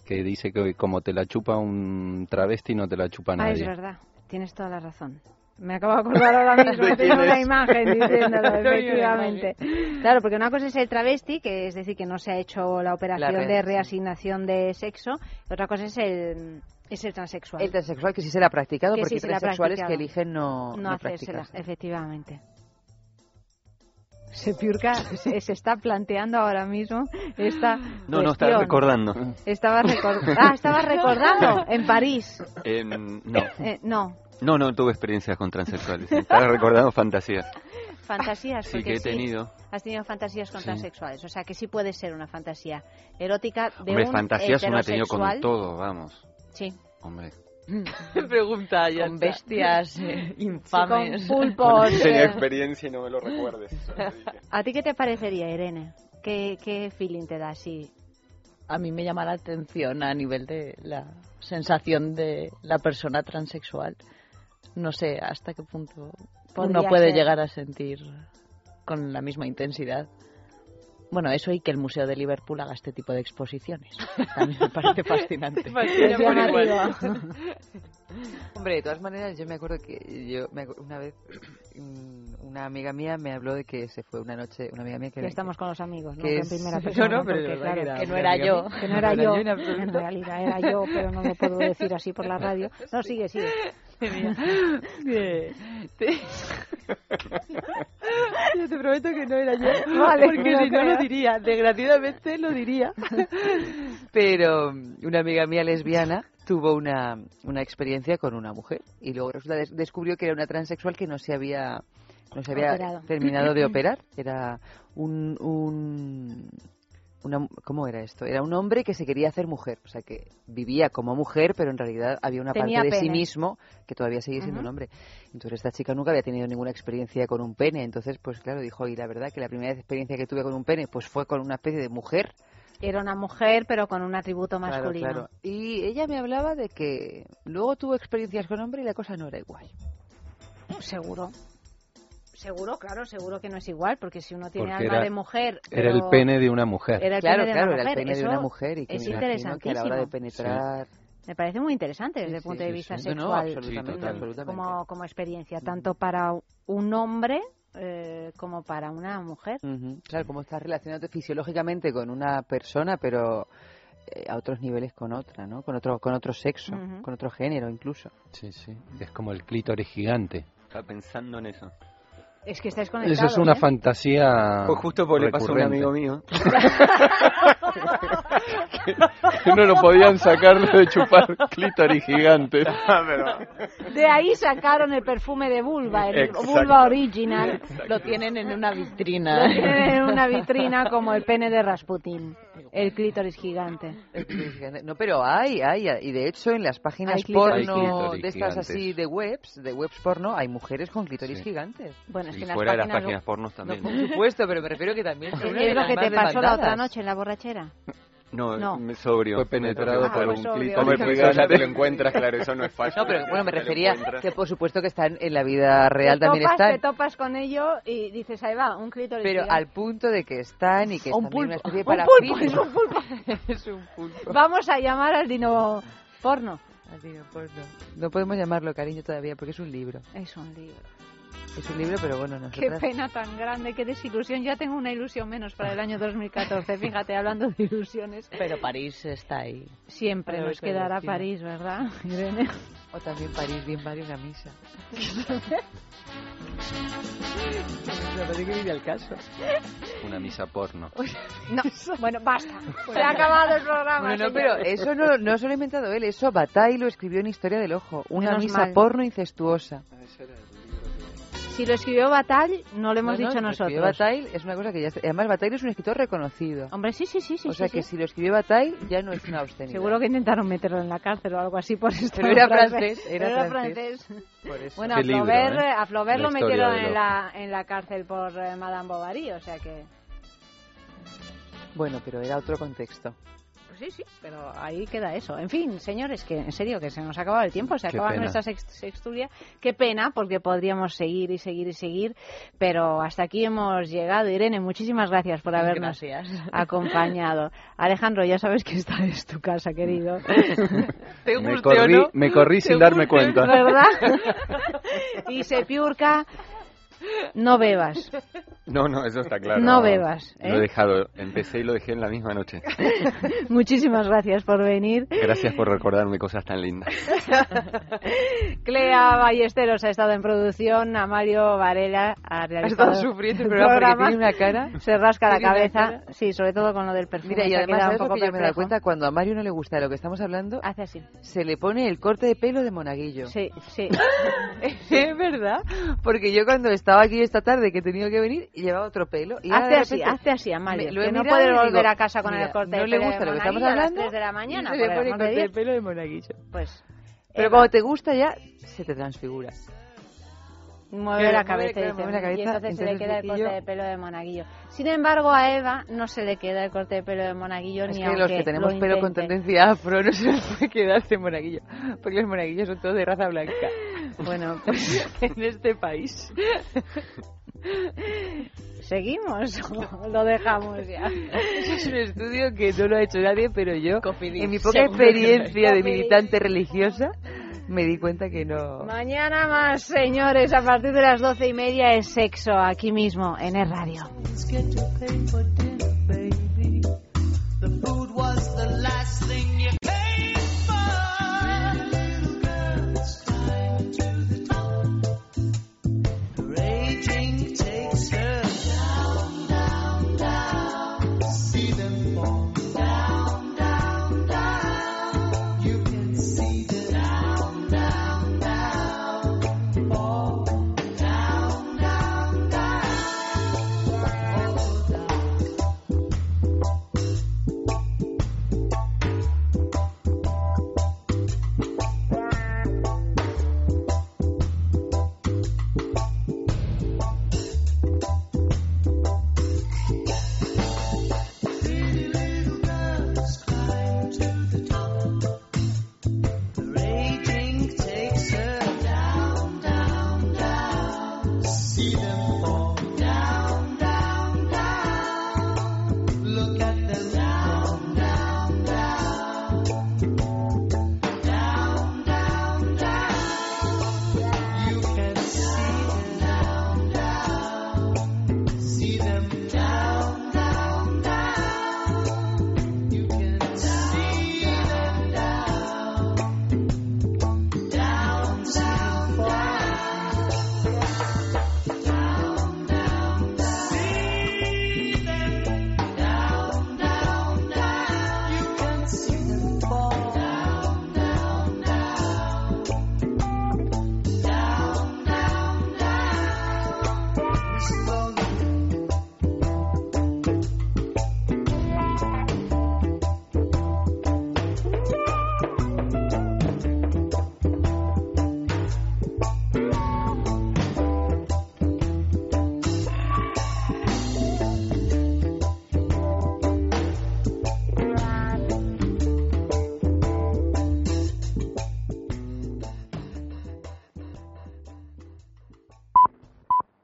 que dice que como te la chupa un travesti no te la chupa Ah, es nadie. verdad, tienes toda la razón. Me acabo de acordar ahora mismo, ¿Lo tengo una imagen diciéndolo, efectivamente. Claro, porque una cosa es el travesti, que es decir, que no se ha hecho la operación La de reasignación de sexo, y otra cosa es el, es el transexual. El transexual que sí se le ha practicado, Que porque sí hay se le ha transexuales que eligen no, no no hacérsela, efectivamente. Sepiurca se, se está planteando ahora mismo esta No, no, estaba recordando. Estaba recor- ah, estaba recordando en París. Eh, no. Eh, no. No, no tuve experiencias con transexuales. Estaba recordando fantasías. Fantasías, Sí, que he tenido. Has tenido fantasías con Sí. transexuales, o sea que sí puede ser una fantasía erótica de Hombre, un fantasías uno ha tenido con todo, vamos. Sí. Hombre. Pregunta ya. Con está. bestias eh, infames. con pulpos. No tenía eh. experiencia y no me lo recuerdes. ¿A ti qué te parecería, Irene? ¿Qué, qué feeling te da así? A mí me llama la atención a nivel de la sensación de la persona transexual. No sé hasta qué punto Podría uno puede ser. llegar a sentir con la misma intensidad. Bueno, eso y que el Museo de Liverpool haga este tipo de exposiciones. También me parece fascinante. fascina. Hombre, de todas maneras, yo me acuerdo que yo me una vez mm, una amiga mía me habló de que se fue una noche, una amiga mía que Que estamos con los amigos, ¿no? que Que en es- primera no, persona. no, pero porque, claro, que era que no era yo. mía. Que no era yo, en realidad era yo, pero no lo puedo decir así por la radio. No, sigue, sigue. Que- te- Yo te prometo que no era yo. Vale, porque si no lo diría. Desgraciadamente lo diría. Pero mm, una amiga mía lesbiana tuvo una, una experiencia con una mujer y luego resulta des- descubrió que era una transexual que no se había no se había Operado. terminado de operar. Era un, un una, ¿cómo era esto? Era un hombre que se quería hacer mujer, o sea que vivía como mujer, pero en realidad había una Tenía parte de sí pene. mismo que todavía seguía siendo Ujú. un hombre. Entonces esta chica nunca había tenido ninguna experiencia con un pene, entonces pues claro, dijo, y la verdad que la primera experiencia que tuve con un pene pues fue con una especie de mujer Era una mujer, pero con un atributo Claro, masculino. claro. Y ella me hablaba de que luego tuvo experiencias con hombre y la cosa no era igual. Seguro. Seguro, claro, seguro que no es igual, porque si uno tiene Porque alma era- de mujer... Era el pene de una mujer. Era el claro, pene de claro, una era el mujer. pene de una mujer y que es me imagino que a la hora de interesantísimo. penetrar... Me parece muy interesante desde el Sí, punto sí, de sí, vista sí. No, no, sexual. absolutamente, absolutamente. Como, como experiencia, tanto para un hombre eh, como para una mujer. Ujú, Claro, como estás relacionado fisiológicamente con una persona, pero eh, a otros niveles con otra, ¿no? Con otro, con otro sexo, Ujú. con otro género incluso. Sí, sí. Es como el clítoris gigante. Estaba pensando en eso. Es que estáis conectados. Eso es una ¿eh? fantasía. Pues justo porque le pasó a un amigo mío. Que no lo podían sacar de chupar clítoris gigante. De ahí sacaron el perfume de vulva, el Exacto. vulva original. Lo tienen en una Lo vitrina. tienen en una vitrina como el pene de Rasputin, el clítoris gigante. No, pero hay, hay, y de hecho en las páginas clítoris porno de estas Gigantes. así de webs, de webs porno, hay mujeres con clítoris Sí. gigantes. Bueno, es Y que en fuera de las páginas páginas pornos también. Por supuesto, pero me refiero que también ¿Es lo las que te pasó la otra noche en la borrachera? No, No. me sobrio. Fue penetrado Ah, por un clítoris Hombre, pues eso ya te lo encuentras, claro, eso no es fácil. No, pero bueno, me refería que por supuesto que están en la vida real te también topas, están. te topas con ello y dices, ahí va, un clítoris Pero al punto de que están y que O un es también una especie parafilia. pulpo, es un pulpo. es un pulpo. Vamos a llamar al dino porno. Así no, pues no. No podemos llamarlo cariño todavía porque es un libro. Es un libro. Es un libro, pero bueno, Qué nosotras... pena tan grande, qué desilusión. Ya tengo una ilusión menos para el año 2014. Fíjate, hablando de ilusiones. Pero París está ahí. Siempre Pero nos eso quedará. París, ¿verdad, Irene? O también París, bien vale una misa. Me parece que vive al caso. Una misa porno. No, bueno, basta. Se ha acabado el programa. Bueno, no, pero eso no, no se lo ha inventado él, eso Bataille lo escribió en Historia del Ojo. Una Menos misa mal. porno incestuosa. Si lo escribió Batal, no lo hemos No, no, dicho lo escribió nosotros. Bataille es una cosa que ya... está- Además, Bataille es un escritor reconocido. Hombre, sí, sí, sí, sí. o sea sí, que sí. si lo escribió Bataille ya no es una obscenidad. Seguro que intentaron meterlo en la cárcel o algo así por esto. Pero era francés, era Pero francés. francés. Por eso. Bueno, Qué a libro, Flaubert, ¿eh? a Flaubert La lo metieron en la, en la cárcel por eh, Madame Bovary, o sea que... Bueno, pero era otro contexto. Sí, sí, pero ahí queda eso. En fin, señores, que en serio, que se nos ha acabado el tiempo, se Qué acaba pena. nuestra sex- sexturia. Qué pena, porque podríamos seguir y seguir y seguir, pero hasta aquí hemos llegado. Irene, muchísimas gracias por habernos Gracias. acompañado. Alejandro, ya sabes que esta es tu casa, querido. Me corrí, me corrí sin darme cuenta. ¿Verdad? y Sepiurka, No bebas. No, no, eso está claro. No bebas, Lo he ¿eh? dejado. Empecé y lo dejé en la misma noche. Muchísimas gracias por venir. Gracias por recordarme cosas tan lindas. Clea Ballesteros ha estado en producción, a Mario Varela ha realizado estado sufriendo el programa porque tiene una cara. Se rasca la cabeza, sí, sobre todo con lo del perfume. Mira, y ha además, ¿sabes un lo poco que yo me cuenta? Cuando a Mario no le gusta de lo que estamos hablando, Hace así. se le pone el corte de pelo de monaguillo. Sí, sí. es verdad, porque yo cuando estaba aquí esta tarde que he tenido que venir, llevaba otro pelo. Y Hazte así, hazte así, Amalia, me- lo he que no puedes y digo, volver a casa con mira, el corte no de le pelo gusta de lo que estamos a las hablando. 3 de la mañana, y se le pone el corte de pelo de monaguillo. Pues Pero Eva. cuando te gusta ya, se te transfigura. mueve la mueve, cabeza y claro, dice, mueve la y cabeza, entonces se le entonces queda el corte de pelo de monaguillo. Sin embargo, a Eva no se le queda el corte de pelo de monaguillo Es ni que aunque los que tenemos lo pelo con tendencia afro no se nos puede quedar de monaguillo, porque los monaguillos son todos de raza blanca. Bueno, pues en este país. ¿Seguimos o lo dejamos ya? Eso es un estudio que no lo ha hecho nadie, pero yo, Cofidis, en mi poca experiencia de militante religiosa, me di cuenta que no. Mañana más, señores, a partir de las doce y media es sexo aquí mismo en el radio.